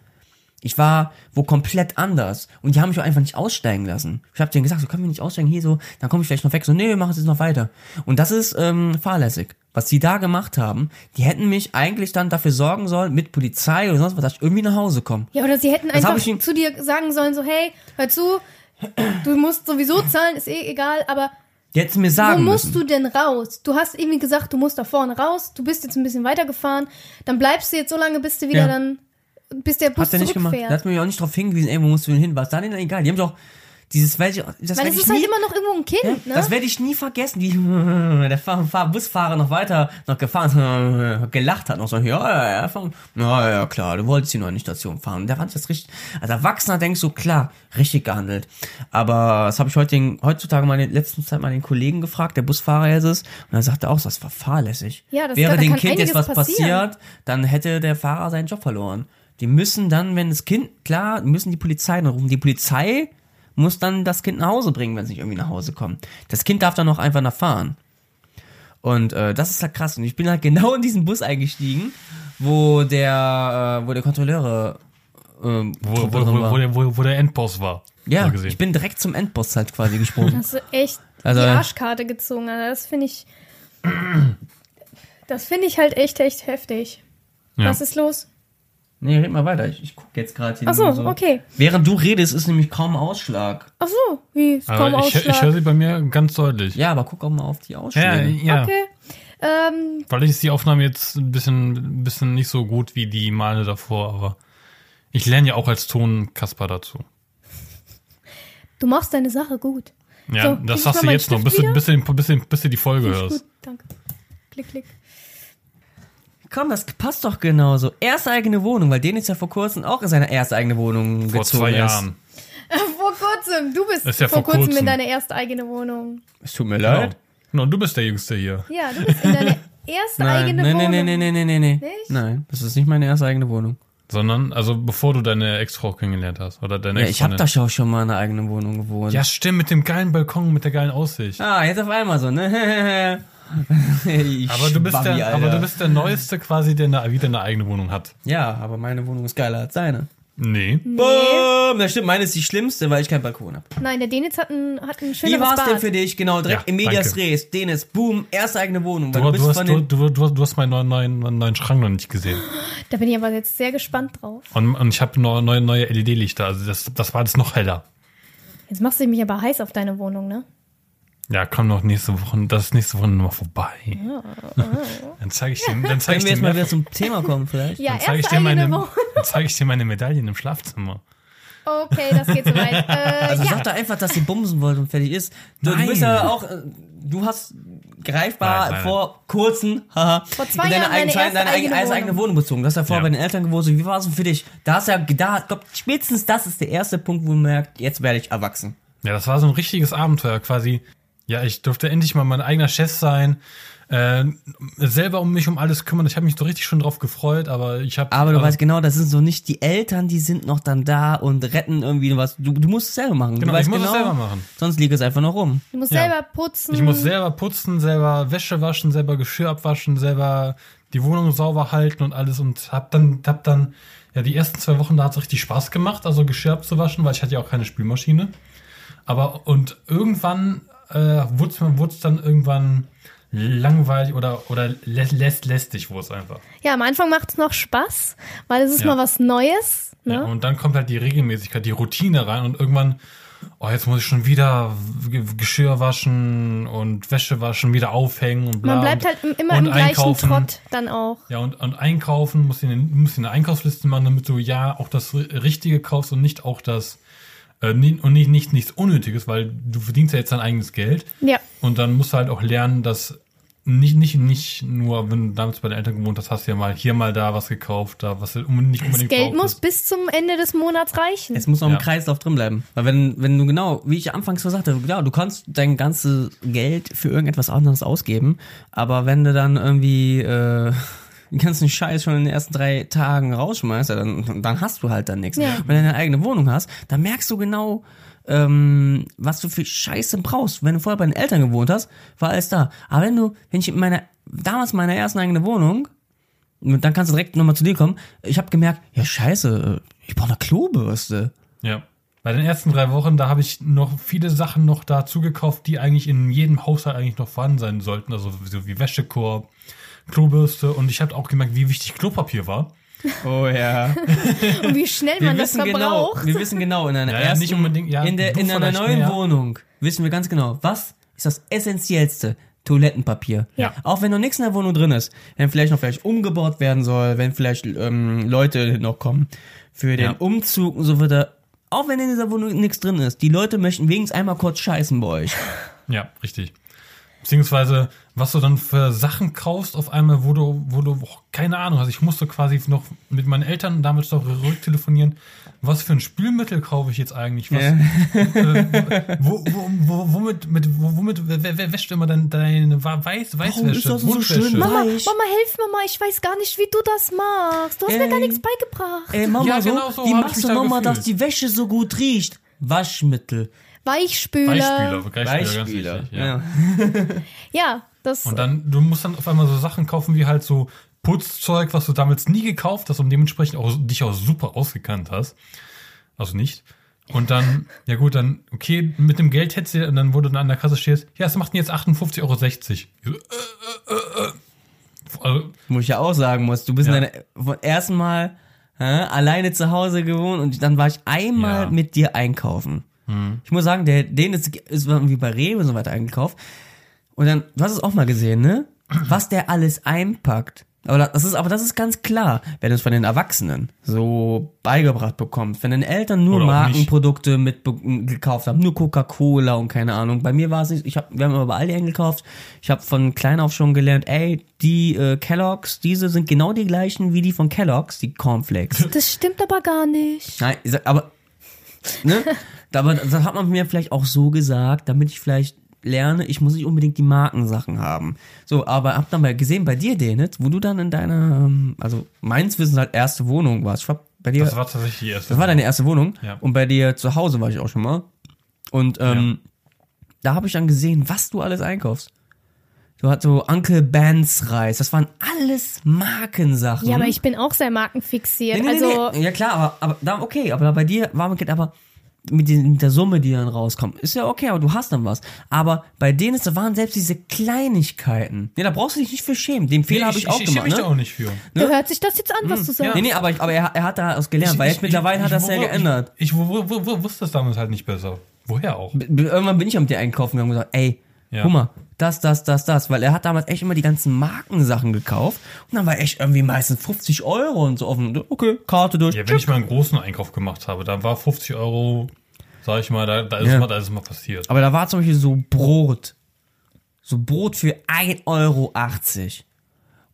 Ich war wo komplett anders. Und die haben mich auch einfach nicht aussteigen lassen. Ich habe denen gesagt, so können wir nicht aussteigen, hier so, dann komme ich vielleicht noch weg. So, nee, wir machen es jetzt noch weiter. Und das ist ähm, fahrlässig. Was die da gemacht haben, die hätten mich eigentlich dann dafür sorgen sollen, mit Polizei oder sonst was, dass ich irgendwie nach Hause komme. Ja, oder sie hätten hab einfach zu dir sagen sollen, so, hey, hör zu, du musst sowieso zahlen, ist eh egal, aber Hätten mir wo sagen musst müssen. du denn raus? Du hast irgendwie gesagt, du musst da vorne raus, du bist jetzt ein bisschen weitergefahren, dann bleibst du jetzt so lange, bis du wieder Ja. dann, bis der Bus Hat er nicht gemacht. Der hat mir auch nicht darauf hingewiesen, ey, wo musst du denn hin? Was da denn egal? Die haben doch, Dieses, weil ich, das Weil es ist halt nie, immer noch irgendwo ein Kind, ne? das werde ich nie vergessen, wie der Fahr Fahr Busfahrer noch weiter noch gefahren ist, gelacht hat, noch so, ja, ja, ja, ja, ja, klar, du wolltest hier noch in die Station fahren. Der fand das richtig, als Erwachsener denkst du, klar, richtig gehandelt. Aber das habe ich heute den, heutzutage mal in der letzten Zeit mal den Kollegen gefragt, der Busfahrer ist es, und er sagte auch, das war fahrlässig. Ja, das- Wäre da dem Kind jetzt was passieren. passiert, dann hätte der Fahrer seinen Job verloren. Die müssen dann, wenn das Kind, klar, müssen die Polizei noch rufen. Die Polizei muss dann das Kind nach Hause bringen, wenn es nicht irgendwie nach Hause kommt. Das Kind darf dann noch einfach nach fahren. Und äh, das ist halt krass. Und ich bin halt genau in diesen Bus eingestiegen, wo der, äh, wo der Kontrolleure ähm, Wo, wo, wo, war. wo, der, wo, wo der Endboss war. ja, ich bin direkt zum Endboss halt quasi gesprungen. Hast du echt Also- die Arschkarte gezogen. Also das finde ich. Das finde ich halt echt, echt heftig. Ja. Was ist los? Nee, red mal weiter. Ich, ich gucke jetzt gerade hier. Ach so, nur okay. Während du redest, ist nämlich kaum Ausschlag. Ach so, wie? Ist kaum Aber ich, ich höre Ausschlag. sie bei mir ganz deutlich. Ja, aber guck auch mal auf die ja, Ausschläge. ja. Okay. Ähm, Vielleicht ist die Aufnahme jetzt ein bisschen, ein bisschen nicht so gut wie die Male davor, aber ich lerne ja auch als Ton Kasper dazu. du machst deine Sache gut. Ja, So, das ich sagst du jetzt noch, bis du, bis, du, bis, du, bis du die Folge ich hörst. gut, danke. Klick, klick. Komm, das passt doch genauso. Erste eigene Wohnung, weil den ist ja vor kurzem auch in seine erste eigene Wohnung Vor gezogen zwei ist. Jahren. Vor kurzem, du bist Ist ja vor vor kurzem in kurzem. deine erste eigene Wohnung. Es tut mir Genau. leid. No, du bist der Jüngste hier. Ja, du bist in deine erste Nein, eigene nein, Wohnung. nein, nein, nein, nein, nein, nein. Nicht? Nein, das ist nicht meine erste eigene Wohnung. Sondern, also bevor du deine Ex-Frau kennengelernt hast. Oder deine Ja, ich habe da schon schon mal in einer eigenen Wohnung gewohnt. Ja, stimmt, mit dem geilen Balkon, mit der geilen Aussicht. Ah, jetzt auf einmal so, ne? Ich Aber du, bist der, aber du bist der Neueste quasi, der eine, wieder eine eigene Wohnung hat. Ja, aber meine Wohnung ist geiler als seine. Nee. Boom! Das stimmt, meine ist die schlimmste, weil ich keinen Balkon habe. Nein, der Denitz hat ein, hat ein Wie schöneres war's Bad. denn für dich? Genau, direkt Ja, im Medias danke. Res. Denis, boom, erste eigene Wohnung. Du, du, du, hast, du, du, du, hast meinen neuen, neuen, neuen Schrank noch nicht gesehen. Da bin ich aber jetzt sehr gespannt drauf. Und, und ich habe neue, neue, neue LED-Lichter. Also das, das war jetzt noch heller. Jetzt machst du mich aber heiß auf deine Wohnung, ne? Ja, komm noch nächste Woche. Das ist nächste Woche nochmal vorbei. dann zeige ich dir, dann zeige Können ich wir jetzt dir, mal wieder zum Thema kommen vielleicht? Ja, dann zeige ich dir eigene meine, dann zeige ich dir meine Medaillen im Schlafzimmer. Okay, das geht soweit. Äh, Also ja, sag doch einfach, dass sie bumsen wollt und fertig ist. Du, du bist ja auch, äh, du hast greifbar Nein, nein, vor kurzem, haha, Vor zwei in deine, Jahren meine eigene, deine eigene, eigene Wohnung. eigene Wohnung bezogen. Du hast ja vorher Ja. bei den Eltern gewohnt. So, Wie war es denn für dich? Da hast ja, da, glaub, spätestens das ist der erste Punkt, wo man merkt, jetzt werde ich erwachsen. Ja, das war so ein richtiges Abenteuer quasi. Ja, ich durfte endlich mal mein eigener Chef sein. Äh, selber um mich um alles kümmern. Ich habe mich so richtig schon drauf gefreut, aber ich habe. Aber du also, weißt genau, das sind so nicht die Eltern, die sind noch dann da und retten irgendwie was. Du, du musst es selber machen. Genau, du ich muss genau, es selber machen. Sonst liegt es einfach noch rum. du musst Ja. selber putzen. Ich muss selber putzen, selber Wäsche waschen, selber Geschirr abwaschen, selber die Wohnung sauber halten und alles und hab dann, hab dann, ja, die ersten zwei Wochen, da hat's richtig Spaß gemacht, also Geschirr abzuwaschen, weil ich hatte ja auch keine Spülmaschine. Aber, und irgendwann, äh, mir, wurd's dann irgendwann langweilig oder, oder lä lässt, lästig wurde es einfach. Ja, am Anfang macht es noch Spaß, weil es ist Ja. mal was Neues. Ne? Ja, und dann kommt halt die Regelmäßigkeit, die Routine rein und irgendwann, oh, jetzt muss ich schon wieder Geschirr waschen und Wäsche waschen, wieder aufhängen und bla. Man bleibt halt im- immer im gleichen. Trott dann auch. Ja, und, und einkaufen, musst du eine, musst du eine Einkaufsliste machen, damit du ja auch das Ri- Richtige kaufst und nicht auch das, und nicht, nicht nichts Unnötiges, weil du verdienst ja jetzt dein eigenes Geld. Ja. Und dann musst du halt auch lernen, dass nicht, nicht, nicht nur, wenn du damals bei den Eltern gewohnt hast, hast du ja mal hier mal da was gekauft, da was du unbedingt, nicht Das Geld muss brauchtest. bis zum Ende des Monats reichen. Es muss noch Ja. im Kreislauf drin bleiben. Weil wenn, wenn du genau, wie ich anfangs so sagte, ja, du kannst dein ganzes Geld für irgendetwas anderes ausgeben, aber wenn du dann irgendwie äh, den ganzen Scheiß schon in den ersten drei Tagen rausschmeißt, ja, dann, dann hast du halt dann nichts. Ja. Wenn du deine eigene Wohnung hast, dann merkst du genau, ähm, was du für Scheiße brauchst. Wenn du vorher bei den Eltern gewohnt hast, war alles da. Aber wenn du, wenn ich in meiner, damals in meiner ersten eigenen Wohnung, und dann kannst du direkt nochmal zu dir kommen. Ich habe gemerkt, ja scheiße, ich brauche eine Klobürste. Ja. Bei den ersten drei Wochen, da habe ich noch viele Sachen noch dazu gekauft, die eigentlich in jedem Haushalt eigentlich noch vorhanden sein sollten. Also so wie Wäschekorb, Klobürste und ich habe auch gemerkt, wie wichtig Klopapier war. Oh ja. Und wie schnell Wir man das wissen genau, verbraucht. wir wissen genau in einer Ja, ja, ersten, nicht unbedingt, ja, in der in einer neuen mehr. Wohnung wissen wir ganz genau, was ist das essentiellste Toilettenpapier. Ja. Auch wenn noch nichts in der Wohnung drin ist, wenn vielleicht noch vielleicht umgebaut werden soll, wenn vielleicht ähm, Leute noch kommen für den Ja. Umzug und so weiter. auch wenn in dieser Wohnung nichts drin ist, die Leute möchten wenigstens einmal kurz scheißen bei euch. Ja, richtig. Beziehungsweise, was du dann für Sachen kaufst auf einmal, wo du, wo du, oh, keine Ahnung hast. Ich musste quasi noch mit meinen Eltern damals noch rücktelefonieren. Was für ein Spülmittel kaufe ich jetzt eigentlich? Was, Ja. äh, wo, wo, wo, womit, mit, wo, womit, wer, wer wäscht immer dein, deine Wa- Weiß, Weißwäsche, ist das so schön Mama. Mama, hilf mir mal, ich weiß gar nicht, wie du das machst. Du hast mir Ey. gar nichts beigebracht. Ey, Mama, Ja, so, genau so wie machst du da nochmal, gefühlt. dass die Wäsche so gut riecht? Waschmittel. Weichspüler. Weichspüler, Weichspüler, ganz Weichspüler. wichtig, ja. Ja, das. Und dann, du musst dann auf einmal so Sachen kaufen wie halt so Putzzeug, was du damals nie gekauft hast und dementsprechend auch, dich auch super ausgekannt hast. Also nicht. Und dann, ja gut, dann, okay, mit dem Geld hättest du, und dann, wo du dann an der Kasse stehst, ja, es macht denn jetzt 58,60 Euro. So, äh, äh, äh, äh. Also, Muss ich ja auch sagen muss, du bist Ja. in deiner, vom ersten Mal hä, alleine zu Hause gewohnt und dann war ich einmal Ja. mit dir einkaufen. Ich muss sagen, der, den ist, ist irgendwie bei Rewe und so weiter eingekauft. Und dann, du hast es auch mal gesehen, ne? Was der alles einpackt. Aber das ist, aber das ist ganz klar, wenn du es von den Erwachsenen so beigebracht bekommst. Wenn deine Eltern nur Oder Markenprodukte mit gekauft haben, nur Coca-Cola und keine Ahnung. Bei mir war es nicht, ich hab, wir haben immer bei Aldi eingekauft. Ich habe von klein auf schon gelernt, ey, die äh, Kelloggs, diese sind genau die gleichen wie die von Kelloggs, die Cornflakes. das stimmt aber gar nicht. Nein, aber, ne? Aber das hat man mir vielleicht auch so gesagt, damit ich vielleicht lerne, ich muss nicht unbedingt die Markensachen haben. So, aber hab dann mal gesehen bei dir, Denit, wo du dann in deiner, ähm, also meins Wissen halt erste Wohnung warst. Ich war bei dir, das war tatsächlich die erste. das war deine erste Wohnung. Ja. Und bei dir zu Hause war ich auch schon mal. Und ähm, da habe ich dann gesehen, was du alles einkaufst. Du hattest so Uncle Ben's Reis. Das waren alles Markensachen. Ja, aber ich bin auch sehr markenfixiert. Nee, nee, nee, also, nee. Ja klar, aber, aber da, okay, aber bei dir war man aber mit, den, mit der Summe, die dann rauskommt, ist ja okay, aber du hast dann was. Aber bei denen ist, da waren selbst diese Kleinigkeiten. Nee, da brauchst du dich nicht für schämen. Den Fehler Nee, habe ich, auch ich, ich schäme gemacht. mich da Ne? auch nicht für. hört sich das jetzt an, was du sagst? Nee, nee, aber, ich, aber er, er hat daraus gelernt, weil jetzt mittlerweile hat er es ja geändert. Ich, ich wo, wo, wo, wo wusste das damals halt nicht besser. Woher auch? B- Irgendwann bin ich mit dir einkaufen gegangen und gesagt, ey, Ja. guck mal, das, das, das, das, weil er hat damals echt immer die ganzen Markensachen gekauft und dann war echt irgendwie meistens 50 Euro und so offen. Okay, Karte durch. Ja, wenn ich mal einen großen Einkauf gemacht habe, dann war 50 Euro, sag ich mal, da, da ist Ja. mal, da ist mal passiert. Aber da war zum Beispiel so Brot. So Brot für 1,80 Euro.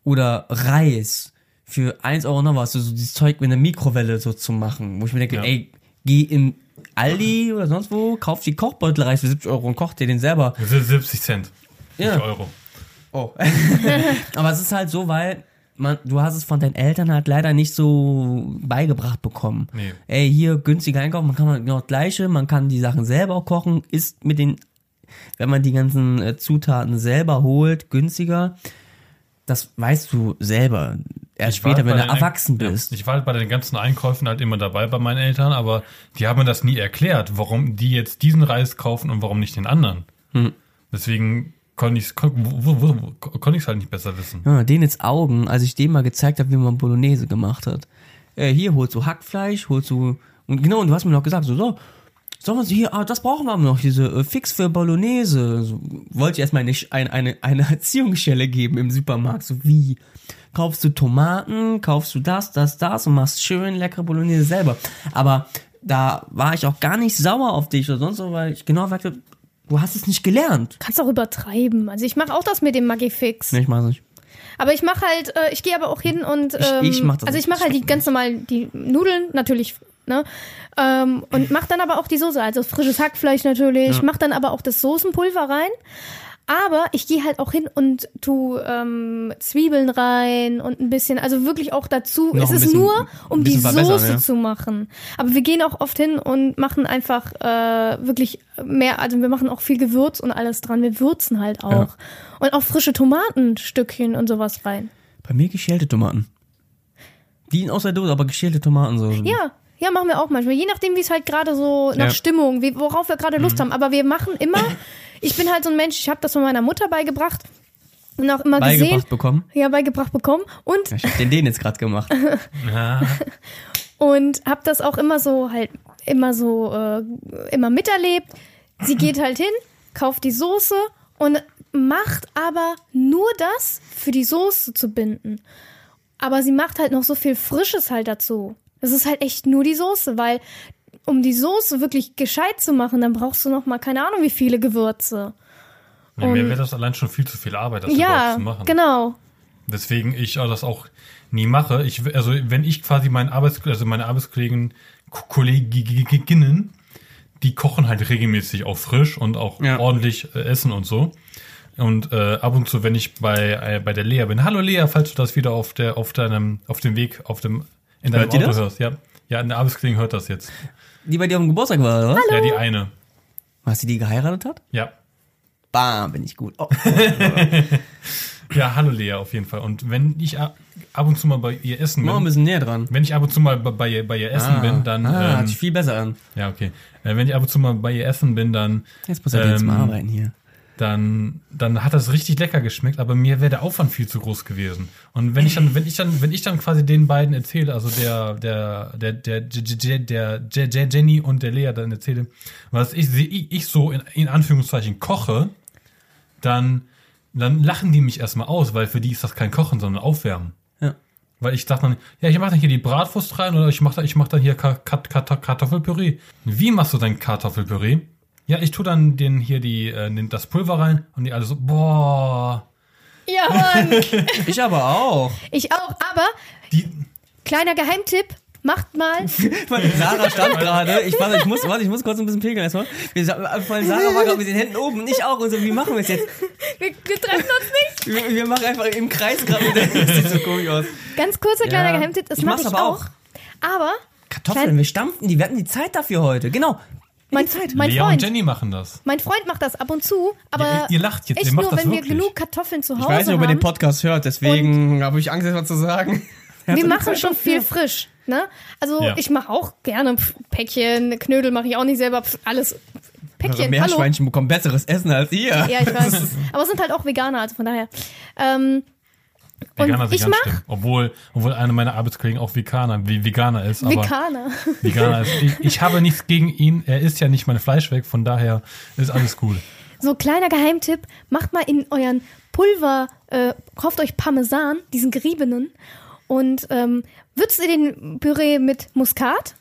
Oder Reis für 1 Euro noch was. So, so dieses Zeug mit einer Mikrowelle so zu machen. Wo ich mir denke, Ja. ey, geh in Aldi oder sonst wo, kauf die Kochbeutelreis für 70 Euro und koch dir den selber. Das sind 70 Cent. Ja. 70 Euro. Oh. Aber es ist halt so, weil man, du hast es von deinen Eltern halt leider nicht so beigebracht bekommen. Nee. Ey, hier günstiger einkaufen, man kann genau das gleiche, man kann die Sachen selber auch kochen, ist mit den, wenn man die ganzen äh, Zutaten selber holt, günstiger. Das weißt du selber. Erst Ich später, halt wenn du den- erwachsen ja, bist. Ich war halt bei den ganzen Einkäufen halt immer dabei bei meinen Eltern, aber die haben mir das nie erklärt, warum die jetzt diesen Reis kaufen und warum nicht den anderen. Hm. Deswegen konnte ich es kon, ich's halt nicht besser wissen. Ja, den jetzt Augen, als ich dem mal gezeigt habe, wie man Bolognese gemacht hat. Äh, hier holst du Hackfleisch, holst du und genau, und du hast mir noch gesagt, so, so, sollen wir sie hier, ah, das brauchen wir noch, diese äh, Fix für Bolognese. So, wollte ich erstmal eine, eine, eine, Erziehungsstelle geben im Supermarkt, so wie kaufst du Tomaten, kaufst du das, das, das und machst schön leckere Bolognese selber. Aber da war ich auch gar nicht sauer auf dich oder sonst so, weil ich genau sagte, du hast es nicht gelernt. Kannst auch übertreiben. Also ich mache auch das mit dem Magifix. Nee, ich mach's nicht. Aber ich mache halt, äh, ich gehe aber auch hin und Ich- ähm, ich mach das also ich mache halt die ganz normal die Nudeln natürlich, ne? Ähm, und mach dann aber auch die Soße, also frisches Hackfleisch natürlich, mach dann aber auch das Soßenpulver rein. Aber ich gehe halt auch hin und tu ähm, Zwiebeln rein und ein bisschen, also wirklich auch dazu. Noch es ist bisschen- nur, um die Soße ja. zu machen. Aber wir gehen auch oft hin und machen einfach äh, wirklich mehr, also wir machen auch viel Gewürz und alles dran. Wir würzen halt auch. Und auch frische Tomatenstückchen und sowas rein. Bei mir geschälte Tomaten. Die aus der Dose, aber geschälte Tomaten so. Ja, ja, machen wir auch manchmal. Je nachdem, wie es halt gerade so nach Ja. Stimmung, wie, worauf wir gerade Lust haben. Aber wir machen immer, ich bin halt so ein Mensch, ich habe das von meiner Mutter beigebracht und auch immer gesehen. Beigebracht bekommen. Ja, beigebracht bekommen. Und Ja, Ich hab den den jetzt gerade gemacht. Ja, und habe das auch immer so halt immer so äh, immer miterlebt. Sie geht halt hin, kauft die Soße und macht aber nur das für die Soße zu binden. Aber sie macht halt noch so viel Frisches halt dazu. Es ist halt echt nur die Soße, weil um die Soße wirklich gescheit zu machen, dann brauchst du noch mal keine Ahnung wie viele Gewürze. Ja, mir wäre das allein schon viel zu viel Arbeit, das überhaupt Ja, zu machen. genau. Deswegen ich das auch nie mache. Ich, also wenn ich quasi meinen Arbeits, also meine Arbeitskollegen, Ko- Kolleginnen, die kochen halt regelmäßig auch frisch und auch Ja. ordentlich äh, essen und so. Und äh, ab und zu, wenn ich bei äh, bei der Lea bin, hallo Lea, falls du das wieder auf der auf deinem auf dem Weg auf dem in deinem Hört Auto hörst, ja, ja, eine Arbeitskollegen hört das jetzt. Die bei dir auf dem Geburtstag war, oder was? Ja, die eine, Was, die die geheiratet hat? ja. Bam, bin ich gut. Oh. Ja, hallo Lea auf jeden Fall. Und wenn ich ab und zu mal bei ihr essen Mach mal ein bin, bisschen näher dran. wenn ich ab und zu mal bei, bei, ihr, bei ihr essen bin, dann ah, ähm, hört sich viel besser an. Ja, okay. Äh, wenn ich ab und zu mal bei ihr essen bin, dann, Jetzt muss er jetzt ähm, mal arbeiten hier. Dann, dann hat das richtig lecker geschmeckt, aber mir wäre der Aufwand viel zu groß gewesen. Und wenn ich dann, wenn ich dann, wenn ich dann quasi den beiden erzähle, also der, der, der, der, der, der, der, der Jenny und der Lea dann erzähle, was ich, ich, ich so in, in Anführungszeichen koche, dann, dann lachen die mich erstmal aus, weil für die ist das kein Kochen, sondern Aufwärmen. Ja. Weil ich dachte dann, ja, ich mache dann hier die Bratwurst rein oder ich mache ich mach dann hier Ka Ka Ka Kartoffelpüree. Wie machst du dein Kartoffelpüree? Ja, ich tue dann den hier die, äh, das Pulver rein und die alle so, boah. Ja, Mann. Ich aber auch. ich auch. Aber Die, kleiner Geheimtipp: Macht mal. Sarah stand gerade, ich, warte, ich, muss, warte, ich muss kurz ein bisschen pegeln erstmal. Wir, sa- weil Sarah war gerade mit den Händen oben und ich auch. Und so, wie machen wir es jetzt? Wir, wir treffen uns nicht. Wir, wir machen einfach im Kreis gerade Das sieht so komisch aus. Ganz kurzer kleiner Ja. Geheimtipp: Das Ich mache mach's ich aber auch. auch. Aber Kartoffeln, wir stampfen die. Wir hatten die Zeit dafür heute. Genau. Mein, mein Lea und Freund. Jenny machen das. Mein Freund macht das ab und zu, aber Ja, ihr- ihr lacht jetzt, echt ihr macht nur, das wenn wir wirklich. genug Kartoffeln zu Hause Ich weiß nicht, ob haben. den Podcast hört, deswegen habe ich Angst, etwas zu sagen. wir machen schon viel frisch. Ne? Also Ja. ich mache auch gerne Päckchen, Knödel mache ich auch nicht selber, alles Päckchen. Also Hallo. Meerschweinchen bekommen besseres Essen als ihr. Ja, ich weiß. Aber es sind halt auch Veganer, also von daher. Ähm, Veganer und sich ich mach. Obwohl, obwohl einer meiner Arbeitskollegen auch Veganer, wie Veganer ist. Aber Veganer. Veganer ist. Ich, ich habe nichts gegen ihn. Er isst ja nicht mein Fleisch weg, von daher ist alles gut. So, kleiner Geheimtipp, macht mal in euren Pulver, äh, kauft euch Parmesan, diesen geriebenen, und ähm, würzt ihr den Püree mit Muskat?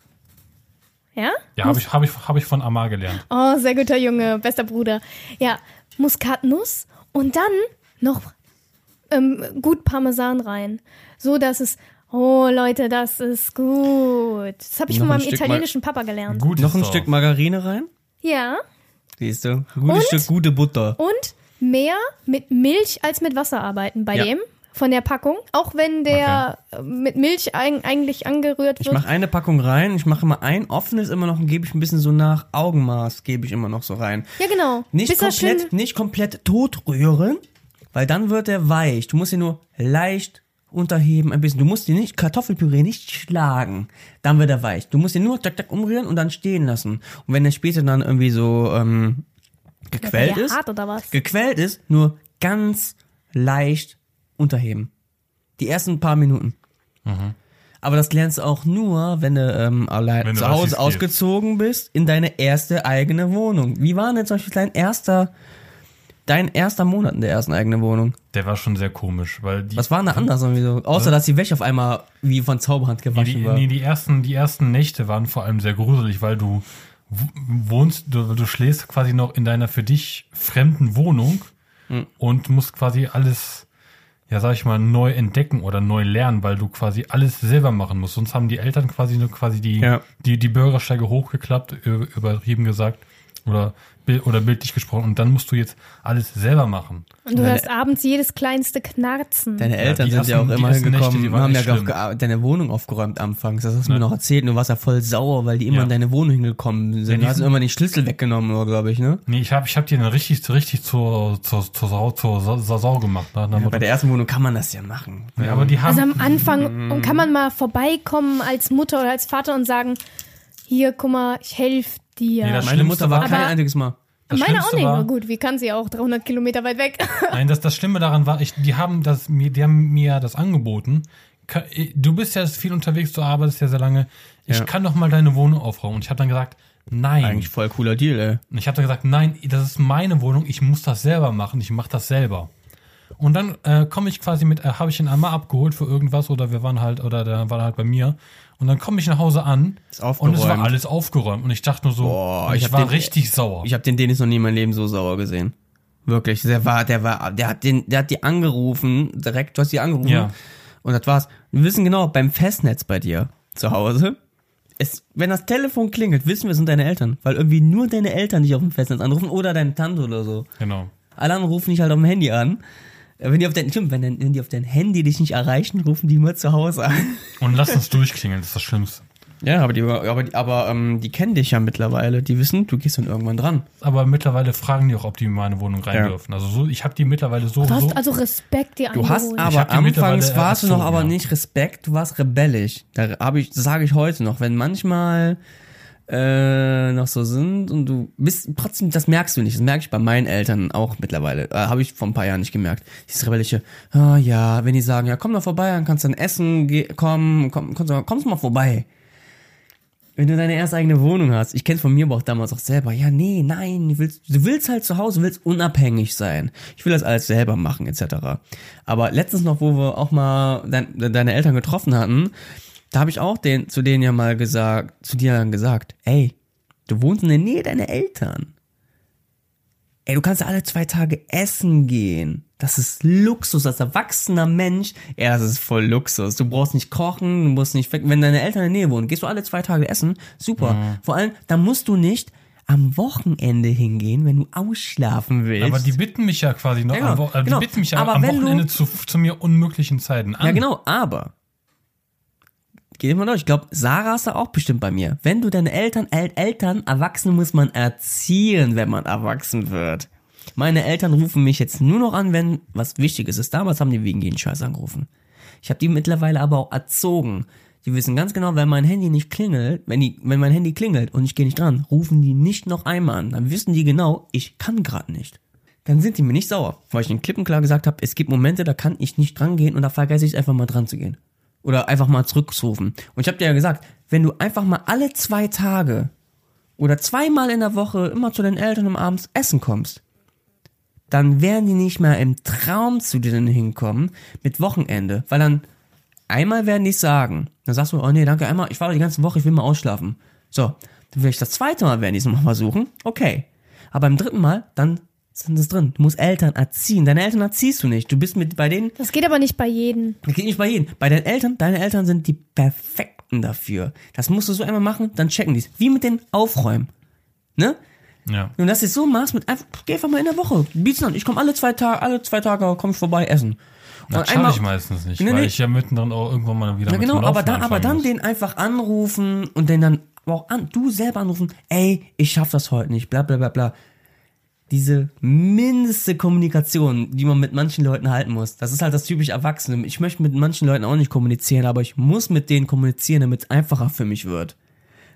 Ja? Ja, habe ich, hab ich, hab ich von Amar gelernt. Oh, sehr guter Junge, bester Bruder. Ja, Muskatnuss und dann noch ähm, gut Parmesan rein. So, dass es, oh Leute, das ist gut. Das habe ich Noch von ein meinem italienischen Papa gelernt. Gut Noch ein doch. Stück Margarine rein. Ja, Siehst du? Ein gutes Und? Stück gute Butter. und mehr mit Milch als mit Wasser arbeiten bei Ja. dem. Von der Packung. Auch wenn der äh, mit Milch eig eigentlich angerührt Ich wird. mache eine Packung rein, ich mache immer ein offenes immer noch und gebe ich ein bisschen so nach Augenmaß, gebe ich immer noch so rein. ja, genau. Nicht Bis komplett, nicht komplett tot rühren, weil dann wird er weich. Du musst ihn nur leicht unterheben ein bisschen. Du musst ihn nicht, Kartoffelpüree nicht schlagen, dann wird er weich. Du musst ihn nur tak, tak umrühren und dann stehen lassen. Und wenn er später dann irgendwie so ähm, gequält ist, hart oder was? gequält ist, nur ganz leicht unterheben. Die ersten paar Minuten. Aber das lernst du auch nur, wenn du ähm, allein Wenn du zu Hause ausgezogen bist, in deine erste eigene Wohnung. Wie war denn zum Beispiel dein erster, dein erster Monat in der ersten eigenen Wohnung? Der war schon sehr komisch, weil die. Was war denn da anders irgendwie so? Außer, dass die Wäsche auf einmal wie von Zauberhand Nee, gewaschen die, war. nee, die ersten, die ersten Nächte waren vor allem sehr gruselig, weil du wohnst, du, du schläfst quasi noch in deiner für dich fremden Wohnung Hm. und musst quasi alles, ja sag ich mal, neu entdecken oder neu lernen, weil du quasi alles selber machen musst. Sonst haben die Eltern quasi nur quasi die, Ja. die, die Bürgersteige hochgeklappt, übertrieben gesagt, oder, oder bildlich gesprochen, und dann musst du jetzt alles selber machen. Und du hörst abends jedes kleinste Knarzen. Deine Eltern die sind ja auch immer Nächte, hingekommen waren haben ja auch deine Wohnung aufgeräumt anfangs. Das hast du mir noch erzählt. und Du warst ja voll sauer, weil die immer Ja. in deine Wohnung hingekommen sind. die du hast sind- immer den Schlüssel weggenommen, oder glaube ich, ne? Nee, ich habe ich hab die dann richtig, richtig zur, zur, zur, Sau, zur Sau, Sau, Sau gemacht. Ne? Ja, bei der ersten Wohnung kann man das ja machen. ja, aber die haben, Also am Anfang und kann man mal vorbeikommen als Mutter oder als Vater und sagen, hier, guck mal, ich helfe dir. Nee, das Meine Mutter war kein einziges Mal. das Meine auch Schlimmste nicht. war- Na gut, wie kann sie auch 300 Kilometer weit weg? Nein, das, das Schlimme daran war, ich, die haben das mir, die haben mir das angeboten. Ka- Du bist ja viel unterwegs, du arbeitest ja sehr lange. Ich Ja. kann doch mal deine Wohnung aufräumen. Und ich habe dann gesagt, nein. Eigentlich voll cooler Deal, ey. Und ich habe dann gesagt, nein, das ist meine Wohnung, ich muss das selber machen, ich mache das selber. Und dann äh, komme ich quasi mit, äh, habe ich ihn einmal abgeholt für irgendwas oder wir waren halt, oder der war halt bei mir. Und dann komme ich nach Hause an und es war alles aufgeräumt. Und ich dachte nur so, Boah, ich ich, war den- richtig sauer. Ich habe den Dennis noch nie in meinem Leben so sauer gesehen. Wirklich. Der war, der war, der hat den, der hat die angerufen, direkt, du hast die angerufen. Ja. Und das war's. Wir wissen genau, beim Festnetz bei dir zu Hause, es, wenn das Telefon klingelt, wissen wir, es sind deine Eltern. Weil irgendwie nur deine Eltern dich auf dem Festnetz anrufen oder deine Tante oder so. genau. Alle anderen rufen dich halt auf dem Handy an. Wenn die auf dein, stimmt, wenn, wenn die auf dein Handy dich nicht erreichen, rufen die immer zu Hause an. Und lass uns durchklingeln, das ist das Schlimmste. Ja, aber die, aber, die- aber ähm, die kennen dich ja mittlerweile. Die wissen, du gehst dann irgendwann dran. Aber mittlerweile fragen die auch, ob die in meine Wohnung rein Ja. dürfen. Also so, ich habe die mittlerweile so, Du hast so also Respekt dir Du hast aber die anfangs warst du noch aber ja. nicht Respekt, du warst rebellisch. Da habe ich, das sage ich heute noch, wenn manchmal äh, noch so sind und du bist trotzdem, das merkst du nicht. Das merke ich bei meinen Eltern auch mittlerweile. Äh, habe ich vor ein paar Jahren nicht gemerkt. Dieses rebellische, ah ja, wenn die sagen, ja komm doch vorbei, dann kannst du dann essen, geh, komm, komm, komm, kommst mal vorbei. Wenn du deine erste eigene Wohnung hast, ich kenn's von mir aber auch damals auch selber, ja, nee, nein, du willst, du willst halt zu Hause, du willst unabhängig sein. Ich will das alles selber machen, etc. Aber letztens noch, wo wir auch mal dein, deine Eltern getroffen hatten, da habe ich auch den, zu denen ja mal gesagt, zu dir dann gesagt, ey, du wohnst in der Nähe deiner Eltern. Ey, du kannst ja alle zwei Tage essen gehen. Das ist Luxus als erwachsener Mensch. Ja, das ist voll Luxus. Du brauchst nicht kochen, du musst nicht weg. Wenn deine Eltern in der Nähe wohnen, gehst du alle zwei Tage essen. Super. Vor allem, da musst du nicht am Wochenende hingehen, wenn du ausschlafen willst. Aber die bitten mich ja quasi noch, Ja, genau, am, Wo äh, die genau. bitten mich ja Aber am wenn du- Wochenende zu, zu mir unmöglichen Zeiten an. Ja, genau, aber. Geht mal durch. Ich glaube, Sarah ist da auch bestimmt bei mir. Wenn du deine Eltern, El Eltern, Erwachsene muss man erziehen, wenn man erwachsen wird. Meine Eltern rufen mich jetzt nur noch an, wenn was Wichtiges ist. Damals haben die wegen jeden Scheiß angerufen. Ich habe die mittlerweile aber auch erzogen. Die wissen ganz genau, wenn mein Handy nicht klingelt, wenn, die, wenn mein Handy klingelt und ich gehe nicht dran, rufen die nicht noch einmal an. Dann wissen die genau, ich kann gerade nicht. Dann sind die mir nicht sauer, weil ich ihnen klipp und klar gesagt habe, es gibt Momente, da kann ich nicht dran gehen und da vergesse ich es einfach mal dran zu gehen. Oder einfach mal zurückzurufen. Und ich habe dir ja gesagt, wenn du einfach mal alle zwei Tage oder zweimal in der Woche immer zu den Eltern um abends essen kommst, dann werden die nicht mehr im Traum zu dir hinkommen mit Wochenende. Weil dann einmal werden die sagen, dann sagst du, oh nee, danke, einmal, ich war die ganze Woche, ich will mal ausschlafen. So, dann will ich das zweite Mal werden die es nochmal versuchen, okay. Aber beim dritten Mal, dann sind es drin. Du musst Eltern erziehen. Deine Eltern erziehst du nicht. Du bist mit bei denen Das geht aber nicht bei jedem. das geht nicht bei jedem. Bei deinen Eltern, deine Eltern sind die perfekten dafür. Das musst du so einmal machen, dann checken die's. Wie mit den Aufräumen. Ne? Ja. Und dass du es so machst, mit einfach, geh einfach mal in der Woche. Biet's an. Ich komme alle zwei Tage, alle zwei Tage komm ich vorbei essen. Und Das schaffe ich meistens nicht, Nee, weil nee. ich ja mittendrin auch irgendwann mal wieder Ja, genau, aber dann, aber dann muss. den einfach anrufen und den dann auch an, du selber anrufen, ey, ich schaff das heute nicht, bla bla bla bla. Diese mindeste Kommunikation, die man mit manchen Leuten halten muss, das ist halt das typisch Erwachsene. Ich möchte mit manchen Leuten auch nicht kommunizieren, aber ich muss mit denen kommunizieren, damit es einfacher für mich wird.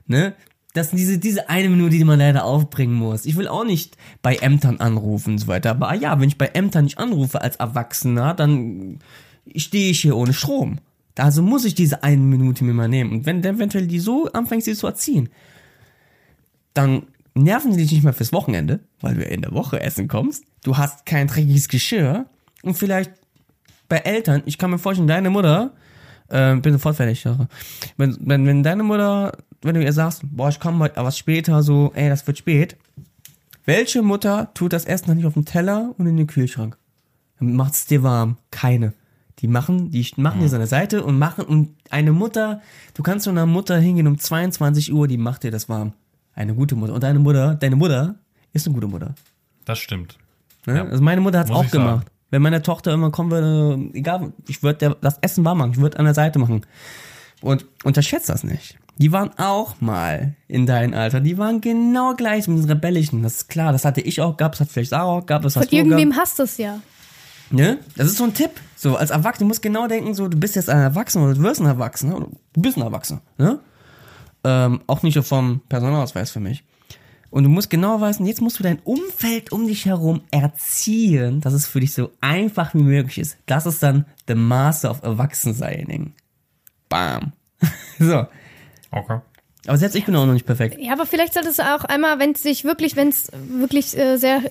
Ne? Das sind diese, diese eine Minute, die man leider aufbringen muss. Ich will auch nicht bei Ämtern anrufen und so weiter. Aber ja, wenn ich bei Ämtern nicht anrufe als Erwachsener, dann stehe ich hier ohne Strom. Also muss ich diese eine Minute mir mal nehmen. Und wenn eventuell die so anfängst, sie zu erziehen, dann nerven die dich nicht mehr fürs Wochenende, weil du ja in der Woche essen kommst. Du hast kein dreckiges Geschirr. Und vielleicht bei Eltern, ich kann mir vorstellen, deine Mutter, äh, bin sofort fertig, Sarah. Wenn, wenn, wenn deine Mutter, wenn du ihr sagst, boah, ich komme heute was später, so, ey, das wird spät. Welche Mutter tut das Essen dann nicht auf den Teller und in den Kühlschrank? Dann macht's dir warm. Keine. Die machen, die machen dir seine Seite und machen, und eine Mutter, du kannst zu einer Mutter hingehen um 22 Uhr, die macht dir das warm. Eine gute Mutter. Und deine Mutter, deine Mutter ist eine gute Mutter. Das stimmt. Ne? Ja. Also meine Mutter hat's Muss auch ich sagen. gemacht. Wenn meine Tochter immer kommen würde, egal, ich würde das Essen warm machen, ich würde an der Seite machen. Und unterschätzt das nicht. Die waren auch mal in deinem Alter, die waren genau gleich mit den Rebellischen. Das ist klar, das hatte ich auch gehabt, das hat vielleicht Sarah auch gehabt, das Von hast du auch gehabt. irgendwem hast du es ja. Ne? Das ist so ein Tipp. So, als Erwachsener, du musst genau denken, so, du bist jetzt ein Erwachsener oder du wirst ein Erwachsener. Oder du bist ein Erwachsener, ne? Ähm, auch nicht so vom Personalausweis für mich. Und du musst genau wissen, jetzt musst du dein Umfeld um dich herum erziehen, dass es für dich so einfach wie möglich ist. Das ist dann the Master of Erwachsensein. Bam. so. Okay. Aber selbst ich bin auch noch nicht perfekt. Ja, aber vielleicht solltest du auch einmal, wenn es sich wirklich, wenn es wirklich äh, sehr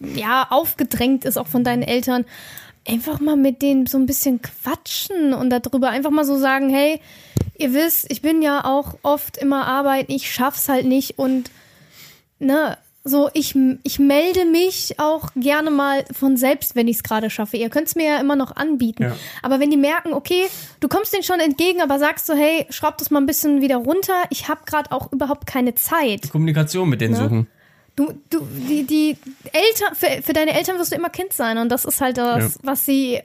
ja aufgedrängt ist, auch von deinen Eltern, einfach mal mit denen so ein bisschen quatschen und darüber einfach mal so sagen, hey, ihr wisst, ich bin ja auch oft immer arbeiten, ich schaff's halt nicht und ne, so ich, ich melde mich auch gerne mal von selbst, wenn ich es gerade schaffe. Ihr könnt es mir ja immer noch anbieten. Ja. Aber wenn die merken, okay, du kommst denen schon entgegen, aber sagst so, hey, schraub das mal ein bisschen wieder runter, ich habe gerade auch überhaupt keine Zeit. Kommunikation mit denen Ne? suchen. Du, du, die, die Eltern, für, für deine Eltern wirst du immer Kind sein und das ist halt das, Ja. was sie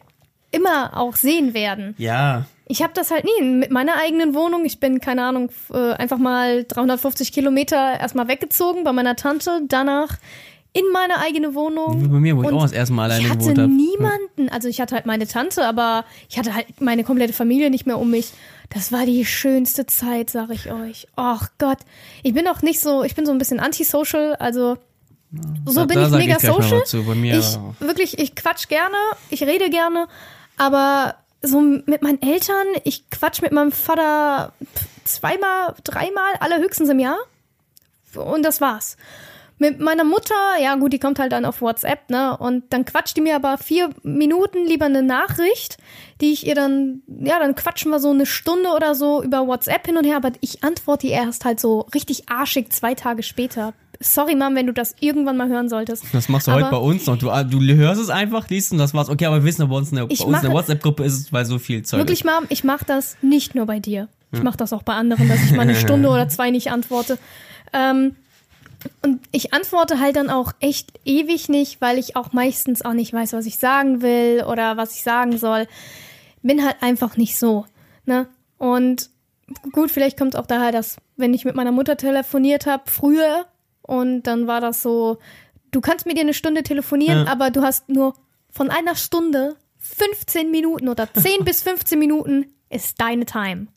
immer auch sehen werden. Ja. Ich habe das halt nie mit meiner eigenen Wohnung. Ich bin, keine Ahnung, äh, einfach mal 350 Kilometer erstmal weggezogen bei meiner Tante, danach in meine eigene Wohnung. Wie bei mir, wo ich auch das erste Mal alleine Ich hatte gewohnt habe. niemanden, also ich hatte halt meine Tante, aber ich hatte halt meine komplette Familie nicht mehr um mich. Das war die schönste Zeit, sag ich euch. Ach Gott, ich bin auch nicht so, ich bin so ein bisschen antisocial, also so Da- bin da ich mega ich social. zu, bei mir ich wirklich, ich quatsch gerne, ich rede gerne, aber so mit meinen Eltern, ich quatsch mit meinem Vater zweimal, dreimal, allerhöchstens im Jahr. Und das war's. Mit meiner Mutter, ja gut, die kommt halt dann auf WhatsApp, ne? Und dann quatscht die mir aber vier Minuten lieber eine Nachricht, die ich ihr dann, ja, dann quatschen wir so eine Stunde oder so über WhatsApp hin und her, aber ich antworte ihr erst halt so richtig arschig zwei Tage später. Sorry, Mom, wenn du das irgendwann mal hören solltest. Das machst du Aber heute bei uns noch. Du, du hörst es einfach, liest und das war's. Okay, aber wir wissen, bei uns in der, bei Ich uns in der WhatsApp-Gruppe ist es, weil so viel Zeug Wirklich, ist. Mom, ich mache das nicht nur bei dir. Ich mache das auch bei anderen, dass ich mal eine Stunde oder zwei nicht antworte. Ähm, und ich antworte halt dann auch echt ewig nicht, weil ich auch meistens auch nicht weiß, was ich sagen will oder was ich sagen soll. Bin halt einfach nicht so. Ne? Und gut, vielleicht kommt auch daher, dass wenn ich mit meiner Mutter telefoniert habe, früher, und dann war das so, du kannst mit ihr eine Stunde telefonieren, Ja. aber du hast nur von einer Stunde 15 Minuten oder 10 bis 15 Minuten ist deine Time.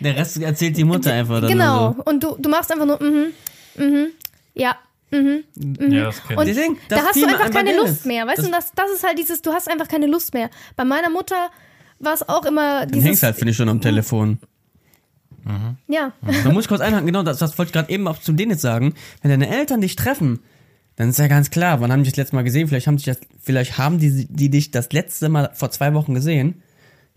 Der Rest erzählt die Mutter einfach dann genau. so. Und du, du machst einfach nur, mhm, mhm, ja, mhm. Ja, das Und. Deswegen, da das hast du Thema einfach keine Dennis. Lust mehr. Weißt Das- du, das, das ist halt dieses, du hast einfach keine Lust mehr. Bei meiner Mutter war es auch immer Dann dieses. hängst halt, finde ich, schon am Telefon. ja. Da muss ich kurz einhaken, genau, das, das wollte ich gerade eben auch zu denen jetzt sagen. Wenn deine Eltern dich treffen, dann ist ja ganz klar, wann haben die dich das letzte Mal gesehen? Vielleicht haben, dich das, vielleicht haben die, die dich das letzte Mal vor zwei Wochen gesehen.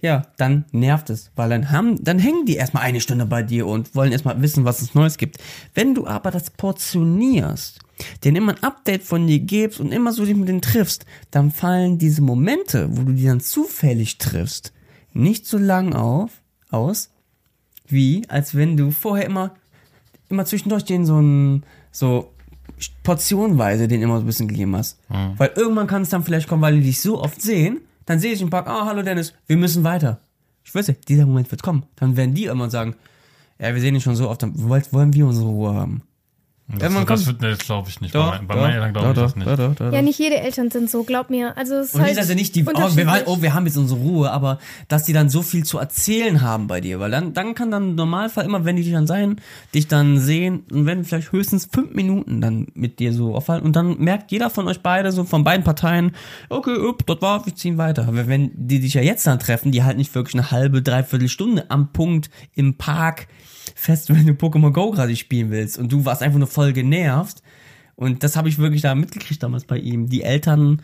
Ja, dann nervt es, weil dann haben, dann hängen die erstmal eine Stunde bei dir und wollen erstmal wissen, was es Neues gibt. Wenn du aber das portionierst, denen immer ein Update von dir gibst und immer so dich mit denen triffst, dann fallen diese Momente, wo du die dann zufällig triffst, nicht so lang auf, aus, wie als wenn du vorher immer immer zwischendurch den so ein so portionweise den immer so ein bisschen gegeben hast. Weil irgendwann kann es dann vielleicht kommen, weil die dich so oft sehen, dann sehe ich im Park, ah, hallo Dennis, wir müssen weiter. Ich nicht, dieser Moment wird kommen. Dann werden die immer sagen, ja, wir sehen dich schon so oft, dann wollen wir unsere Ruhe haben. Das, man das, kommt- wird, das glaube ich nicht. bei mein- bei meinen Eltern glaube ich das nicht. doch, doch, doch. ja, nicht jede Eltern sind so, glaub mir. Also es ist Und halt nicht, dass sie nicht die, oh wir, waren- oh, wir haben jetzt unsere Ruhe, aber dass die dann so viel zu erzählen haben bei dir, weil dann, dann kann dann im Normalfall immer, wenn die dich dann sein, dich dann sehen und wenn vielleicht höchstens fünf Minuten dann mit dir so aufhalten und dann merkt jeder von euch beide so von beiden Parteien, okay, upp, das war, wir ziehen weiter. Aber wenn die dich ja jetzt dann treffen, die halt nicht wirklich eine halbe, dreiviertel Stunde am Punkt im Park fest, wenn du Pokémon Go gerade spielen willst und du warst einfach nur voll genervt. Und das habe ich wirklich da mitgekriegt damals bei ihm. Die Eltern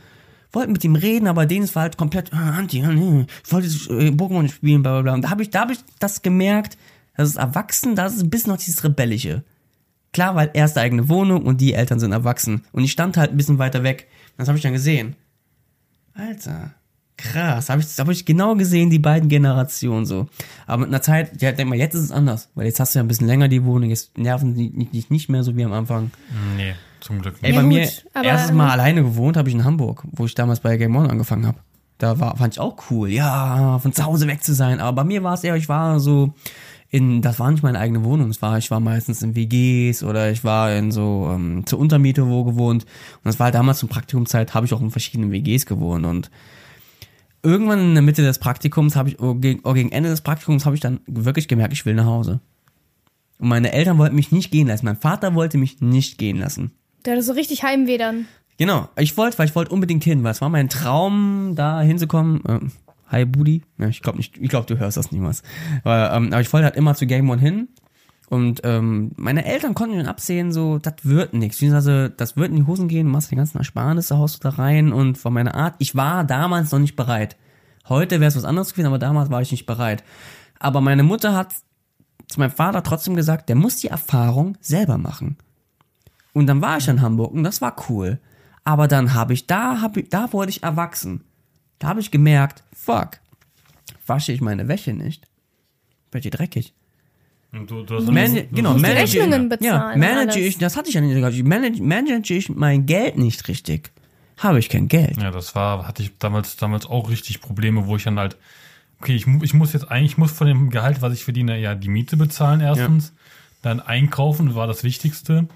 wollten mit ihm reden, aber denen war halt komplett, ah, Anti, nee, ich wollte äh, Pokémon spielen, bla bla bla. Und da habe ich, da hab ich das gemerkt, das ist erwachsen, das ist ein bisschen noch dieses Rebellische. Klar, weil erste eigene Wohnung und die Eltern sind erwachsen. Und ich stand halt ein bisschen weiter weg. Das habe ich dann gesehen. Alter, krass. Habe ich, hab ich genau gesehen, die beiden Generationen so. Aber mit einer Zeit, ja, denk mal, jetzt ist es anders. Weil jetzt hast du ja ein bisschen länger die Wohnung, jetzt nerven die dich nicht, nicht mehr so wie am Anfang. Nee, zum Glück Ey, nicht. Ja, bei gut, mir, aber, erstes Mal alleine gewohnt habe ich in Hamburg, wo ich damals bei Game On angefangen habe. Da war, fand ich auch cool, ja, von zu Hause weg zu sein. Aber bei mir war es eher, ich war so in, das war nicht meine eigene Wohnung. Es war, ich war meistens in WGs oder ich war in so ähm, zur Untermiete wo gewohnt. Und das war halt damals zur Praktikumzeit, habe ich auch in verschiedenen WGs gewohnt. Und irgendwann in der Mitte des Praktikums habe ich, oh, gegen, oh, gegen Ende des Praktikums habe ich dann wirklich gemerkt, ich will nach Hause. Und meine Eltern wollten mich nicht gehen lassen. Mein Vater wollte mich nicht gehen lassen. Der hat so richtig Heimweh dann. Genau, ich wollte, weil ich wollte unbedingt hin, weil es war mein Traum, da hinzukommen. Ähm, hi Budi. Ja, ich glaube nicht, ich glaube, du hörst das niemals. Aber, ähm, aber ich wollte halt immer zu Game One hin. Und ähm, meine Eltern konnten schon absehen, so, das wird nichts. Also, das wird in die Hosen gehen, du machst die ganzen Ersparnisse, haust du da rein und von meiner Art, ich war damals noch nicht bereit. Heute wäre es was anderes gewesen, aber damals war ich nicht bereit. Aber meine Mutter hat zu meinem Vater trotzdem gesagt, der muss die Erfahrung selber machen. Und dann war ich in Hamburg und das war cool. Aber dann habe ich, da hab ich, da wurde ich erwachsen. Da habe ich gemerkt, fuck, wasche ich meine Wäsche nicht, wird die dreckig. Und du, du hast Man du genau, hast- die manage, Rechnungen ja, bezahlen, manage alles. ich, das hatte ich ja nicht gehabt, ich manage, manage ich mein Geld nicht richtig, habe ich kein Geld. Ja, das war, hatte ich damals, damals auch richtig Probleme, wo ich dann halt, okay, ich, ich muss jetzt eigentlich, ich muss von dem Gehalt, was ich verdiene, ja die Miete bezahlen erstens. Dann einkaufen war das Wichtigste.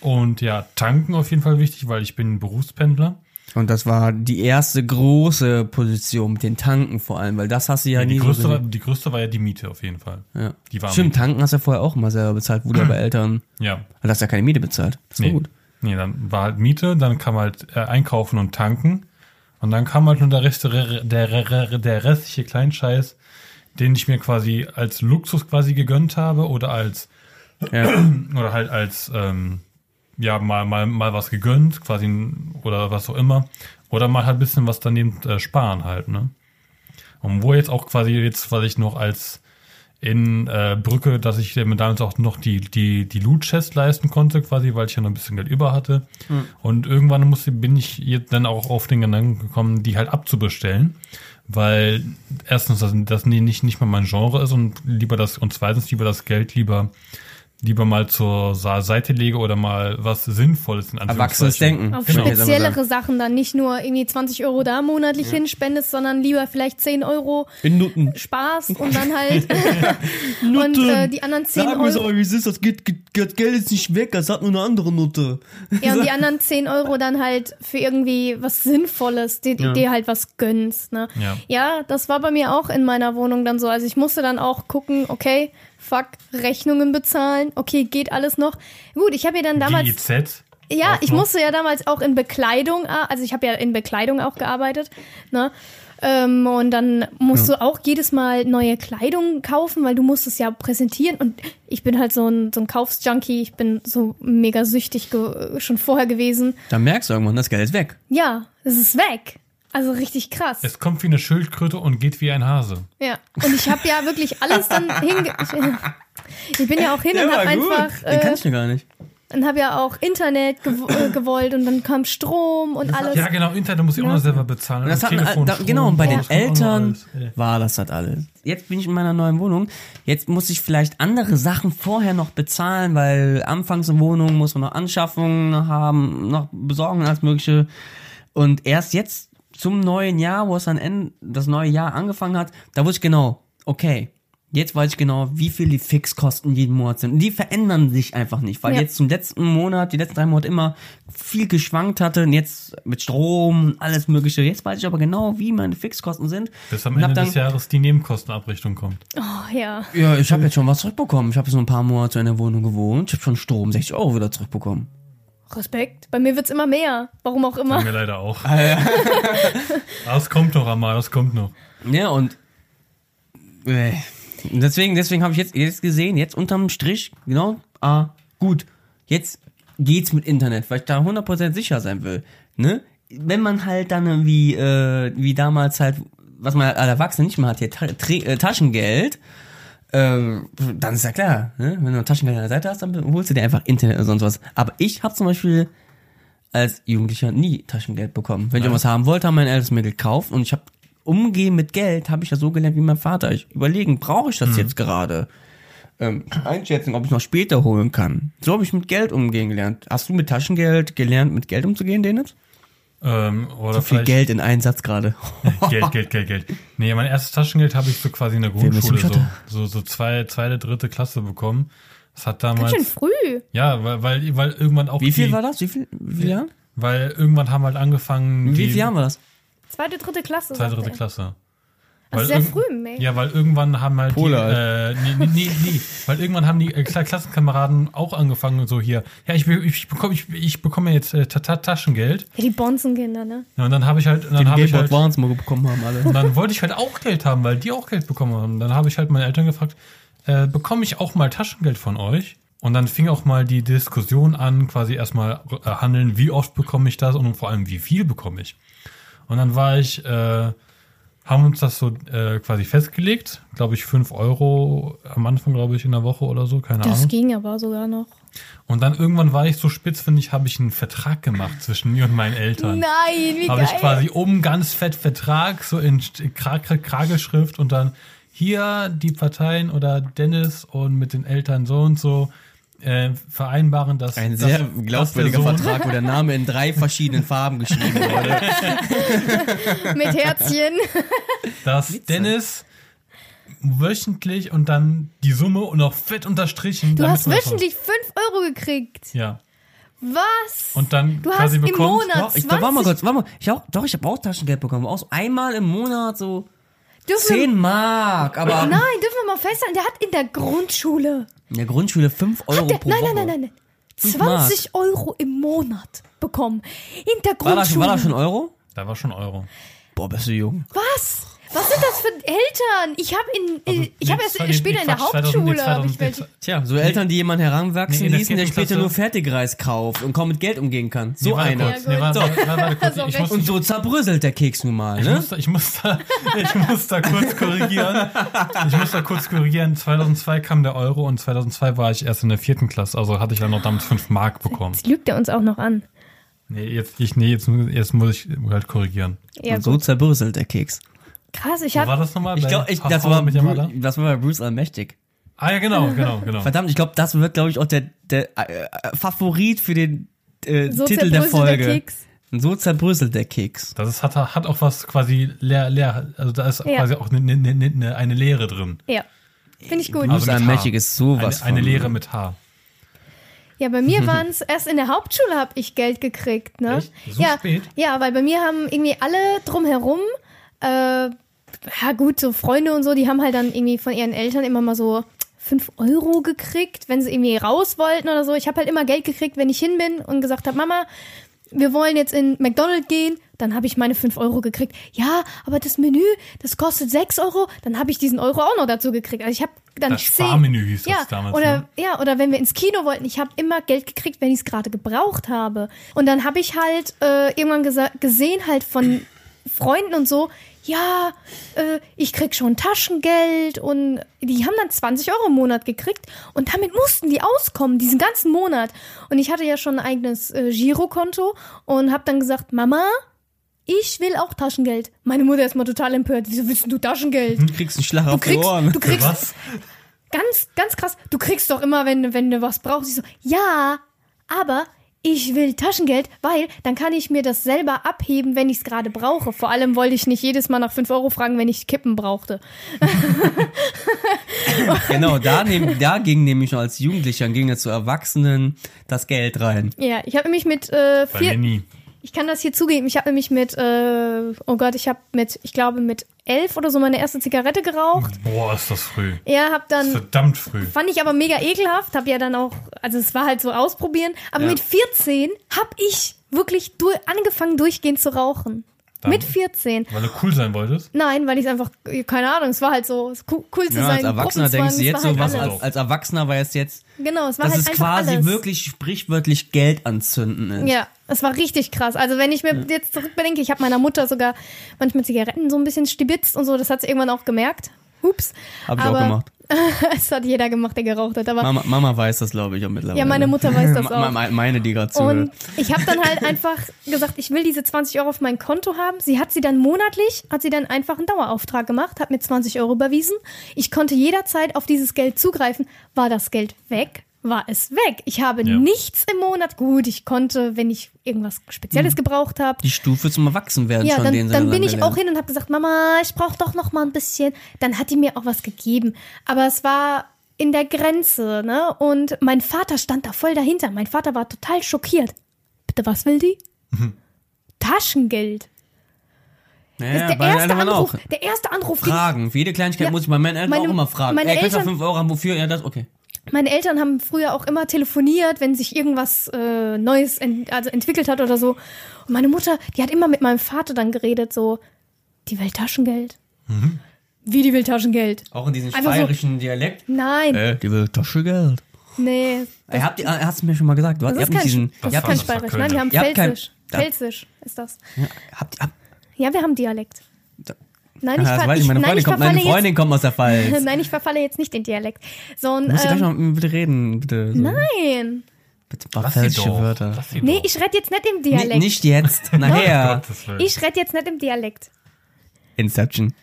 Und ja, tanken auf jeden Fall wichtig, weil ich bin Berufspendler. Und das war die erste große Position mit den Tanken vor allem, weil das hast du ja Die nie größte, so war, die größte war ja die Miete auf jeden Fall. ja. Die war Stimmt, tanken hast du ja vorher auch immer selber bezahlt, wurde aber Eltern, Ja. du hast ja keine Miete bezahlt. Das war Nee. gut. Nee, dann war halt Miete, dann kam halt äh, einkaufen und tanken. Und dann kam halt nur der, Rest, der, der, der restliche Kleinscheiß, den ich mir quasi als Luxus quasi gegönnt habe oder als Ja. oder halt als ähm, ja mal mal mal was gegönnt quasi oder was auch immer. Oder mal halt ein bisschen was daneben äh, sparen halt ne? Und wo jetzt auch quasi jetzt was ich noch als in äh, Brücke, dass ich mir damals auch noch die die die Loot Chest leisten konnte quasi, weil ich ja noch ein bisschen Geld über hatte. Und irgendwann musste bin ich jetzt dann auch auf den Gedanken gekommen, die halt abzubestellen, weil erstens das, das nicht nicht mal mein Genre ist und lieber das und zweitens lieber das Geld lieber lieber mal zur Seite lege oder mal was Sinnvolles in Erwachsenes. Denken. Auf Genau. Speziellere. Sachen dann nicht nur irgendwie 20 Euro da monatlich hinspendest, sondern lieber vielleicht 10 Euro In Nutten. Spaß und dann halt und äh, die anderen 10 Euro wie es ist, das, geht, das Geld ist nicht weg, das hat nur eine andere Nutte. ja, und die anderen 10 Euro dann halt für irgendwie was Sinnvolles, die, die Ja. dir halt was gönnst. Ne? Ja. ja, das war bei mir auch in meiner Wohnung dann so. Also ich musste dann auch gucken, okay, fuck, Rechnungen bezahlen, okay, geht alles noch. Gut, ich habe ja dann damals GIZ. Ja, auch ich noch. musste ja damals auch in Bekleidung, also ich habe ja in Bekleidung auch gearbeitet, ne? Ähm, und dann musst du auch jedes Mal neue Kleidung kaufen, weil du musst es ja präsentieren. Und ich bin halt so ein, so ein Kaufsjunkie, ich bin so mega süchtig schon vorher gewesen. Dann merkst du irgendwann, das Geld ist weg. Ja, es ist weg. Also richtig krass. Es kommt wie eine Schildkröte und geht wie ein Hase. Ja. Und ich habe ja wirklich alles dann hinge... Ich, ich bin ja auch hin und habe einfach... Den kann Äh, ich ja gar nicht. und habe ja auch Internet gew äh, gewollt und dann kam Strom und alles. Ja, genau, Internet muss ich auch noch selber bezahlen. Und das Und hat, Telefon, da, Strom, genau, und bei den Eltern. Ja. war das halt alles. Jetzt bin ich in meiner neuen Wohnung. Jetzt muss ich vielleicht andere Sachen vorher noch bezahlen, weil anfangs in Wohnung muss man noch Anschaffungen haben, noch besorgen alles mögliche. Und erst jetzt zum neuen Jahr, wo es dann end, das neue Jahr angefangen hat, da wusste ich genau, okay, jetzt weiß ich genau, wie viel die Fixkosten jeden Monat sind. Und die verändern sich einfach nicht, weil Ja. jetzt zum letzten Monat, die letzten drei Monate immer viel geschwankt hatte und jetzt mit Strom und alles mögliche. Jetzt weiß ich aber genau, wie meine Fixkosten sind. Bis am Ende dann, des Jahres die Nebenkostenabrechnung kommt. Oh, ja. Ja, ich habe jetzt schon was zurückbekommen. Ich habe jetzt nur ein paar Monate in der Wohnung gewohnt. Ich habe schon Strom 60 Euro wieder zurückbekommen. Respekt. Bei mir wird's immer mehr. Warum auch Bei immer. mir leider auch. Aber es kommt noch einmal, das kommt noch. Ja, und äh, deswegen, deswegen habe ich jetzt, jetzt gesehen, jetzt unterm Strich, genau, ah, gut, jetzt geht's mit Internet, weil ich da 100% sicher sein will. Ne? Wenn man halt dann irgendwie, äh, wie damals halt, was man als Erwachsene nicht mehr hat, hier Ta Tre- äh, Taschengeld, äh, dann ist ja klar, ne? wenn du Taschengeld an der Seite hast, dann holst du dir einfach Internet oder sonst was. Aber ich habe zum Beispiel als Jugendlicher nie Taschengeld bekommen. Wenn ich irgendwas haben wollte, haben meine Eltern mir gekauft und ich habe umgehen mit Geld, habe ich ja so gelernt wie mein Vater. Ich überlegen, brauche ich das jetzt gerade? Ähm, einschätzen, ob ich noch später holen kann. So habe ich mit Geld umgehen gelernt. Hast du mit Taschengeld gelernt, mit Geld umzugehen, Dennis? Ähm, oder So viel Geld in einen Satz gerade. Geld, Geld, Geld, Geld. Nee, mein erstes Taschengeld habe ich so quasi in der Grundschule so, so, so zwei, zweite, dritte Klasse bekommen. Das hat Ganz damals, schön früh. ja, weil, weil, weil irgendwann auch Wie viel die, war das? Wie viel, wie viele Jahre? weil irgendwann haben halt angefangen, Wie viele Jahre war das? Zweite, dritte Klasse. zweite, dritte er. Klasse. Also Weil sehr früh, ey. Ja, weil irgendwann haben halt Polar. die, äh, nee, nee, nee, nee, weil irgendwann haben die äh, Kla- Klassenkameraden auch angefangen so hier, ja, ich, ich bekomme ich, ich bekomme jetzt äh, Ta- Ta- Taschengeld. Ja, die Bonzenkinder, ne? Ja, und dann habe ich halt dann habe ich halt Advance mal bekommen haben alle. und dann wollte ich halt auch Geld haben, weil die auch Geld bekommen haben. Dann habe ich halt meine Eltern gefragt, äh, bekomme ich auch mal Taschengeld von euch? Und dann fing auch mal die Diskussion an, quasi erstmal äh, handeln, wie oft bekomme ich das und vor allem, wie viel bekomme ich. Und dann war ich, äh, haben uns das so äh, quasi festgelegt, glaube ich, 5 Euro am Anfang, glaube ich, in der Woche oder so, keine Das Ahnung. ging aber sogar noch. Und dann irgendwann war ich so spitz, finde ich, habe ich einen Vertrag gemacht zwischen mir und meinen Eltern. Nein, wie habe geil. ich quasi oben ganz fett Vertrag, so in St- Kra Kra Kragelschrift und dann hier die Parteien oder Dennis und mit den Eltern so und so äh, vereinbaren, dass Ein dass- sehr dass der glaubwürdiger Sohn- Vertrag, wo der Name in drei verschiedenen Farben geschrieben wurde. Mit Herzchen. dass Dennis wöchentlich und dann die Summe und auch fett unterstrichen. Du hast wöchentlich 5 Euro gekriegt. Ja. Was? Und dann Du hast quasi im. Monat- Doch, ich, doch, warte mal 20 kurz, warte mal. Ich auch, doch, ich habe auch Taschengeld bekommen. Auch so einmal im Monat so dürfen wir, 10 Mark. Aber Nein, dürfen wir mal festhalten, der hat in der Grundschule. in der Grundschule 5 Euro der, pro nein, Woche. nein, nein, nein, nein. Fünf 20 Euro im Monat bekommen. In der War das, Grundschule. war das schon Euro? Da war schon Euro. Boah, bist du jung. Was? Was sind das für Eltern? Ich habe in, Also, ich habe nee, erst nee, später nee, in der Quatsch, 2000, nee, Hauptschule habe ich 2000, welche. Tja, so Eltern, die jemanden heranwachsen Nee, ließen, der später nur Fertigreis kauft und kaum mit Geld umgehen kann. So Nee, einer. kurz, nee, warte, warte, warte, warte. So Ich muss, Und so zerbröselt der Keks nun mal, Ich ne? muss, da, ich, muss da, ich muss da kurz korrigieren. Ich muss da kurz korrigieren. 2002 kam der Euro und 2002 war ich erst in der vierten Klasse. Also hatte ich dann noch damit 5 Mark bekommen. Jetzt lügt er uns auch noch an. Nee, jetzt, ich, nee, jetzt, jetzt muss ich halt korrigieren. Ja, Und so gut. zerbröselt der Keks. Krass, ich Wo war habe das nochmal? Ich glaube, das, war mit Yamada? Bru- das war bei Bruce Allmächtig. Ah ja, genau, genau, genau. Verdammt, ich glaube, das wird, glaube ich, auch der, der äh, äh, Favorit für den äh, so Titel der Folge. Keks. So zerbröselt der Keks. Das ist, hat, hat auch was quasi leer, leer, also da ist Ja. quasi auch eine, eine, eine, eine Lehre drin. Ja. Finde ich gut. Bruce Also Allmächtig ist sowas Eine, eine von- Lehre mit H. Ja, bei mir waren es erst in der Hauptschule habe ich Geld gekriegt, ne? Echt? So ja, spät? ja, weil bei mir haben irgendwie alle drumherum, äh, ja gut, so Freunde und so, die haben halt dann irgendwie von ihren Eltern immer mal so 5 Euro gekriegt, wenn sie irgendwie raus wollten oder so. Ich habe halt immer Geld gekriegt, wenn ich hin bin und gesagt habe, Mama, wir wollen jetzt in McDonald's gehen, dann habe ich meine 5 Euro gekriegt. Ja, aber das Menü, das kostet 6 Euro, dann habe ich diesen Euro auch noch dazu gekriegt. Also ich habe dann Das 10 Sparmenü hieß das ja, damals, Oder, ne? ja, oder wenn wir ins Kino wollten, ich habe immer Geld gekriegt, wenn ich es gerade gebraucht habe. Und dann habe ich halt äh, irgendwann gesehen, halt von Freunden und so, ja, äh, ich krieg schon Taschengeld und die haben dann 20 Euro im Monat gekriegt und damit mussten die auskommen, diesen ganzen Monat. Und ich hatte ja schon ein eigenes äh, Girokonto und habe dann gesagt, Mama, ich will auch Taschengeld. Meine Mutter ist mal total empört. Wieso willst du Taschengeld? Du kriegst einen Schlag Du auf die Ohren. du kriegst Was? ganz, ganz krass. Du kriegst doch immer, wenn, wenn du was brauchst. Ich so, ja, aber ich will Taschengeld, weil dann kann ich mir das selber abheben, wenn ich es gerade brauche. Vor allem wollte ich nicht jedes Mal nach 5 Euro fragen, wenn ich Kippen brauchte. Genau, da nehm, da ging nämlich noch als Jugendlicher, ging ja zu Erwachsenen das Geld rein. Ja, ich habe nämlich mit äh, Bei mir vier, nie. Ich kann das hier zugeben, ich habe nämlich mit, äh, oh Gott, ich habe mit, ich glaube mit elf oder so meine erste Zigarette geraucht. Boah, ist das früh. Ja, hab dann Verdammt früh. Fand ich aber mega ekelhaft, hab ja dann auch, also es war halt so ausprobieren. Aber Ja. mit 14 hab ich wirklich du angefangen durchgehend zu rauchen. Dann- mit 14. Weil du cool sein wolltest? Nein, weil ich einfach, keine Ahnung, es war halt so es cool, zu Ja, sein. als Erwachsener denkst du es jetzt war so halt was, als, als Erwachsener war es jetzt, Genau, es war dass halt es einfach quasi alles. wirklich sprichwörtlich Geld anzünden ist. Ja, es war richtig krass. Also wenn ich mir jetzt zurückbedenke, ich habe meiner Mutter sogar manchmal Zigaretten so ein bisschen stibitzt und so, das hat sie irgendwann auch gemerkt. Hups. Hab ich auch Aber gemacht. es hat jeder gemacht, der geraucht hat. Aber Mama, Mama weiß das, glaube ich, auch mittlerweile. Ja, meine Mutter weiß das auch. Meine, die gerade zuhört. Und ich habe dann halt einfach gesagt, ich will diese 20 Euro auf mein Konto haben. Sie hat sie dann monatlich, hat sie dann einfach einen Dauerauftrag gemacht, hat mir 20 Euro überwiesen. Ich konnte jederzeit auf dieses Geld zugreifen. War das Geld weg? War es weg. Ich habe Ja. nichts im Monat. Gut, ich konnte, wenn ich irgendwas Spezielles gebraucht habe. Die Stufe zum Erwachsenwerden Ja, schon, dann, den dann bin ich auch hin und habe gesagt, Mama, ich brauche doch noch mal ein bisschen. Dann hat die mir auch was gegeben. Aber es war in der Grenze, ne? Und mein Vater stand da voll dahinter. Mein Vater war total schockiert. Bitte, was will die? Taschengeld. Ja, Das ist der erste Anruf. Der erste Anruf. Fragen. Für jede Kleinigkeit Ja, muss ich bei meinen Eltern meine- auch immer fragen. meine Ey, Eltern- 5 Euro haben, wofür? Ja, das, okay. Meine Eltern haben früher auch immer telefoniert, wenn sich irgendwas äh, Neues ent also entwickelt hat oder so. Und meine Mutter, die hat immer mit meinem Vater dann geredet, so, die will Taschengeld. Wie die will Taschengeld? Auch in diesem Einfach so- bayerischen Dialekt. Nein, Äh, die will Taschengeld. nee. Ey, habt ihr, äh, hast du mir schon mal gesagt, du hast, Das ihr ist habt nicht kein, diesen, das ihr ist habt kein Bayerisch. Nein, wir haben da- Pfälzisch ist das. ja, habt, habt, Ja, wir haben Dialekt. Nein, ich, Ah, das weiß ich, meine nein, Freundin, ich kommt, verfalle meine Freundin kommt aus der Pfalz. jetzt. Nein, ich verfalle jetzt nicht den Dialekt. So ein, gleich ähm, mal mit mir bitte reden, bitte. So. nein. Bitte doch. Wörter. Nee, ich rede jetzt nicht im Dialekt. nicht jetzt, nachher. Ich rede jetzt nicht im Dialekt. Inception.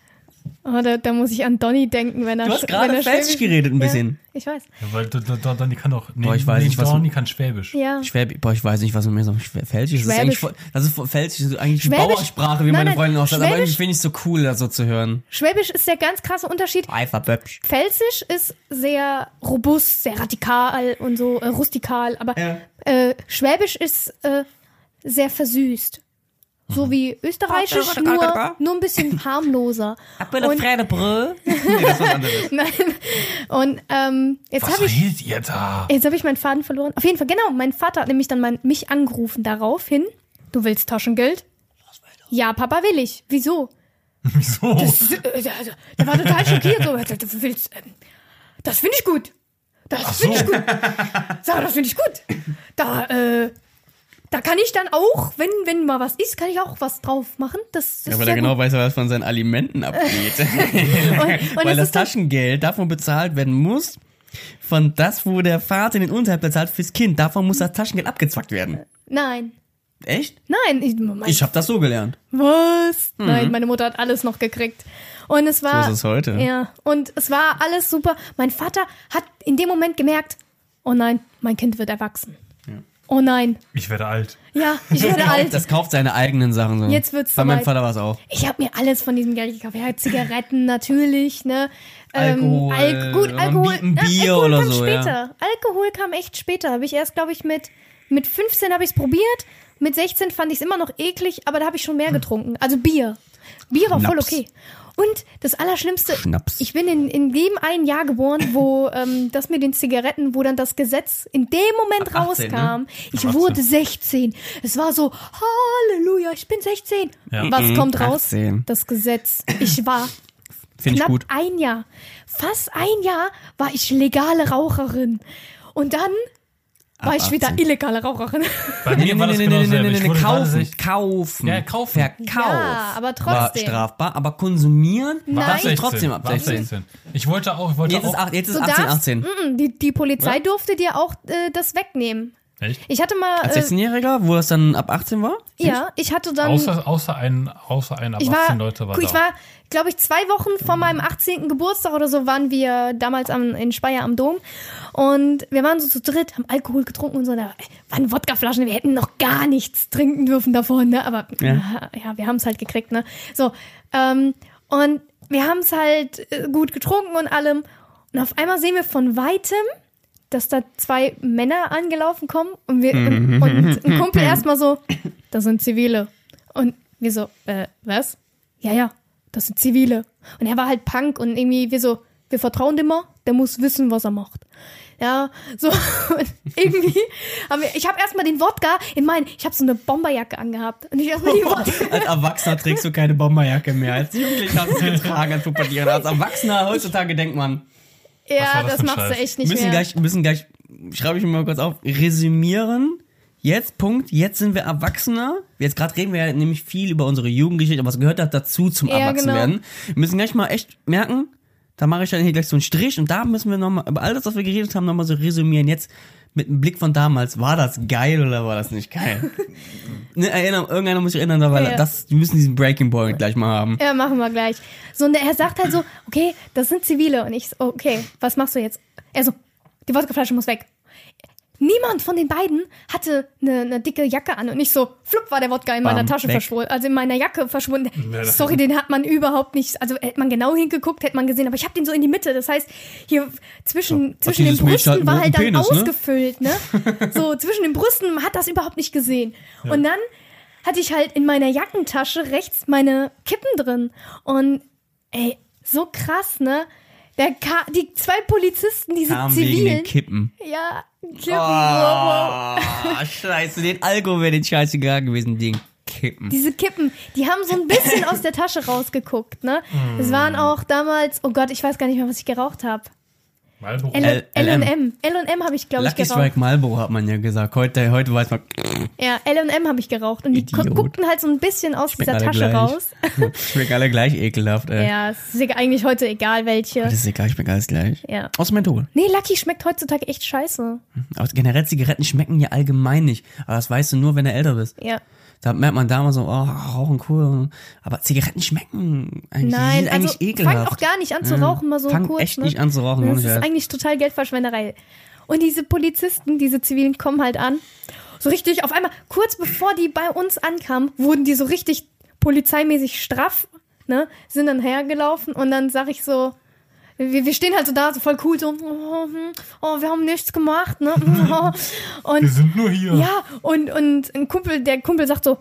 Oh, da, da muss ich an Donny denken, wenn er Du hast wenn gerade er Schwäbisch- geredet ein Ja, bisschen. ich weiß. Ja, weil Don- Don- Donny kann doch. Nee, Boah, ich weiß nee, nicht, was- Donny kann Schwäbisch. Ja. Schwäbisch, boah, ich weiß nicht, was mit mir so Pfälzisch ist. Das ist eigentlich, das ist Pfälzisch ist eigentlich die Schwäbisch- Bauersprache, wie Nein, meine Freundin auch sagt. Aber Schwäbisch- irgendwie finde ich es so cool, das so zu hören. Schwäbisch ist der ganz krasse Unterschied. Einfach Böpsch. Pfälzisch ist sehr robust, sehr radikal und so äh, rustikal, aber Ja. äh, Schwäbisch ist äh, sehr versüßt. So wie Österreichisch, nur, nur ein bisschen harmloser. Und, nee, das ist was anderes. nein. Und ähm, jetzt Was habe ich redet ihr da? Jetzt habe ich meinen Faden verloren. Auf jeden Fall, genau. Mein Vater hat nämlich dann mein, mich angerufen daraufhin. Du willst Taschengeld? Ja, Papa will ich. Wieso? Wieso? Das, äh, der, der war total schockiert. So, du willst, ähm, das finde ich gut. Das finde ich gut. Sag, das finde ich gut. Da, äh, da kann ich dann auch, wenn, wenn mal was ist, kann ich auch was drauf machen. Das, das Ja, ist weil er genau gut. weiß, was von seinen Alimenten abgeht. Und, und weil das ist Taschengeld davon bezahlt werden muss, von das, wo der Vater den Unterhalt bezahlt fürs Kind. Davon muss das Taschengeld abgezwackt werden. nein, Echt? nein. Ich, mein, Ich habe das so gelernt. Was? Nein, meine Mutter hat alles noch gekriegt. Und es war. Mhm. So ist es heute. Ja. Und es war alles super. Mein Vater hat in dem Moment gemerkt, oh nein, mein Kind wird erwachsen. Oh nein. Ich werde alt. Ja, ich werde alt. Das kauft seine eigenen Sachen so. Jetzt wird's Bei meinem. Vater war es auch. Ich habe mir alles von diesem Geld gekauft. Ja, Zigaretten natürlich, ne? Alkohol, Al gut, man Alkohol. ja, Bier Alkohol oder kam so, ja. später. Alkohol kam echt später. Habe ich erst, glaube ich, mit, mit 15 habe ich es probiert. Mit 16 fand ich es immer noch eklig, aber da habe ich schon mehr getrunken. Also Bier. Bier war voll Schnaps. okay. Und das Allerschlimmste, Schnaps. ich bin in, in dem einen Jahr geboren, wo ähm, das mit den Zigaretten, wo dann das Gesetz in dem Moment Ab 18, rauskam. Ich Ab 18. wurde 16. Es war so, Halleluja, ich bin 16. Ja. Was Mhm, kommt raus? 18. Das Gesetz. Ich war Finde ich knapp ein Jahr, fast ein Jahr war ich legale Raucherin. Und dann war ich wieder 18. illegale Raucherin. Bei mir war das genau dasselbe. Ich wurde gerade kaufen, kaufen, Ja, kaufen. Verkauf. Ja, aber War trotzdem. strafbar, aber konsumieren Nein. war War 16. trotzdem ab War 16. 16. Ich wollte auch, ich wollte Jetzt ist, auch. ach- jetzt ist Du 18, darfst, 18. Mm, die, die Polizei durfte dir auch äh, das wegnehmen. Echt? Ich hatte mal, Als äh, 16-Jähriger, wo es dann ab 18 war? ja, ich hatte dann, Außer, außer ein, außer ein ab ich 18 war, Leute war da. ich war, glaube ich, zwei Wochen vor meinem 18. Geburtstag oder so waren wir damals am, in Speyer am Dom und wir waren so zu dritt, haben Alkohol getrunken und so, da waren Wodkaflaschen, wir hätten noch gar nichts trinken dürfen davon, ne, aber ja, Ja. ja wir haben es halt gekriegt, ne, so, ähm, und wir haben es halt äh, gut getrunken und allem und auf einmal sehen wir von weitem, dass da zwei Männer angelaufen kommen und wir und ein Kumpel erstmal so, das sind Zivile. Und wir so, äh, was? Ja, ja, das sind Zivile. Und er war halt Punk und irgendwie wir so, wir vertrauen dem mal, der muss wissen, was er macht. Ja, so und irgendwie haben wir, ich habe erstmal den Wodka in meinen, ich habe so eine Bomberjacke angehabt und ich erstmal die Wodka. Als Erwachsener trägst du keine Bomberjacke mehr. Als Jugendlicher hast du es getragen, als Pubertierer. Als Erwachsener heutzutage denkt man, Ja, war das das machst du Scheiß? echt nicht müssen mehr. gleich, müssen gleich, schreibe ich mir mal kurz auf, resümieren. Jetzt, Punkt, jetzt sind wir Erwachsener. Jetzt gerade reden wir ja nämlich viel über unsere Jugendgeschichte, was gehört da dazu zum Ja, Erwachsenwerden. Wir müssen gleich mal echt merken, da mache ich dann hier gleich so einen Strich und da müssen wir nochmal, über all das, was wir geredet haben, nochmal so resümieren. Jetzt mit einem Blick von damals, war das geil oder war das nicht geil? ne, erinnern, irgendeiner muss sich erinnern, weil Ja. das, wir müssen diesen Breaking Point gleich mal haben. Ja, machen wir gleich. So, und er sagt halt so, okay, das sind Zivile. Und ich so, okay, was machst du jetzt? Er so, die Wodkaflasche muss weg. Niemand von den beiden hatte eine, eine dicke Jacke an und nicht so, flupp war der Wodka in meiner Bam, Tasche weg. verschwunden, also in meiner Jacke verschwunden. Ja, Sorry, den hat man überhaupt nicht, also hätte man genau hingeguckt, hätte man gesehen, aber ich habe den so in die Mitte, das heißt, hier zwischen, zwischen den Brüsten einen war halt dann Penis, ne? ausgefüllt, ne? So, zwischen den Brüsten man hat das überhaupt nicht gesehen. Und dann hatte ich halt in meiner Jackentasche rechts meine Kippen drin und ey, so krass, ne? Der Ka die zwei Polizisten, diese Kam wegen den Zivilen. Kippen. Ja, Kippen. Ah, scheiße, den Alkohol wäre den scheißegal gewesen, Ding. Kippen. Diese Kippen, die haben so ein bisschen aus der Tasche rausgeguckt, ne? Es waren auch damals, oh Gott, ich weiß gar nicht mehr, was ich geraucht habe. Marlboro. L- L&M. L&M habe ich, glaube ich, Lucky geraucht. Strike Marlboro hat man ja gesagt. Heute, heute weiß man, Ja, L&M habe ich geraucht. Und die Idiot. guckten halt so ein bisschen aus schmecken dieser Tasche gleich. raus. Schmecken alle gleich ekelhaft, ey. Ja, es ist egal- eigentlich heute egal welche. Das ist egal, schmeckt alles gleich. Ja. Außer Menthol. Nee, Lucky schmeckt heutzutage echt scheiße. Aber generell Zigaretten schmecken ja allgemein nicht. Aber das weißt du nur, wenn du älter bist. Ja. Da merkt man damals so, oh, rauchen cool. Aber Zigaretten schmecken eigentlich, Nein, sind also eigentlich fang ekelhaft. auch gar nicht an zu rauchen, mal so Fang kurz. echt ne? nicht an zu rauchen. Das ist eigentlich total Geldverschwenderei. Und diese Polizisten, diese Zivilen kommen halt an. So richtig, auf einmal, kurz bevor die bei uns ankamen, wurden die so richtig polizeimäßig straff, ne? Sind dann hergelaufen und dann sag ich so, wir, wir stehen halt so da, so voll cool, so, oh, hm, oh wir haben nichts gemacht, ne? Und Wir sind nur hier. ja, und, und ein Kumpel, der Kumpel sagt so,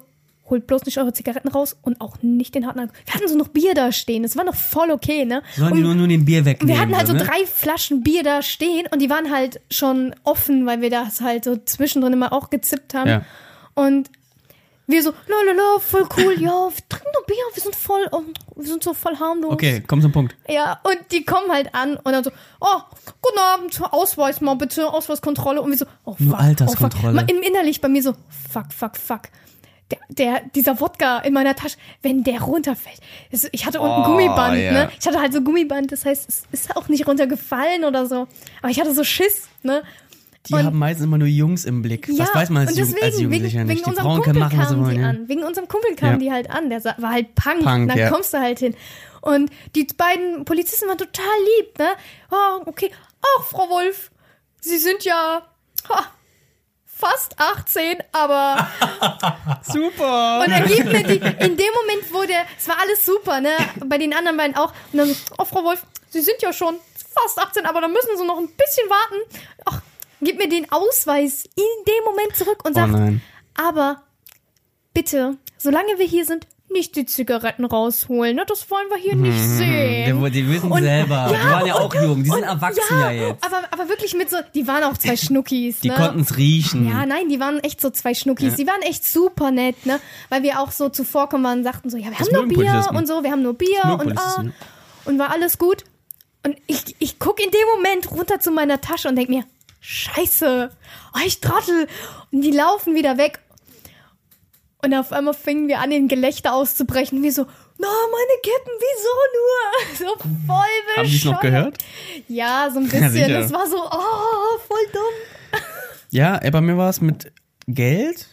holt bloß nicht eure Zigaretten raus und auch nicht den harten Alkohol. Wir hatten so noch Bier da stehen, das war noch voll okay, ne? Sollen die nur, nur den Bier wegnehmen? wir hatten halt so ne? drei Flaschen Bier da stehen und die waren halt schon offen, weil wir das halt so zwischendrin immer auch gezippt haben. Ja. Und wir so, lalala, voll cool, ja, wir trinken noch Bier, wir sind voll, oh, wir sind so voll harmlos. Okay, komm zum Punkt. Ja, und die kommen halt an und dann so, oh, guten Abend, Ausweis mal bitte, Ausweiskontrolle. Und wir so, oh fuck. Nur Alterskontrolle. Oh, fuck. Mal Innerlich bei mir so, fuck, fuck, fuck. Der, der, dieser Wodka in meiner Tasche, wenn der runterfällt. Ich hatte unten Oh, Gummiband, ja. ne? Ich hatte halt so Gummiband, das heißt, es ist auch nicht runtergefallen oder so. Aber ich hatte so Schiss, ne? Die Und- haben meistens immer nur Jungs im Blick. das weiß man als, und deswegen, als Jugendlicher wegen, nicht. wegen Die unserem Frauen Kumpel können machen, was sie kamen die wollen. Ja. an. Wegen unserem Kumpel kamen Ja. die halt an. Der war halt Punk. Punk, dann ja. kommst du halt hin. Und die beiden Polizisten waren total lieb, ne? Oh, okay. Ach, Frau Wolf, Sie sind ja ha, fast 18, aber Super! und er gibt mir die, in dem Moment wurde, es war alles super, ne? Bei den anderen beiden auch. Und dann so, oh, Frau Wolf, Sie sind ja schon fast 18, aber da müssen Sie noch ein bisschen warten. Ach, gib mir den Ausweis in dem Moment zurück und Oh sagt, nein. aber bitte, solange wir hier sind, nicht die Zigaretten rausholen, ne? Das wollen wir hier nicht sehen. Die, die wissen Und- selber. ja, die waren ja und- auch jung. Die sind und- erwachsen ja, jetzt. Aber, aber wirklich mit so, die waren auch zwei Schnuckis, Die ne? konnten es riechen. Ja, nein, die waren echt so zwei Schnuckis. Die waren echt super nett, ne? Weil wir auch so zuvorkommen waren und sagten so, ja, wir haben nur Bier und so, wir haben nur Bier und ah, und war alles gut. Und ich, ich guck in dem Moment runter zu meiner Tasche und denk mir, scheiße, oh, ich trottel. Und die laufen wieder weg. Und auf einmal fingen wir an, in Gelächter auszubrechen. Wir so, na, meine Kippen, wieso nur? So voll Haben die es noch bescheuert. gehört? Ja, so ein Ja, bisschen. sicher. das war so, oh, voll dumm. Ja, ey, bei mir war es mit Geld.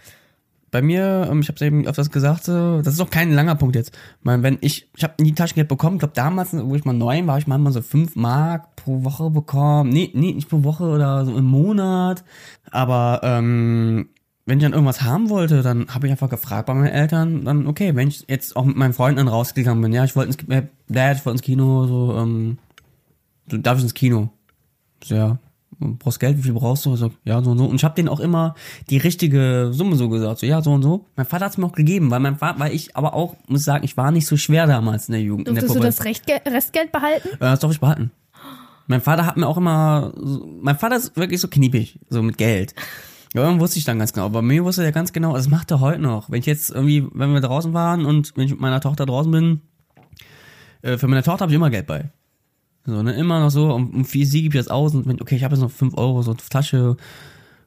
Bei mir, ähm, ich habe es eben öfters gesagt, das ist auch kein langer Punkt jetzt. Meine, wenn ich, ich habe nie Taschengeld bekommen. Ich glaube damals, wo ich mal neun war, ich manchmal so fünf Mark pro Woche bekommen. Nee, nee, nicht pro Woche oder so im Monat. Aber ähm, wenn ich dann irgendwas haben wollte, dann habe ich einfach gefragt bei meinen Eltern, dann okay, wenn ich jetzt auch mit meinen Freunden rausgegangen bin, ja, ich wollte ins, äh, Dad, ins Kino, so, ähm, so, darf ich ins Kino? So, ja, brauchst Geld, wie viel brauchst du? So, ja, so und so. Und ich habe denen auch immer die richtige Summe so gesagt, so, ja, so und so. Mein Vater hat's mir auch gegeben, weil mein Vater, weil ich aber auch, muss sagen, ich war nicht so schwer damals in der Jugend. in der Durftest du das Rechtge Restgeld behalten? Äh, das darf ich behalten. Mein Vater hat mir auch immer, mein Vater ist wirklich so kniepig, so mit Geld. Ja, irgendwann wusste ich dann ganz genau. Aber mir wusste er ganz genau, das macht er heute noch. Wenn ich jetzt irgendwie, wenn wir draußen waren und wenn ich mit meiner Tochter draußen bin, äh, für meine Tochter habe ich immer Geld bei. So, ne, immer noch so, um, um viel sie gebe ich das aus und wenn, okay, ich habe jetzt noch 5 Euro so auf Tasche.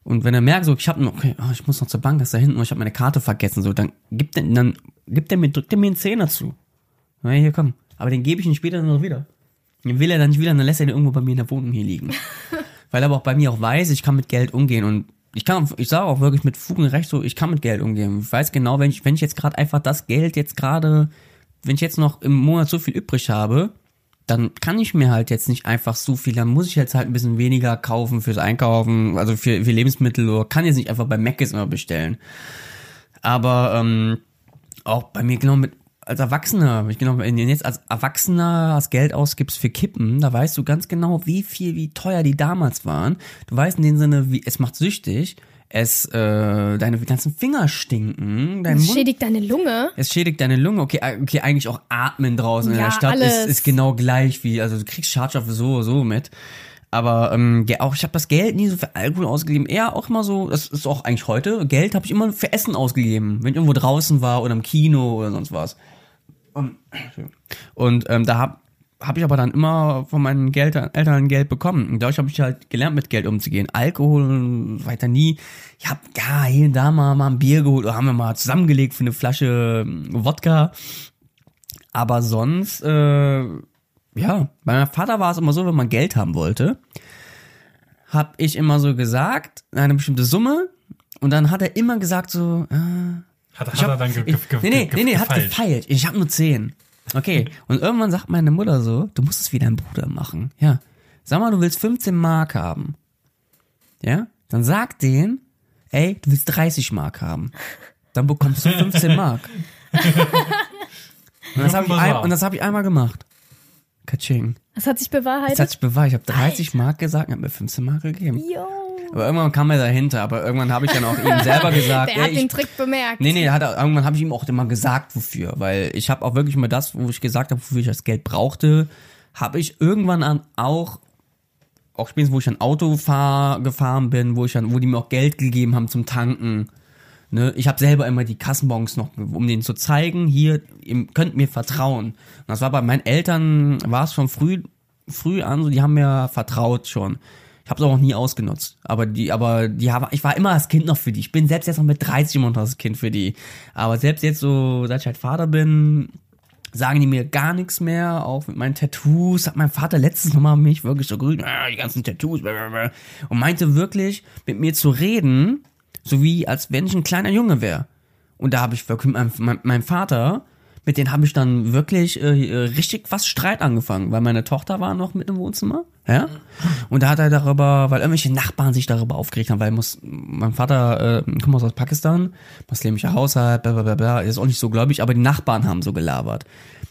Und wenn er merkt, so, ich habe noch, okay, oh, ich muss noch zur Bank, das ist da hinten, und ich habe meine Karte vergessen, so, dann gibt er, dann gibt er mir, drückt er mir einen Zehner zu. Na, hier, komm. Aber den gebe ich ihm später noch wieder. Den will er dann nicht wieder, dann lässt er den irgendwo bei mir in der Wohnung hier liegen. Weil er aber auch bei mir auch weiß, ich kann mit Geld umgehen und ich kann, ich sage auch wirklich mit Fug und Recht so, ich kann mit Geld umgehen. Ich weiß genau, wenn ich, wenn ich jetzt gerade einfach das Geld jetzt gerade, wenn ich jetzt noch im Monat so viel übrig habe, dann kann ich mir halt jetzt nicht einfach so viel, dann muss ich jetzt halt ein bisschen weniger kaufen fürs Einkaufen, also für, für Lebensmittel oder kann jetzt nicht einfach bei Mc's immer bestellen. Aber ähm, auch bei mir genau mit als Erwachsener, ich genau, jetzt als Erwachsener das Geld ausgibst für Kippen, da weißt du ganz genau, wie viel, wie teuer die damals waren. Du weißt in dem Sinne, wie es macht süchtig, es äh, deine ganzen Finger stinken, dein Das Mund schädigt deine Lunge. es schädigt deine Lunge. Okay, äh, okay, eigentlich auch atmen draußen in Ja, der Stadt ist, alles. ist genau gleich wie, also du kriegst Schadstoffe so so mit. Aber ähm, ja, auch ich habe das Geld nie so für Alkohol ausgegeben. Eher auch immer so, das ist auch eigentlich heute, Geld habe ich immer für Essen ausgegeben, wenn ich irgendwo draußen war oder im Kino oder sonst was. Und, und ähm, da habe habe ich aber dann immer von meinen Geld, Eltern Geld bekommen. Und dadurch habe ich halt gelernt, mit Geld umzugehen. Alkohol weiter nie. Ich habe ja hier und da mal, mal ein Bier geholt oder haben wir mal zusammengelegt für eine Flasche ähm, Wodka. Aber sonst, äh, ja, bei meinem Vater war es immer so, wenn man Geld haben wollte, habe ich immer so gesagt, eine bestimmte Summe. Und dann hat er immer gesagt so, äh, Hat, hat er hab, dann ge, ich, ge, nee, nee, ge, nee, nee, hat gefeilt. gefeilt. Ich habe nur zehn. Okay. Und irgendwann sagt meine Mutter so, du musst es wie dein Bruder machen. Ja. Sag mal, du willst 15 Mark haben. Ja? Dann sag denen, ey, du willst 30 Mark haben. Dann bekommst du 15 Mark. Und das habe ich, ein, und das hab ich einmal gemacht. Katsching. Das hat sich Das bewahrheitet. hat sich bewahrt. Ich habe 30 Mark gesagt und hab mir 15 Mark gegeben. Yo. Aber irgendwann kam er dahinter. Aber irgendwann habe ich dann auch ihm selber gesagt, Der hat ey, ich den Trick bemerkt. Nee, nee, hat irgendwann habe ich ihm auch immer gesagt, wofür. Weil ich habe auch wirklich mal das, wo ich gesagt habe, wofür ich das Geld brauchte, habe ich irgendwann an auch, auch spätestens, wo ich ein Auto fahr, gefahren bin, wo ich dann, wo die mir auch Geld gegeben haben zum Tanken. Ne, ich habe selber immer die Kassenbons noch, um denen zu zeigen, hier, ihr könnt mir vertrauen. Und das war bei meinen Eltern, war es schon früh, früh an, so die haben mir vertraut schon. Ich habe es auch nie ausgenutzt. Aber die, aber die haben, ich war immer das Kind noch für die. Ich bin selbst jetzt noch mit 30 immer noch das Kind für die. Aber selbst jetzt so, seit ich halt Vater bin, sagen die mir gar nichts mehr. Auch mit meinen Tattoos hat mein Vater letztens nochmal mich wirklich so grün, ah, die ganzen Tattoos, blablabla. und meinte wirklich, mit mir zu reden, so wie als wenn ich ein kleiner Junge wäre. Und da habe ich wirklich, mein, mein, mein Vater, mit denen habe ich dann wirklich äh, äh, richtig was Streit angefangen, weil meine Tochter war noch mit im Wohnzimmer, ja. Und da hat er darüber, weil irgendwelche Nachbarn sich darüber aufgeregt haben, weil muss, mein Vater äh, kommt aus Pakistan, muslimischer Haushalt, bla bla bla bla, ist auch nicht so gläubig, aber die Nachbarn haben so gelabert.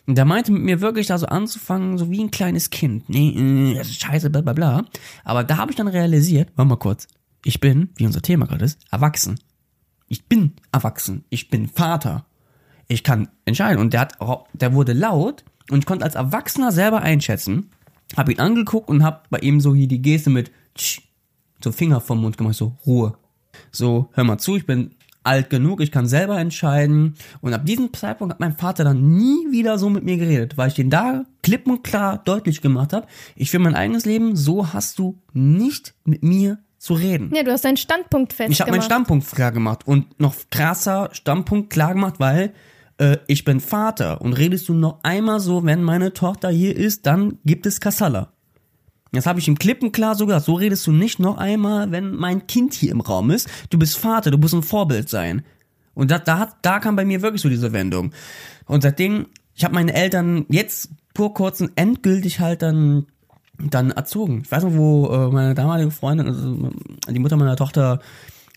Und der meinte mit mir wirklich da so anzufangen, so wie ein kleines Kind. Nee, äh, das ist scheiße, bla bla bla. Aber da habe ich dann realisiert, warte mal kurz, ich bin, wie unser Thema gerade ist, erwachsen. Ich bin erwachsen. Ich bin Vater. Ich kann entscheiden. Und der hat, der wurde laut und ich konnte als Erwachsener selber einschätzen. Hab ihn angeguckt und hab bei ihm so hier die Geste mit tsch, so Finger vom Mund gemacht, so Ruhe. So, hör mal zu, ich bin alt genug, ich kann selber entscheiden. Und ab diesem Zeitpunkt hat mein Vater dann nie wieder so mit mir geredet, weil ich den da klipp und klar deutlich gemacht habe. Ich will mein eigenes Leben, so hast du nicht mit mir zu reden. Ja, du hast deinen Standpunkt festgemacht. Ich habe meinen Standpunkt klar gemacht und noch krasser Standpunkt klar gemacht, weil äh, ich bin Vater und redest du noch einmal so, wenn meine Tochter hier ist, dann gibt es Kassala. Das habe ich ihm klippenklar so gesagt. So redest du nicht noch einmal, wenn mein Kind hier im Raum ist. Du bist Vater, du musst ein Vorbild sein. Und da, da, da kam bei mir wirklich so diese Wendung. Und seitdem, ich habe meine Eltern jetzt vor kurzem endgültig halt dann dann erzogen. Ich weiß noch, wo äh, meine damalige Freundin, also die Mutter meiner Tochter,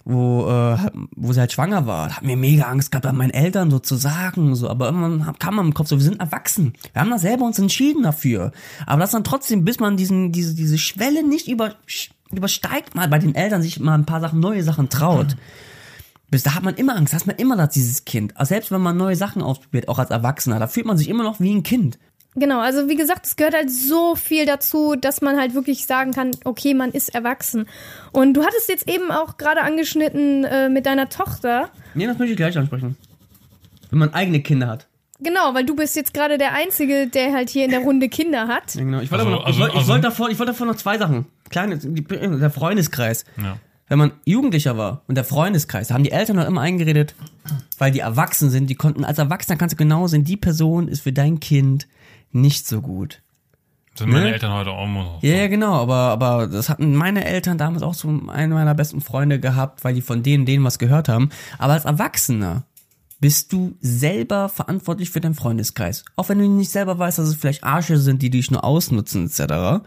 wo, äh, wo sie halt schwanger war, hat mir mega Angst gehabt, an meinen Eltern so zu sagen, so, aber irgendwann kam man im Kopf so, wir sind erwachsen. Wir haben da selber uns entschieden dafür. Aber das dann trotzdem, bis man diesen, diese, diese Schwelle nicht über, übersteigt, mal bei den Eltern sich mal ein paar Sachen, neue Sachen traut. Bis da hat man immer Angst, da hat man immer das, dieses Kind. Selbst wenn man neue Sachen ausprobiert, auch als Erwachsener, da fühlt man sich immer noch wie ein Kind. Genau, also wie gesagt, es gehört halt so viel dazu, dass man halt wirklich sagen kann, okay, man ist erwachsen. Und du hattest jetzt eben auch gerade angeschnitten äh, mit deiner Tochter. Nee, das möchte ich gleich ansprechen. Wenn man eigene Kinder hat. Genau, weil du bist jetzt gerade der Einzige, der halt hier in der Runde Kinder hat. Ja, genau. Ich wollte Also- aber noch, also- wollte, ich also- wollte davor, ich wollte davor noch zwei Sachen. Kleine, die, der Freundeskreis. Ja. Wenn man Jugendlicher war und der Freundeskreis, da haben die Eltern noch immer eingeredet, weil die erwachsen sind, die konnten, als Erwachsener kannst du genau sehen, die Person ist für dein Kind nicht so gut. Sind meine Ne? Eltern heute auch immer so. Ja, ja, genau, aber, aber das hatten meine Eltern damals auch so eine meiner besten Freunde gehabt, weil die von denen, denen was gehört haben. Aber als Erwachsener bist du selber verantwortlich für deinen Freundeskreis. Auch wenn du nicht selber weißt, dass es vielleicht Arsche sind, die dich nur ausnutzen, etc.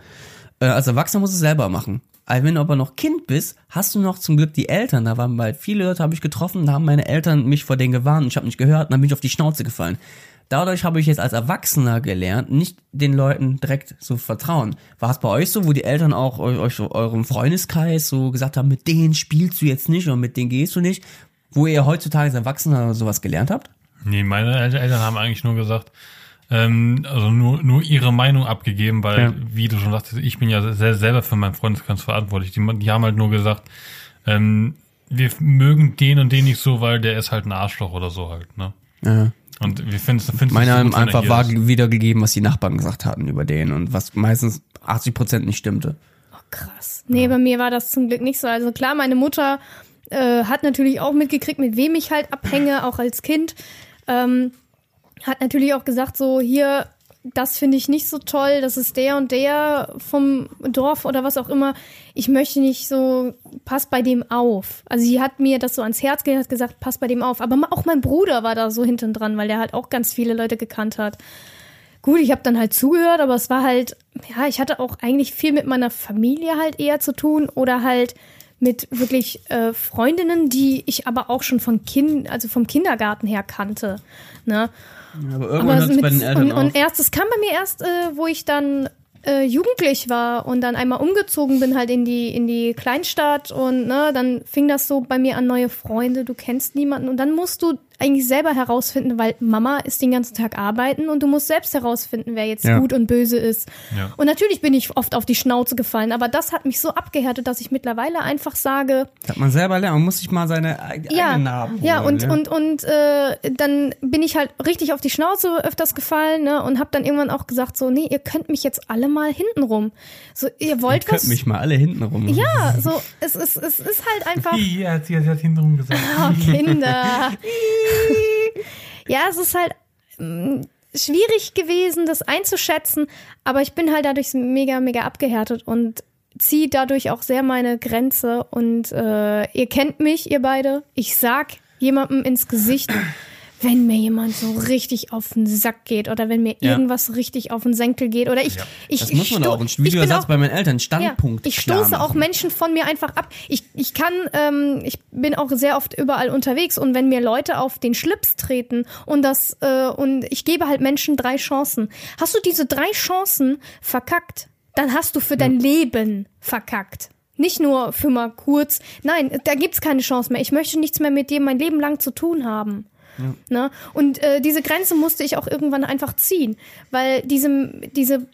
Äh, als Erwachsener musst du es selber machen. Also wenn du aber noch Kind bist, hast du noch zum Glück die Eltern. Da waren bald viele Leute, habe ich getroffen, da haben meine Eltern mich vor denen gewarnt. Ich habe nicht gehört und dann bin ich auf die Schnauze gefallen. Dadurch habe ich jetzt als Erwachsener gelernt, nicht den Leuten direkt zu vertrauen. War es bei euch so, wo die Eltern auch euch, eurem Freundeskreis so gesagt haben, mit denen spielst du jetzt nicht oder mit denen gehst du nicht, wo ihr heutzutage als Erwachsener sowas gelernt habt? Nee, meine El- Eltern haben eigentlich nur gesagt, ähm, also nur, nur ihre Meinung abgegeben, weil, Ja. wie du schon sagtest, ich bin ja sehr, selber für meinen Freundeskreis verantwortlich. Die, die haben halt nur gesagt, ähm, wir mögen den und den nicht so, weil der ist halt ein Arschloch oder so halt, ne? Ja. Und wir finden es finden Meine es haben gut, wenn er einfach ist. wiedergegeben, was die Nachbarn gesagt hatten über den und was meistens 80 Prozent nicht stimmte. Oh, krass. Nee, bei mir war das zum Glück nicht so. Also klar, meine Mutter äh, hat natürlich auch mitgekriegt, mit wem ich halt abhänge, auch als Kind. Ähm, hat natürlich auch gesagt, so hier, das finde ich nicht so toll, das ist der und der vom Dorf oder was auch immer. Ich möchte nicht so, pass bei dem auf. Also sie hat mir das so ans Herz gelegt, hat gesagt, pass bei dem auf. Aber auch mein Bruder war da so hinten dran, weil der halt auch ganz viele Leute gekannt hat. Gut, ich habe dann halt zugehört, aber es war halt, ja, ich hatte auch eigentlich viel mit meiner Familie halt eher zu tun oder halt mit wirklich äh, Freundinnen, die ich aber auch schon von Kind, also vom Kindergarten her kannte. Ne? Aber irgendwann hört es mit, bei den Eltern und, auf. und erst, es kam bei mir erst, äh, wo ich dann äh, jugendlich war und dann einmal umgezogen bin halt in die in die Kleinstadt und ne, dann fing das so bei mir an neue Freunde, du kennst niemanden und dann musst du eigentlich selber herausfinden, weil Mama ist den ganzen Tag arbeiten und du musst selbst herausfinden, wer jetzt Ja. gut und böse ist. Ja. Und natürlich bin ich oft auf die Schnauze gefallen, aber das hat mich so abgehärtet, dass ich mittlerweile einfach sage, Hat man selber lernen, man muss sich mal seine ja, eigenen Narben ja und und und äh, dann bin ich halt richtig auf die Schnauze öfters gefallen, ne, und habe dann irgendwann auch gesagt so, nee, ihr könnt mich jetzt alle mal hintenrum. So, ihr wollt Ihr könnt was? mich mal alle hinten rum. ja, so es ist es ist halt einfach hat sie, sie hat hintenrum gesagt. oh, Kinder. ja, es ist halt mm, schwierig gewesen, das einzuschätzen, aber ich bin halt dadurch mega, mega abgehärtet und ziehe dadurch auch sehr meine Grenze. Und äh, ihr kennt mich, ihr beide. Ich sag jemandem ins Gesicht, wenn mir jemand so richtig auf den Sack geht oder wenn mir Ja. irgendwas richtig auf den Senkel geht oder ich, ich Das muss man auch. Ein Videosatz bei meinen Eltern, Standpunkt. ja, ich stoße auch. Menschen von mir einfach ab. Ich, ich kann, ähm, ich bin auch sehr oft überall unterwegs und wenn mir Leute auf den Schlips treten und das, äh, und ich gebe halt Menschen drei Chancen. Hast du diese drei Chancen verkackt, dann hast du für dein Leben verkackt. Nicht nur für mal kurz. Nein, da gibt's keine Chance mehr. Ich möchte nichts mehr mit dir mein Leben lang zu tun haben. Ne? Und äh, diese Grenze musste ich auch irgendwann einfach ziehen, weil diese, diese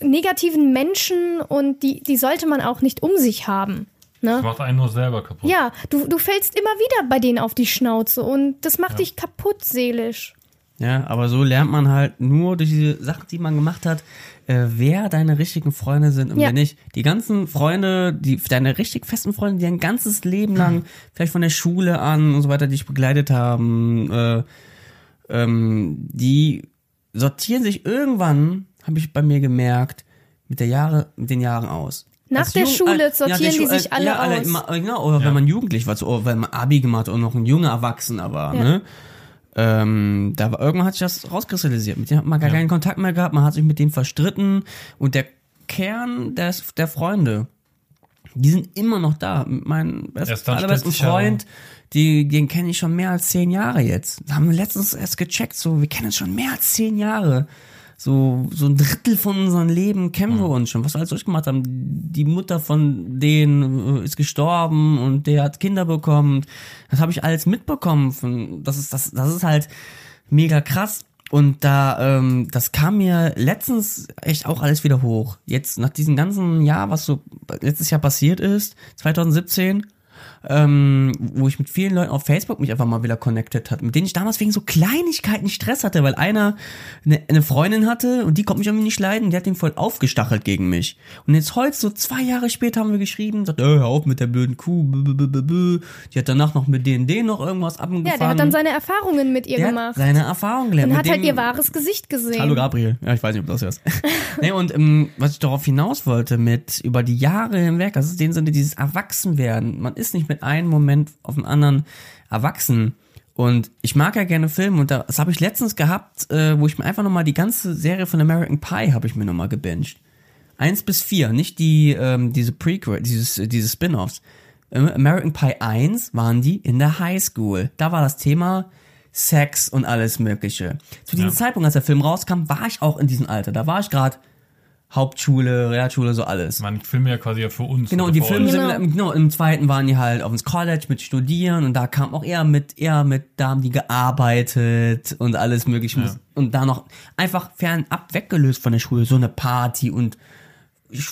negativen Menschen und die, die sollte man auch nicht um sich haben. Das Ne? macht einen nur selber kaputt. Ja, du, du fällst immer wieder bei denen auf die Schnauze und das macht dich kaputt seelisch. Ja, aber so lernt man halt nur durch diese Sachen, die man gemacht hat, äh, wer deine richtigen Freunde sind und Ja. wer nicht. Die ganzen Freunde, die deine richtig festen Freunde, die ein ganzes Leben lang, vielleicht von der Schule an und so weiter, dich begleitet haben, äh, ähm, die sortieren sich irgendwann, habe ich bei mir gemerkt, mit der Jahre, mit den Jahren aus. Nach der Jugend- Schule äh, sortieren der die Schu- sich äh, alle ja, aus. Immer, genau, oder Ja. wenn man jugendlich war, so, oder wenn man Abi gemacht und noch ein junger Erwachsener war, Ja. ne? Ähm, da war, irgendwann hat sich das rauskristallisiert. Mit denen hat man gar keinen Kontakt mehr gehabt, man hat sich mit denen verstritten und der Kern des, der Freunde, die sind immer noch da. Mein best, allerbesten Freund, die, den kenne ich schon mehr als zehn Jahre jetzt. Da haben wir letztens erst gecheckt, so, wir kennen uns schon mehr als zehn Jahre. So, so ein Drittel von unserem Leben kennen wir uns schon. Was wir alles durchgemacht haben. Die Mutter von denen äh, ist gestorben und der hat Kinder bekommen. Das habe ich alles mitbekommen. Von, das ist, das, das ist halt mega krass. Und da, ähm, das kam mir letztens echt auch alles wieder hoch. Jetzt nach diesem ganzen Jahr, was so letztes Jahr passiert ist, 2017, ähm, wo ich mit vielen Leuten auf Facebook mich einfach mal wieder connected hat, mit denen ich damals wegen so Kleinigkeiten Stress hatte, weil einer eine, eine Freundin hatte und die konnte mich irgendwie nicht leiden, die hat den voll aufgestachelt gegen mich. Und jetzt heute, so zwei Jahre später, haben wir geschrieben, sagt, äh, hör auf mit der blöden Kuh, bü. die hat danach noch mit denen, noch irgendwas abgefahren. Ja, der hat dann seine Erfahrungen mit ihr Der gemacht. seine Erfahrung gelernt. und hat halt ihr wahres Gesicht gesehen. Hallo Gabriel. Ja, ich weiß nicht, ob das hörst. nee, und ähm, was ich darauf hinaus wollte, mit über die Jahre hinweg, das ist in dem Sinne dieses Erwachsenwerden. Man ist nicht mit einem Moment auf den anderen erwachsen. Und ich mag ja gerne Filme und das habe ich letztens gehabt, äh, wo ich mir einfach nochmal die ganze Serie von American Pie habe ich mir nochmal gebinged. Eins bis vier, nicht die, ähm, diese Prequel, dieses, äh, diese Spin-offs. Ähm, American Pie 1 waren die in der Highschool. Da war das Thema Sex und alles Mögliche. Zu diesem Ja. Zeitpunkt, als der Film rauskam, war ich auch in diesem Alter. Da war ich gerade Hauptschule, Realschule, so alles. Man filmt ja quasi ja für uns. Genau, die Filme sind, Genau. mit- genau, im zweiten waren die halt auf ins College mit Studieren und da kam auch eher mit, eher mit, da haben die gearbeitet und alles mögliche. Ja. Und da noch einfach fernab weggelöst von der Schule, so eine Party und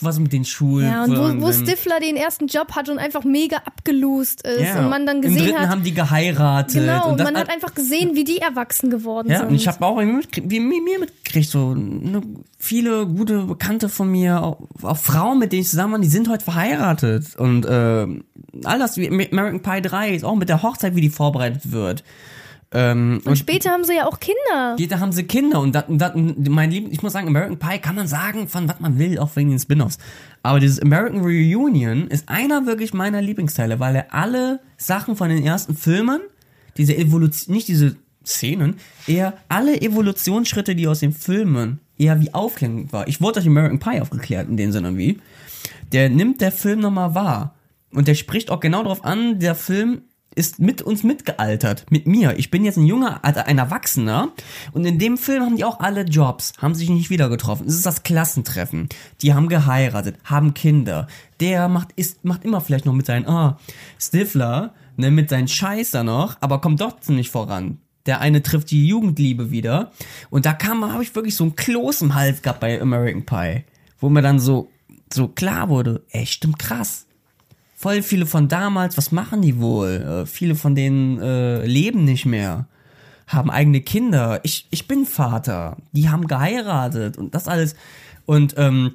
was mit den Schulen. Ja, und wo, wo Stifler den ersten Job hat und einfach mega abgeloost ist Ja, und man dann Im gesehen dritten hat, haben die geheiratet. genau, und das man hat einfach gesehen, wie die erwachsen geworden Ja, sind. und ich habe auch wie mir mir mitgekriegt, so ne, viele gute Bekannte von mir, auch, auch Frauen, mit denen ich zusammen war, die sind heute verheiratet. Und äh, all das, wie American Pie 3 ist auch mit der Hochzeit, wie die vorbereitet wird. Ähm, und später haben sie ja auch Kinder. Später haben sie Kinder und dat, dat, mein Lieb, ich muss sagen, American Pie kann man sagen, von was man will, auch wegen den Spin-offs. Aber dieses American Reunion ist einer wirklich meiner Lieblingsteile, weil er alle Sachen von den ersten Filmen, diese Evolution, nicht diese Szenen, eher alle Evolutionsschritte, die aus den Filmen eher wie aufklärend war. Ich wurde durch American Pie aufgeklärt in dem Sinne wie. Der nimmt der Film nochmal wahr. Und der spricht auch genau darauf an, der Film ist mit uns mitgealtert, mit mir. Ich bin jetzt ein junger, also ein Erwachsener und in dem Film haben die auch alle Jobs, haben sich nicht wieder getroffen. Es ist das Klassentreffen. Die haben geheiratet, haben Kinder. Der macht, ist, macht immer vielleicht noch mit seinen, ah, Stifler, ne, mit seinen Scheißer noch, aber kommt doch nicht voran. Der eine trifft die Jugendliebe wieder und da kam, habe ich wirklich so ein Kloß im Hals gehabt bei American Pie, wo mir dann so, so klar wurde, ey, stimmt krass voll viele von damals, was machen die wohl? Äh, viele von denen äh, leben nicht mehr, haben eigene Kinder. Ich, ich bin Vater. Die haben geheiratet und das alles. Und ähm,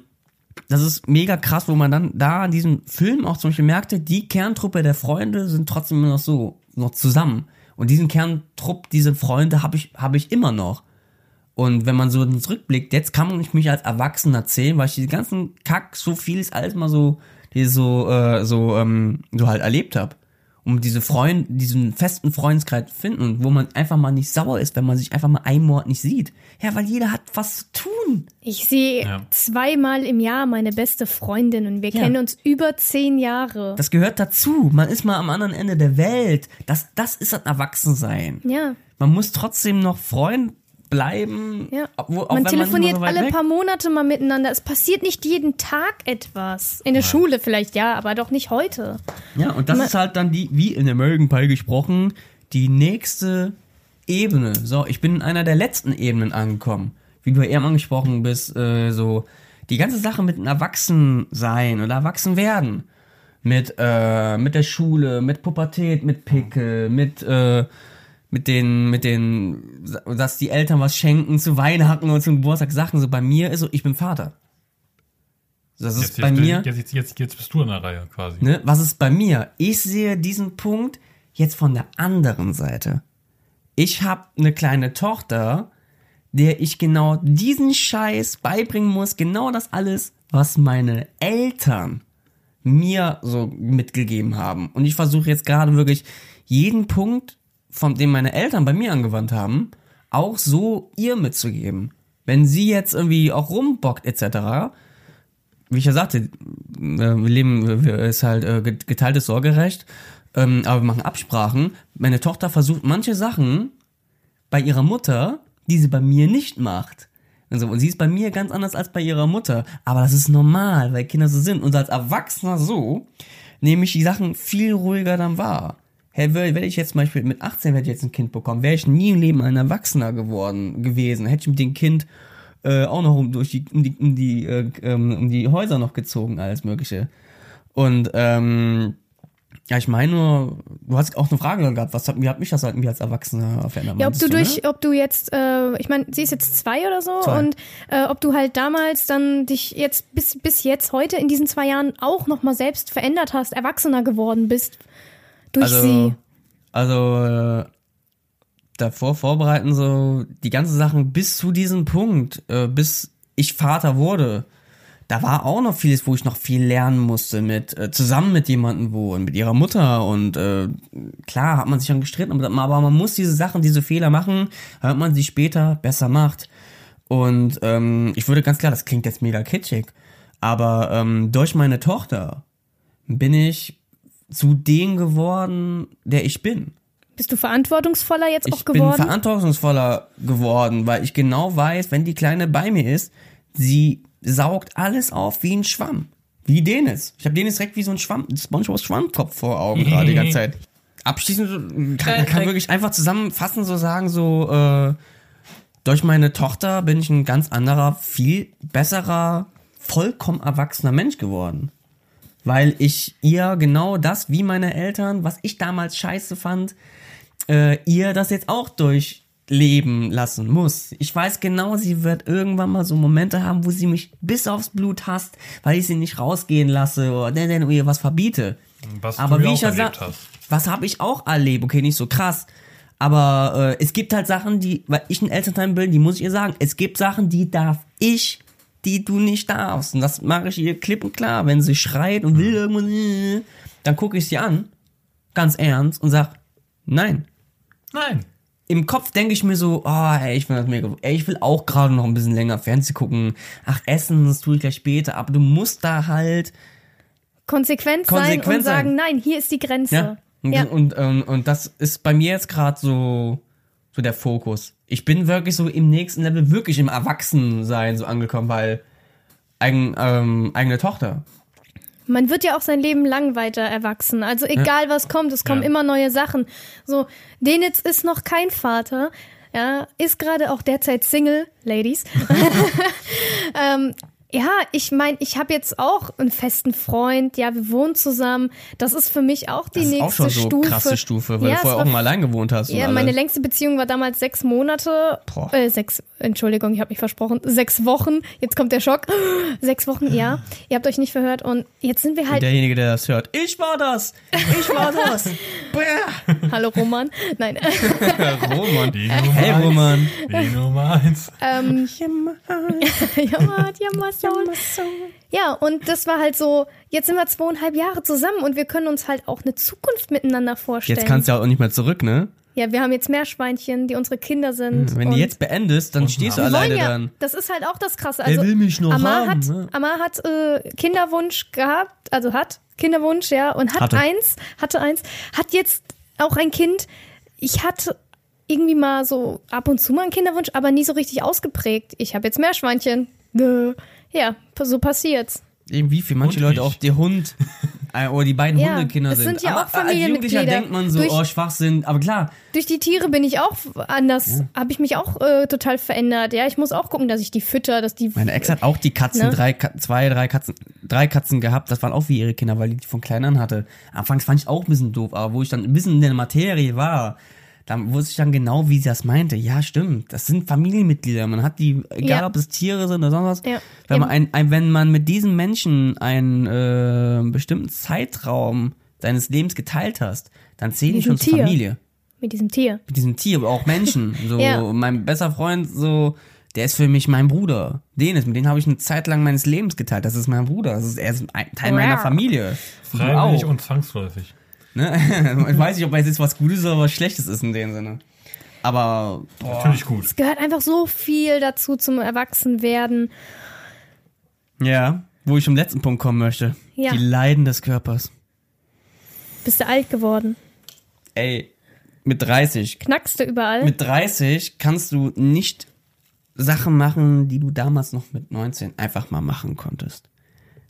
das ist mega krass, wo man dann da in diesem Film auch zum Beispiel merkte, die Kerntruppe der Freunde sind trotzdem noch so, noch zusammen. Und diesen Kerntrupp, diese Freunde habe ich, habe ich immer noch. Und wenn man so zurückblickt, jetzt kann ich mich als Erwachsener erzählen, weil ich diesen ganzen Kack, so vieles alles mal so, die so, äh, so, ähm, so halt erlebt habe. Um diese Freund, diesen festen Freundeskreis zu finden, wo man einfach mal nicht sauer ist, wenn man sich einfach mal einen Monat nicht sieht. Ja, weil jeder hat was zu tun. Ich sehe Ja. zweimal im Jahr meine beste Freundin und wir Ja. kennen uns über zehn Jahre. Das gehört dazu. Man ist mal am anderen Ende der Welt. Das, das ist das Erwachsensein. ja. Man muss trotzdem noch Freund bleiben. Ja. obwohl- man telefoniert weit alle weg- paar Monate mal miteinander. Es passiert nicht jeden Tag etwas. In der Schule vielleicht ja, aber doch nicht heute. Ja, und das Man- ist halt dann die, wie in American Pie gesprochen, die nächste Ebene. So, ich bin in einer der letzten Ebenen angekommen. Wie du ja eben angesprochen bist, äh, so die ganze Sache mit Erwachsensein oder Erwachsenwerden. Mit, äh, mit der Schule, mit Pubertät, mit Pickel, mit, äh, mit den, mit den, dass die Eltern was schenken zu Weihnachten oder zum Geburtstag, Sachen. So bei mir ist so, ich bin Vater. Das ist Jetzt, bei jetzt, mir. Jetzt, jetzt, jetzt, bist du an der Reihe quasi. Ne? Was ist bei mir? Ich sehe diesen Punkt jetzt von der anderen Seite. Ich habe eine kleine Tochter, der ich genau diesen Scheiß beibringen muss, genau das alles, was meine Eltern mir so mitgegeben haben. Und ich versuche jetzt gerade wirklich jeden Punkt, von dem meine Eltern bei mir angewandt haben, auch so ihr mitzugeben. Wenn sie jetzt irgendwie auch rumbockt etc., wie ich ja sagte, äh, wir leben, ist halt äh, get- geteiltes Sorgerecht, ähm, aber wir machen Absprachen. Meine Tochter versucht manche Sachen bei ihrer Mutter, die sie bei mir nicht macht. Also, und sie ist bei mir ganz anders als bei ihrer Mutter. Aber das ist normal, weil Kinder so sind. Und als Erwachsener so, nehme ich die Sachen viel ruhiger dann wahr. Hey, wär- wäre ich jetzt zum Beispiel mit 18 hätte ich jetzt ein Kind bekommen, wäre ich nie im Leben ein Erwachsener geworden gewesen. Hätte ich mit dem Kind äh, auch noch um, durch die, um die, um die, äh, ähm, um die Häuser noch gezogen, alles Mögliche. Und ähm, ja, ich meine nur, du hast auch eine Frage gehabt, was hat, wie hat mich das halt irgendwie als Erwachsener verändert? Ja, ob meinst du durch, ne? ob du jetzt, äh, ich meine, sie ist jetzt zwei oder so Zwei. und äh, ob du halt damals dann dich jetzt bis bis jetzt heute in diesen zwei Jahren auch noch mal selbst verändert hast, erwachsener geworden bist durch also, sie. Also äh, davor vorbereiten so die ganzen Sachen bis zu diesem Punkt, äh, bis ich Vater wurde. Da war auch noch vieles, wo ich noch viel lernen musste, mit äh, zusammen mit jemandem wohnen, mit ihrer Mutter und äh, klar hat man sich dann gestritten, aber man muss diese Sachen, diese Fehler machen, damit man sie später besser macht. Und ähm, ich würde ganz klar, das klingt jetzt mega kitschig, aber ähm, durch meine Tochter bin ich zu dem geworden, der ich bin. Bist du verantwortungsvoller jetzt auch Ich bin geworden? verantwortungsvoller geworden, weil ich genau weiß, wenn die Kleine bei mir ist, sie saugt alles auf wie ein Schwamm. Wie Dennis. Ich habe Dennis direkt wie so ein Schwamm, Spongebob Schwammkopf vor Augen gerade die ganze Zeit. Abschließend kann, man kann wirklich einfach zusammenfassen, so sagen, so, äh, durch meine Tochter bin ich ein ganz anderer, viel besserer, vollkommen erwachsener Mensch geworden. Weil ich ihr genau das, wie meine Eltern, was ich damals scheiße fand, äh, ihr das jetzt auch durchleben lassen muss. Ich weiß genau, sie wird irgendwann mal so Momente haben, wo sie mich bis aufs Blut hasst, weil ich sie nicht rausgehen lasse oder denn, denn ihr was verbiete. Was Aber du wie auch ich ja erlebt sag, hast. was habe ich auch erlebt? Okay, nicht so krass. Aber äh, es gibt halt Sachen, die, weil ich ein Elternteil bin, die muss ich ihr sagen. Es gibt Sachen, die darf ich, die du nicht darfst. Und das mache ich ihr klipp und klar. Wenn sie schreit und will irgendwas, äh, dann gucke ich sie an, ganz ernst, und sag, nein. Nein. Im Kopf denke ich mir so, oh, ey, ich will das mega, ey, ich will auch gerade noch ein bisschen länger Fernsehen gucken. Ach, essen, das tue ich gleich später. Aber du musst da halt Konsequent, sein Konsequent und sagen, sein. nein, hier ist die Grenze. Ja. Und, Ja. und, ähm, und das ist bei mir jetzt gerade so, so der Fokus. Ich bin wirklich so im nächsten Level wirklich im Erwachsensein so angekommen, weil eigen, ähm, eigene Tochter. Man wird ja auch sein Leben lang weiter erwachsen. Also egal was kommt, es kommen Ja. immer neue Sachen. So, Denitz ist noch kein Vater, ja, ist gerade auch derzeit Single, Ladies. ähm, ja, ich meine, ich habe jetzt auch einen festen Freund, ja, wir wohnen zusammen. Das ist für mich auch die Das ist nächste auch schon so Stufe. krasse Stufe, weil ja, du vorher war auch mal allein gewohnt hast. Ja, meine längste Beziehung war damals sechs Monate. Boah. Äh, sechs, Entschuldigung, ich habe mich versprochen. Sechs Wochen. Jetzt kommt der Schock. Sechs Wochen, ja. Ihr habt euch nicht verhört. Und jetzt sind wir halt. Derjenige, der das hört. Ich war das! Ich war das! Hallo Roman. Nein. Roman. Die Nummer Hey. Roman. Die Nummer eins. ähm, Jammert, jammer, Soul. Ja, und das war halt so, jetzt sind wir zweieinhalb Jahre zusammen und wir können uns halt auch eine Zukunft miteinander vorstellen. Jetzt kannst du ja auch nicht mehr zurück, ne? ja, wir haben jetzt Meerschweinchen, die unsere Kinder sind. Wenn und du jetzt beendest, dann stehst du alleine ja, dann. das ist halt auch das Krasse. Er Also, will mich noch Amar haben, hat, ne? Amar hat äh, Kinderwunsch gehabt, also hat Kinderwunsch, ja, und hat Hatte. eins, hatte eins, hat jetzt auch ein Kind. Ich hatte irgendwie mal so ab und zu mal einen Kinderwunsch, aber nie so richtig ausgeprägt. Ich habe jetzt Meerschweinchen. Äh, Ja, so passiert's. Irgendwie für manche Und Leute ich. auch der Hund äh, oder die beiden Ja, Hundekinder es sind. sind ja aber auch als Jugendlicher Familienmitglieder. denkt man so, Durch- oh, Schwachsinn. Aber klar, Durch die Tiere bin ich auch anders, habe ich mich auch äh, total verändert. Ja, ich muss auch gucken, dass ich die fütter, dass die. meine Ex hat auch die Katzen, Ne? drei, zwei, drei Katzen, drei Katzen gehabt. Das waren auch wie ihre Kinder, weil die die von klein an hatte. Anfangs fand ich auch ein bisschen doof, aber wo ich dann ein bisschen in der Materie war, dann wusste ich dann genau, wie sie das meinte. Ja, stimmt. Das sind Familienmitglieder. Man hat die, egal Ja. ob es Tiere sind oder sonst was. Ja. Wenn man, ein, ein, wenn man mit diesen Menschen einen äh, bestimmten Zeitraum deines Lebens geteilt hast, dann zählen die schon zur Tier. Familie. mit diesem Tier. Mit diesem Tier, aber auch Menschen. So, Ja. mein bester Freund, so, der ist für mich mein Bruder. Den ist, mit dem habe ich eine Zeit lang meines Lebens geteilt. Das ist mein Bruder. Das ist, er ist ein Teil meiner. Familie. Freiwillig und zwangsläufig. Ne? Ich weiß nicht, ob es jetzt was Gutes oder was Schlechtes ist in dem Sinne. Aber, boah. Natürlich gut. Es gehört einfach so viel dazu zum Erwachsenwerden. Ja, wo ich zum letzten Punkt kommen möchte. Ja. Die Leiden des Körpers. Bist du alt geworden? Ey, mit 30. Knackst du überall? Mit 30 kannst du nicht Sachen machen, die du damals noch mit 19 einfach mal machen konntest.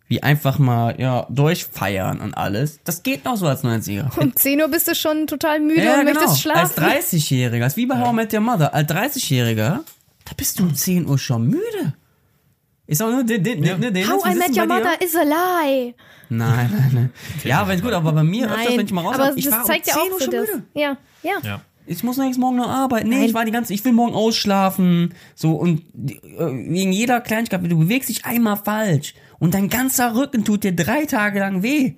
Wie einfach mal, ja, durchfeiern und alles. Das geht noch so als 90er. um 10 Uhr bist du schon total müde Ja, und genau. möchtest Als schlafen. 30-Jähriger, als wie bei How I Met Your Mother, als 30-Jähriger, da bist du um 10 Uhr schon müde. Ist auch nur den, den, den, den, den How I Met Your Mother is a lie. Nein, nein, nein. Ja, wenn gut, aber bei mir öfters, wenn Nein, ich mal raus aber hab, ich das war zeigt um ja 10 auch Uhr schon das. müde. Ja, ja. Ja. Ich muss nächsten Morgen noch arbeiten. Nee, Nein. ich war die ganze, ich will morgen ausschlafen. So, und äh, wegen jeder Kleinigkeit, du bewegst dich einmal falsch. Und dein ganzer Rücken tut dir drei Tage lang weh.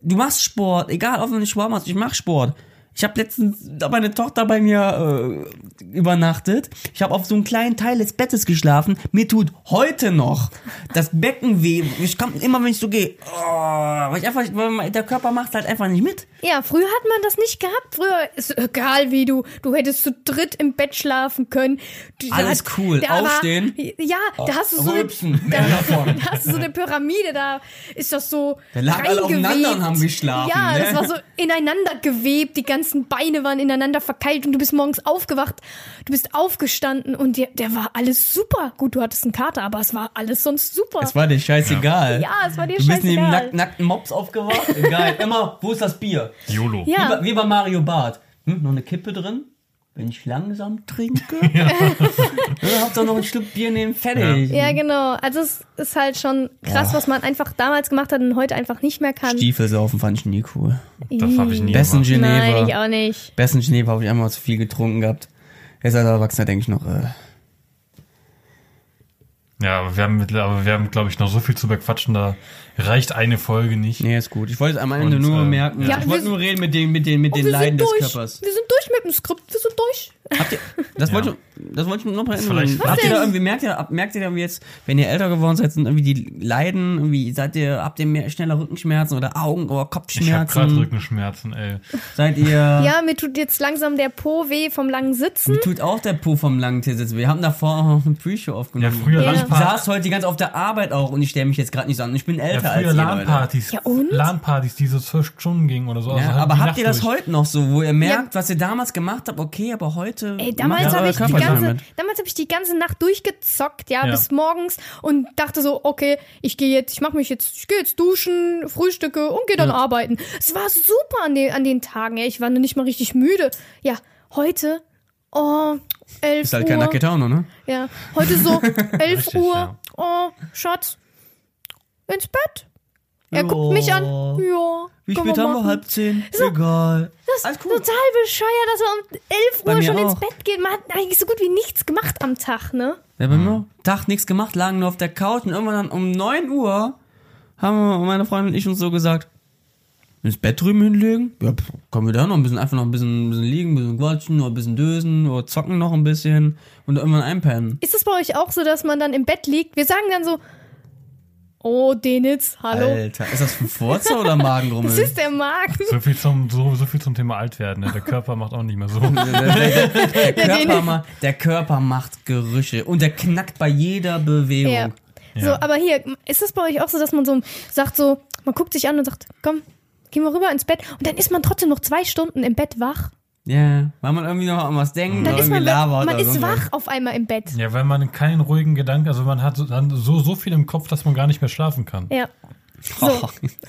Du machst Sport, egal ob du nicht Sport machst, ich mach Sport. Ich habe letztens da meine Tochter bei mir äh, übernachtet. Ich habe auf so einem kleinen Teil des Bettes geschlafen. Mir tut heute noch das Becken weh. Ich komm immer, wenn ich so gehe, oh, weil ich einfach, weil der Körper macht halt einfach nicht mit. Ja, früher hat man das nicht gehabt. Früher ist egal wie du, du hättest zu dritt im Bett schlafen können. Du- Alles da- cool. da war- Aufstehen. ja, da hast du so eine, davon. da hast du so eine Pyramide, da ist das so Da lagen alle aufeinander und haben geschlafen, Ja, ne? das war so ineinander gewebt, die ganze ganzen Beine waren ineinander verkeilt und du bist morgens aufgewacht, du bist aufgestanden und dir, der war alles super. Gut, du hattest einen Kater, aber es war alles sonst super. Es war dir scheißegal. ja, es war dir Du bist neben scheißegal. nack nackten Mops aufgewacht. Geil. Immer, wo ist das Bier? YOLO. Wie, Ja. bei, wie bei Mario Bart. Hm, noch eine Kippe drin? Wenn ich langsam trinke? ja. Hauptsache noch ein Schluck Bier nehmen, fertig. Ja, genau. Also es ist halt schon krass, was man einfach damals gemacht hat und heute einfach nicht mehr kann. Stiefel saufen fand ich nie cool. Das habe ich nie Besten gemacht. Nein, ich Geneva. auch nicht. Besten Geneva habe ich einmal zu viel getrunken gehabt. Jetzt als Erwachsener denke ich noch, äh, Ja, aber wir haben, aber wir haben, glaube ich, noch so viel zu bequatschen, da reicht eine Folge nicht. nee, ist gut. Ich wollte es am Ende Und, nur äh, merken. ja, ich wollte nur reden mit den, mit den, mit den wir Leiden sind des durch. Körpers. Wir sind durch mit dem Skript. Wir sind durch. Habt ihr, das wollte Ja. ich, das wollte ich noch mal. Was Habt ihr denn? da irgendwie, merkt ihr, merkt ihr da irgendwie jetzt, wenn ihr älter geworden seid, sind irgendwie die Leiden, irgendwie, seid ihr, habt ihr mehr, schneller Rückenschmerzen oder Augen- oder Ich habe gerade Kopfschmerzen? Rückenschmerzen, ey. Seid ihr, Ja, mir tut jetzt langsam der Po weh vom langen Sitzen. mir tut auch der Po vom langen Tiersitz. Wir haben davor auch noch eine Pre-Show Ja, aufgenommen. früher Ja. Ich saß heute die ganze auf der Arbeit auch und ich stelle mich jetzt gerade nicht so an. Ich bin Ja, älter als früher ihr, Leute. LAN-Partys. Ja, und? LAN-Partys, die so zwölf Stunden gingen oder so. also Ja, halt aber habt Nacht ihr das durch. heute noch so, wo ihr merkt, was ihr damals gemacht habt, okay, aber heute Ey, damals ihr habe ich, die mehr ganze- mit. damals hab ich die ganze Nacht durchgezockt, ja, Ja. bis morgens und dachte so, okay, ich gehe jetzt, ich mache mich jetzt, ich gehe jetzt duschen, frühstücke und gehe dann arbeiten. Es war super an den, an den Tagen, ja, ich war noch nicht mal richtig müde. Ja, heute, oh, 11 Ist halt Uhr. kein Naketauner, ne? Ja, heute so 11 Richtig, Uhr. ja. Oh, Schatz, ins Bett. Er Ja. guckt mich an. Ja. Wie spät haben wir? Halb zehn? Egal. Das ist cool. total bescheuert, dass man um 11 Bei Uhr schon ins auch. Bett geht. Man hat eigentlich so gut wie nichts gemacht am Tag, ne? Ja, bei mir Tag nichts gemacht, lagen nur auf der Couch und irgendwann dann um 9 Uhr haben meine Freundin und ich uns so gesagt, ins Bett drüben hinlegen? Ja, pff, können wir da noch ein bisschen, einfach noch ein bisschen, ein bisschen liegen, ein bisschen quatschen oder ein bisschen dösen oder zocken noch ein bisschen und irgendwann einpennen. Ist es bei euch auch so, dass man dann im Bett liegt? Wir sagen dann so, oh, Denitz, hallo. Alter, ist das ein Furzer oder Magenrummel? Das ist der Magen. So viel zum, so, so viel zum Thema Altwerden. Ne? Der Körper macht auch nicht mehr so. der, der, der, Körper ma- der Körper macht Gerüche und der knackt bei jeder Bewegung. Ja. So, Ja. aber hier, ist es bei euch auch so, dass man so sagt so, man guckt sich an und sagt, komm, gehen wir rüber ins Bett und dann ist man trotzdem noch zwei Stunden im Bett wach. Ja, weil man irgendwie noch an was denkt Dann oder ist irgendwie man, labert man oder ist wach auf einmal im Bett. Ja, weil man keinen ruhigen Gedanken, also man hat so- dann so, so viel im Kopf, dass man gar nicht mehr schlafen kann. Ja. So.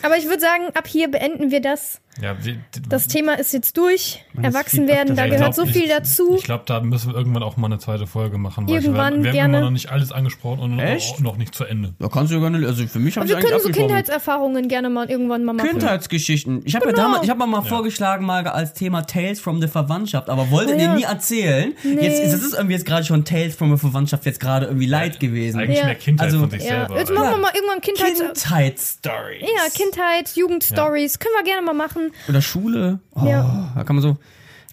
Aber ich würde sagen, ab hier beenden wir das. Ja, wie, Das Thema ist jetzt durch. Erwachsen werden, da gehört glaub, so viel ich, dazu. Ich glaube, da müssen wir irgendwann auch mal eine zweite Folge machen. Weil Irgendwann ich, wir gerne. haben immer noch nicht alles angesprochen und Echt? noch nicht zu Ende. Da kannst du gar nicht, also für mich habe Und ich wir eigentlich können so. Kindheitserfahrungen gerne mal irgendwann mal machen. Kindheitsgeschichten. Ich habe ja Genau. damals, ich habe mal vorgeschlagen mal als Thema Tales from the Verwandtschaft, aber wolltet Oh ihr ja. nie erzählen? Nee. Jetzt ist das ist irgendwie jetzt gerade schon Tales from the Verwandtschaft jetzt gerade irgendwie leid gewesen. Eigentlich Ja. mehr Kindheit Also- von sich Ja, selber. jetzt machen wir mal irgendwann Kindheits... Kindheitsstories. Ja, Kindheit, Jugendstories. Können wir gerne mal machen. Oder Schule. Oh, Ja. Da kann man so.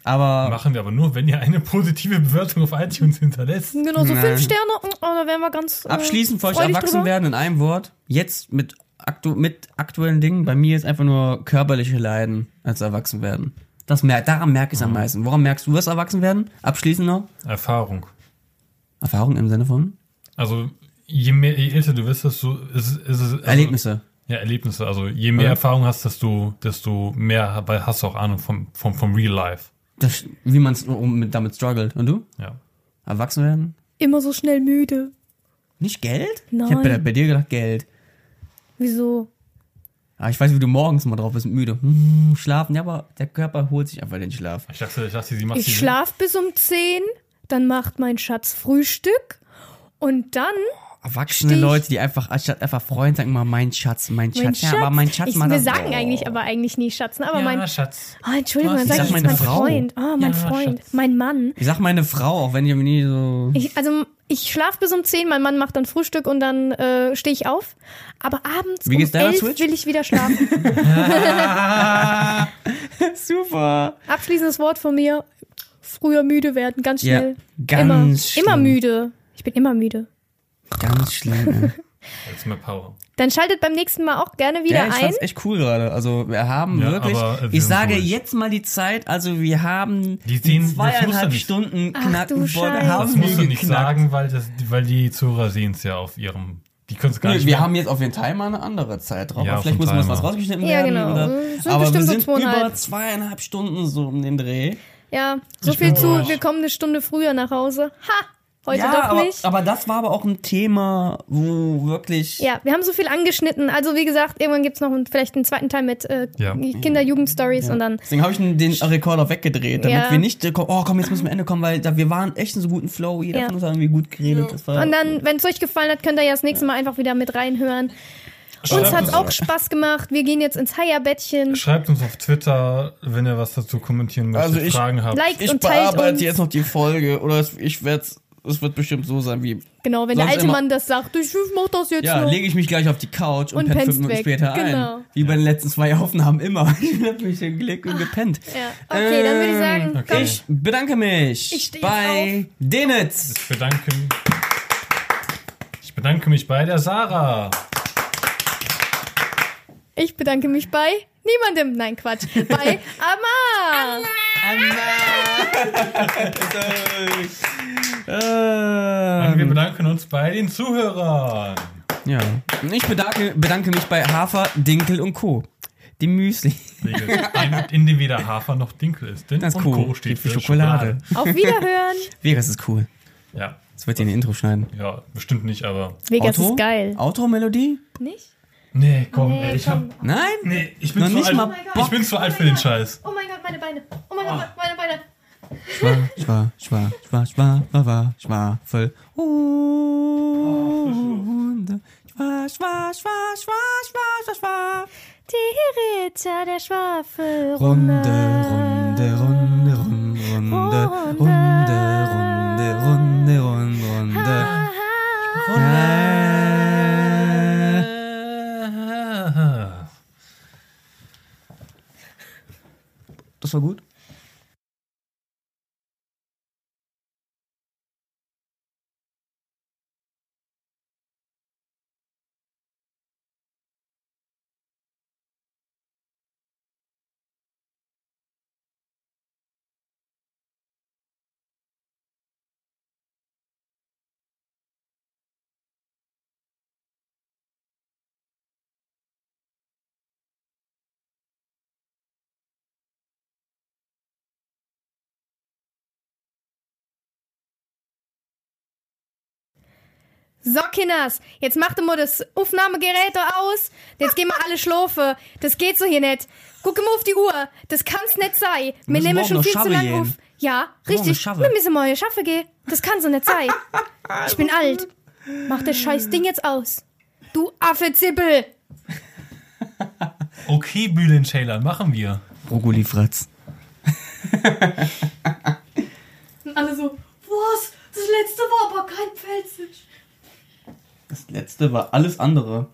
Aber Machen wir aber nur, wenn ihr eine positive Bewertung auf iTunes hinterlässt. Genau, so Nein. fünf Sterne. Oh, da wären wir ganz äh, abschließend für euch freudig erwachsen drüber. werden in einem Wort. Jetzt mit, aktu mit aktuellen Dingen. Bei mir ist einfach nur körperliche Leiden als erwachsen werden. Das mer daran merke ich es am meisten. Woran merkst du das erwachsen werden? Abschließend noch. Erfahrung. Erfahrung im Sinne von? Also, je mehr, je älter du wirst, desto ist, ist es. Also, Erlebnisse. Ja, Erlebnisse. Also, je mehr Ja. Erfahrung hast, desto, desto mehr weil hast du auch Ahnung vom, vom, vom Real Life. Das, wie man damit struggelt. Und du? Ja. Erwachsen werden? Immer so schnell müde. Nicht Geld? Nein. Ich hab bei, bei dir gedacht Geld. Wieso? Aber ich weiß, wie du morgens mal drauf bist, müde. Hm, schlafen, ja, aber der Körper holt sich einfach den Schlaf. Ich dachte, ich dachte, sie macht Ich schlaf bis um 10, dann macht mein Schatz Frühstück und dann Erwachsene Stich. Leute, die einfach, anstatt einfach Freund sagen immer, mein Schatz, mein Schatz. mein Ja, aber mein Schatz ich, macht wir sagen Oh. eigentlich aber eigentlich nie Schatz, ne? aber Ja, mein Schatz. Oh, Entschuldigung, dann Ich sage sag ich meine jetzt mein Frau. Freund. Oh, mein Ja, Freund, Schatz. mein Mann. Ich sag meine Frau, auch wenn ich irgendwie nie so. Ich, also ich schlaf bis um 10, mein Mann macht dann Frühstück und dann äh, stehe ich auf. Aber abends Wie um geht's deiner 11 Switch? will ich wieder schlafen. Super. Abschließendes Wort von mir. Früher müde werden, ganz Ja, schnell. ganz immer, schlimm. immer müde. Ich bin immer müde. Ganz schlimm. Jetzt mehr Power. Dann schaltet beim nächsten Mal auch gerne wieder ja, ich ein. fand's echt cool gerade. Also wir haben Ja, wirklich, aber, äh, wir ich sage durch. jetzt mal die Zeit, also wir haben Die sehen- zweieinhalb Stunden Ach, knacken Scheiße. haben Das musst du nicht geknackt. sagen, weil, das, weil die Zuhörer sehen es ja auf ihrem Die können es gar Nee, nicht wir mehr. haben jetzt auf jeden Fall mal eine andere Zeit drauf. Ja, vielleicht den muss was, was Timer. rausgeschnitten Ja, werden. genau. Oder, Sind aber wir so sind zweieinhalb. über zweieinhalb Stunden so um den Dreh. Ja, so Ich viel zu, wir kommen eine Stunde früher nach Hause. Ha! Heute ja, doch aber, nicht. aber das war aber auch ein Thema, wo wirklich. Ja, wir haben so viel angeschnitten. Also wie gesagt, irgendwann gibt's noch einen, vielleicht einen zweiten Teil mit äh, Ja. Kinder-Jugend-Stories und dann. Deswegen habe ich den Rekorder weggedreht, damit Ja. wir nicht, äh, oh komm, jetzt müssen wir Ende kommen, weil da, wir waren echt in so guten Flow. Jeder Ja. von uns hat irgendwie gut geredet. Das war, Und dann, wenn es euch gefallen hat, könnt ihr ja das nächste Mal einfach wieder mit reinhören. Uns Schreibt hat uns- auch Spaß gemacht. Wir gehen jetzt ins Haierbettchen. Schreibt uns auf Twitter, wenn ihr was dazu kommentieren möchtet, Also ich- Fragen habt. Liked ich und teilt bearbeite uns. jetzt noch die Folge oder es, ich werde es wird bestimmt so sein wie. Genau, wenn der alte immer- Mann das sagt, ich mach das jetzt Ja, noch. lege ich mich gleich auf die Couch und, Und penne fünf Minuten später Genau. ein. Wie bei den letzten zwei Aufnahmen immer. Ich hab mich hingelegt und gepennt. Ja. Okay, dann würde ich sagen, Okay. komm. Ich bedanke mich Ich bei Denitz. Ich bedanke, ich bedanke mich bei der Sarah. Ich bedanke mich bei niemandem. Nein, Quatsch. Bei Amma. Und wir bedanken uns bei den Zuhörern. ja. Und Ich bedanke, bedanke mich bei Hafer, Dinkel und Co. Die Müsli. in, in dem weder Hafer noch Dinkel ist. Denn Das ist cool. Co. steht Für für Schokolade. Schokolade. Auf Wiederhören. Vegas ist cool. Ja, Das wird ihr in den Intro schneiden. ja, bestimmt nicht, aber. Vegas Outro? ist geil. Outro-Melodie? Nicht? Nee, komm, Nee, ey, ich komm. hab. Nein? Nee, ich bin Noch zu nicht alt. mal ich bin zu alt für den Scheiß. Oh mein Gott, meine Beine. Oh mein Gott, meine Beine. Schwa, schwa, schwa, schwa, schwa, schwa, schwa, schwafel. Hunde. Schwa, schwa, schwa, schwa, schwa, schwa, schwa. Die Ritter der Schwafel. Runde, Runde, Runde, Runde, Runde, Runde, Runde, so gut? So, Kinders, jetzt macht mal das Aufnahmegerät da aus. Jetzt gehen wir alle schlafen. Das geht so hier nicht. Guck mal auf die Uhr. Das kann's nicht sein. Wir müssen nehmen schon viel zu lange auf. Ja, richtig. Wir müssen mal Schaffe gehen. Das kann so nicht sein. Ich bin alt. Mach das scheiß Ding jetzt aus. Du Affe-Zippel. Okay, Bülent Ceylan, machen wir. Brokkoli Fratz. Und alle so, was? Das letzte war aber kein Pfälzisch. Das letzte war alles andere.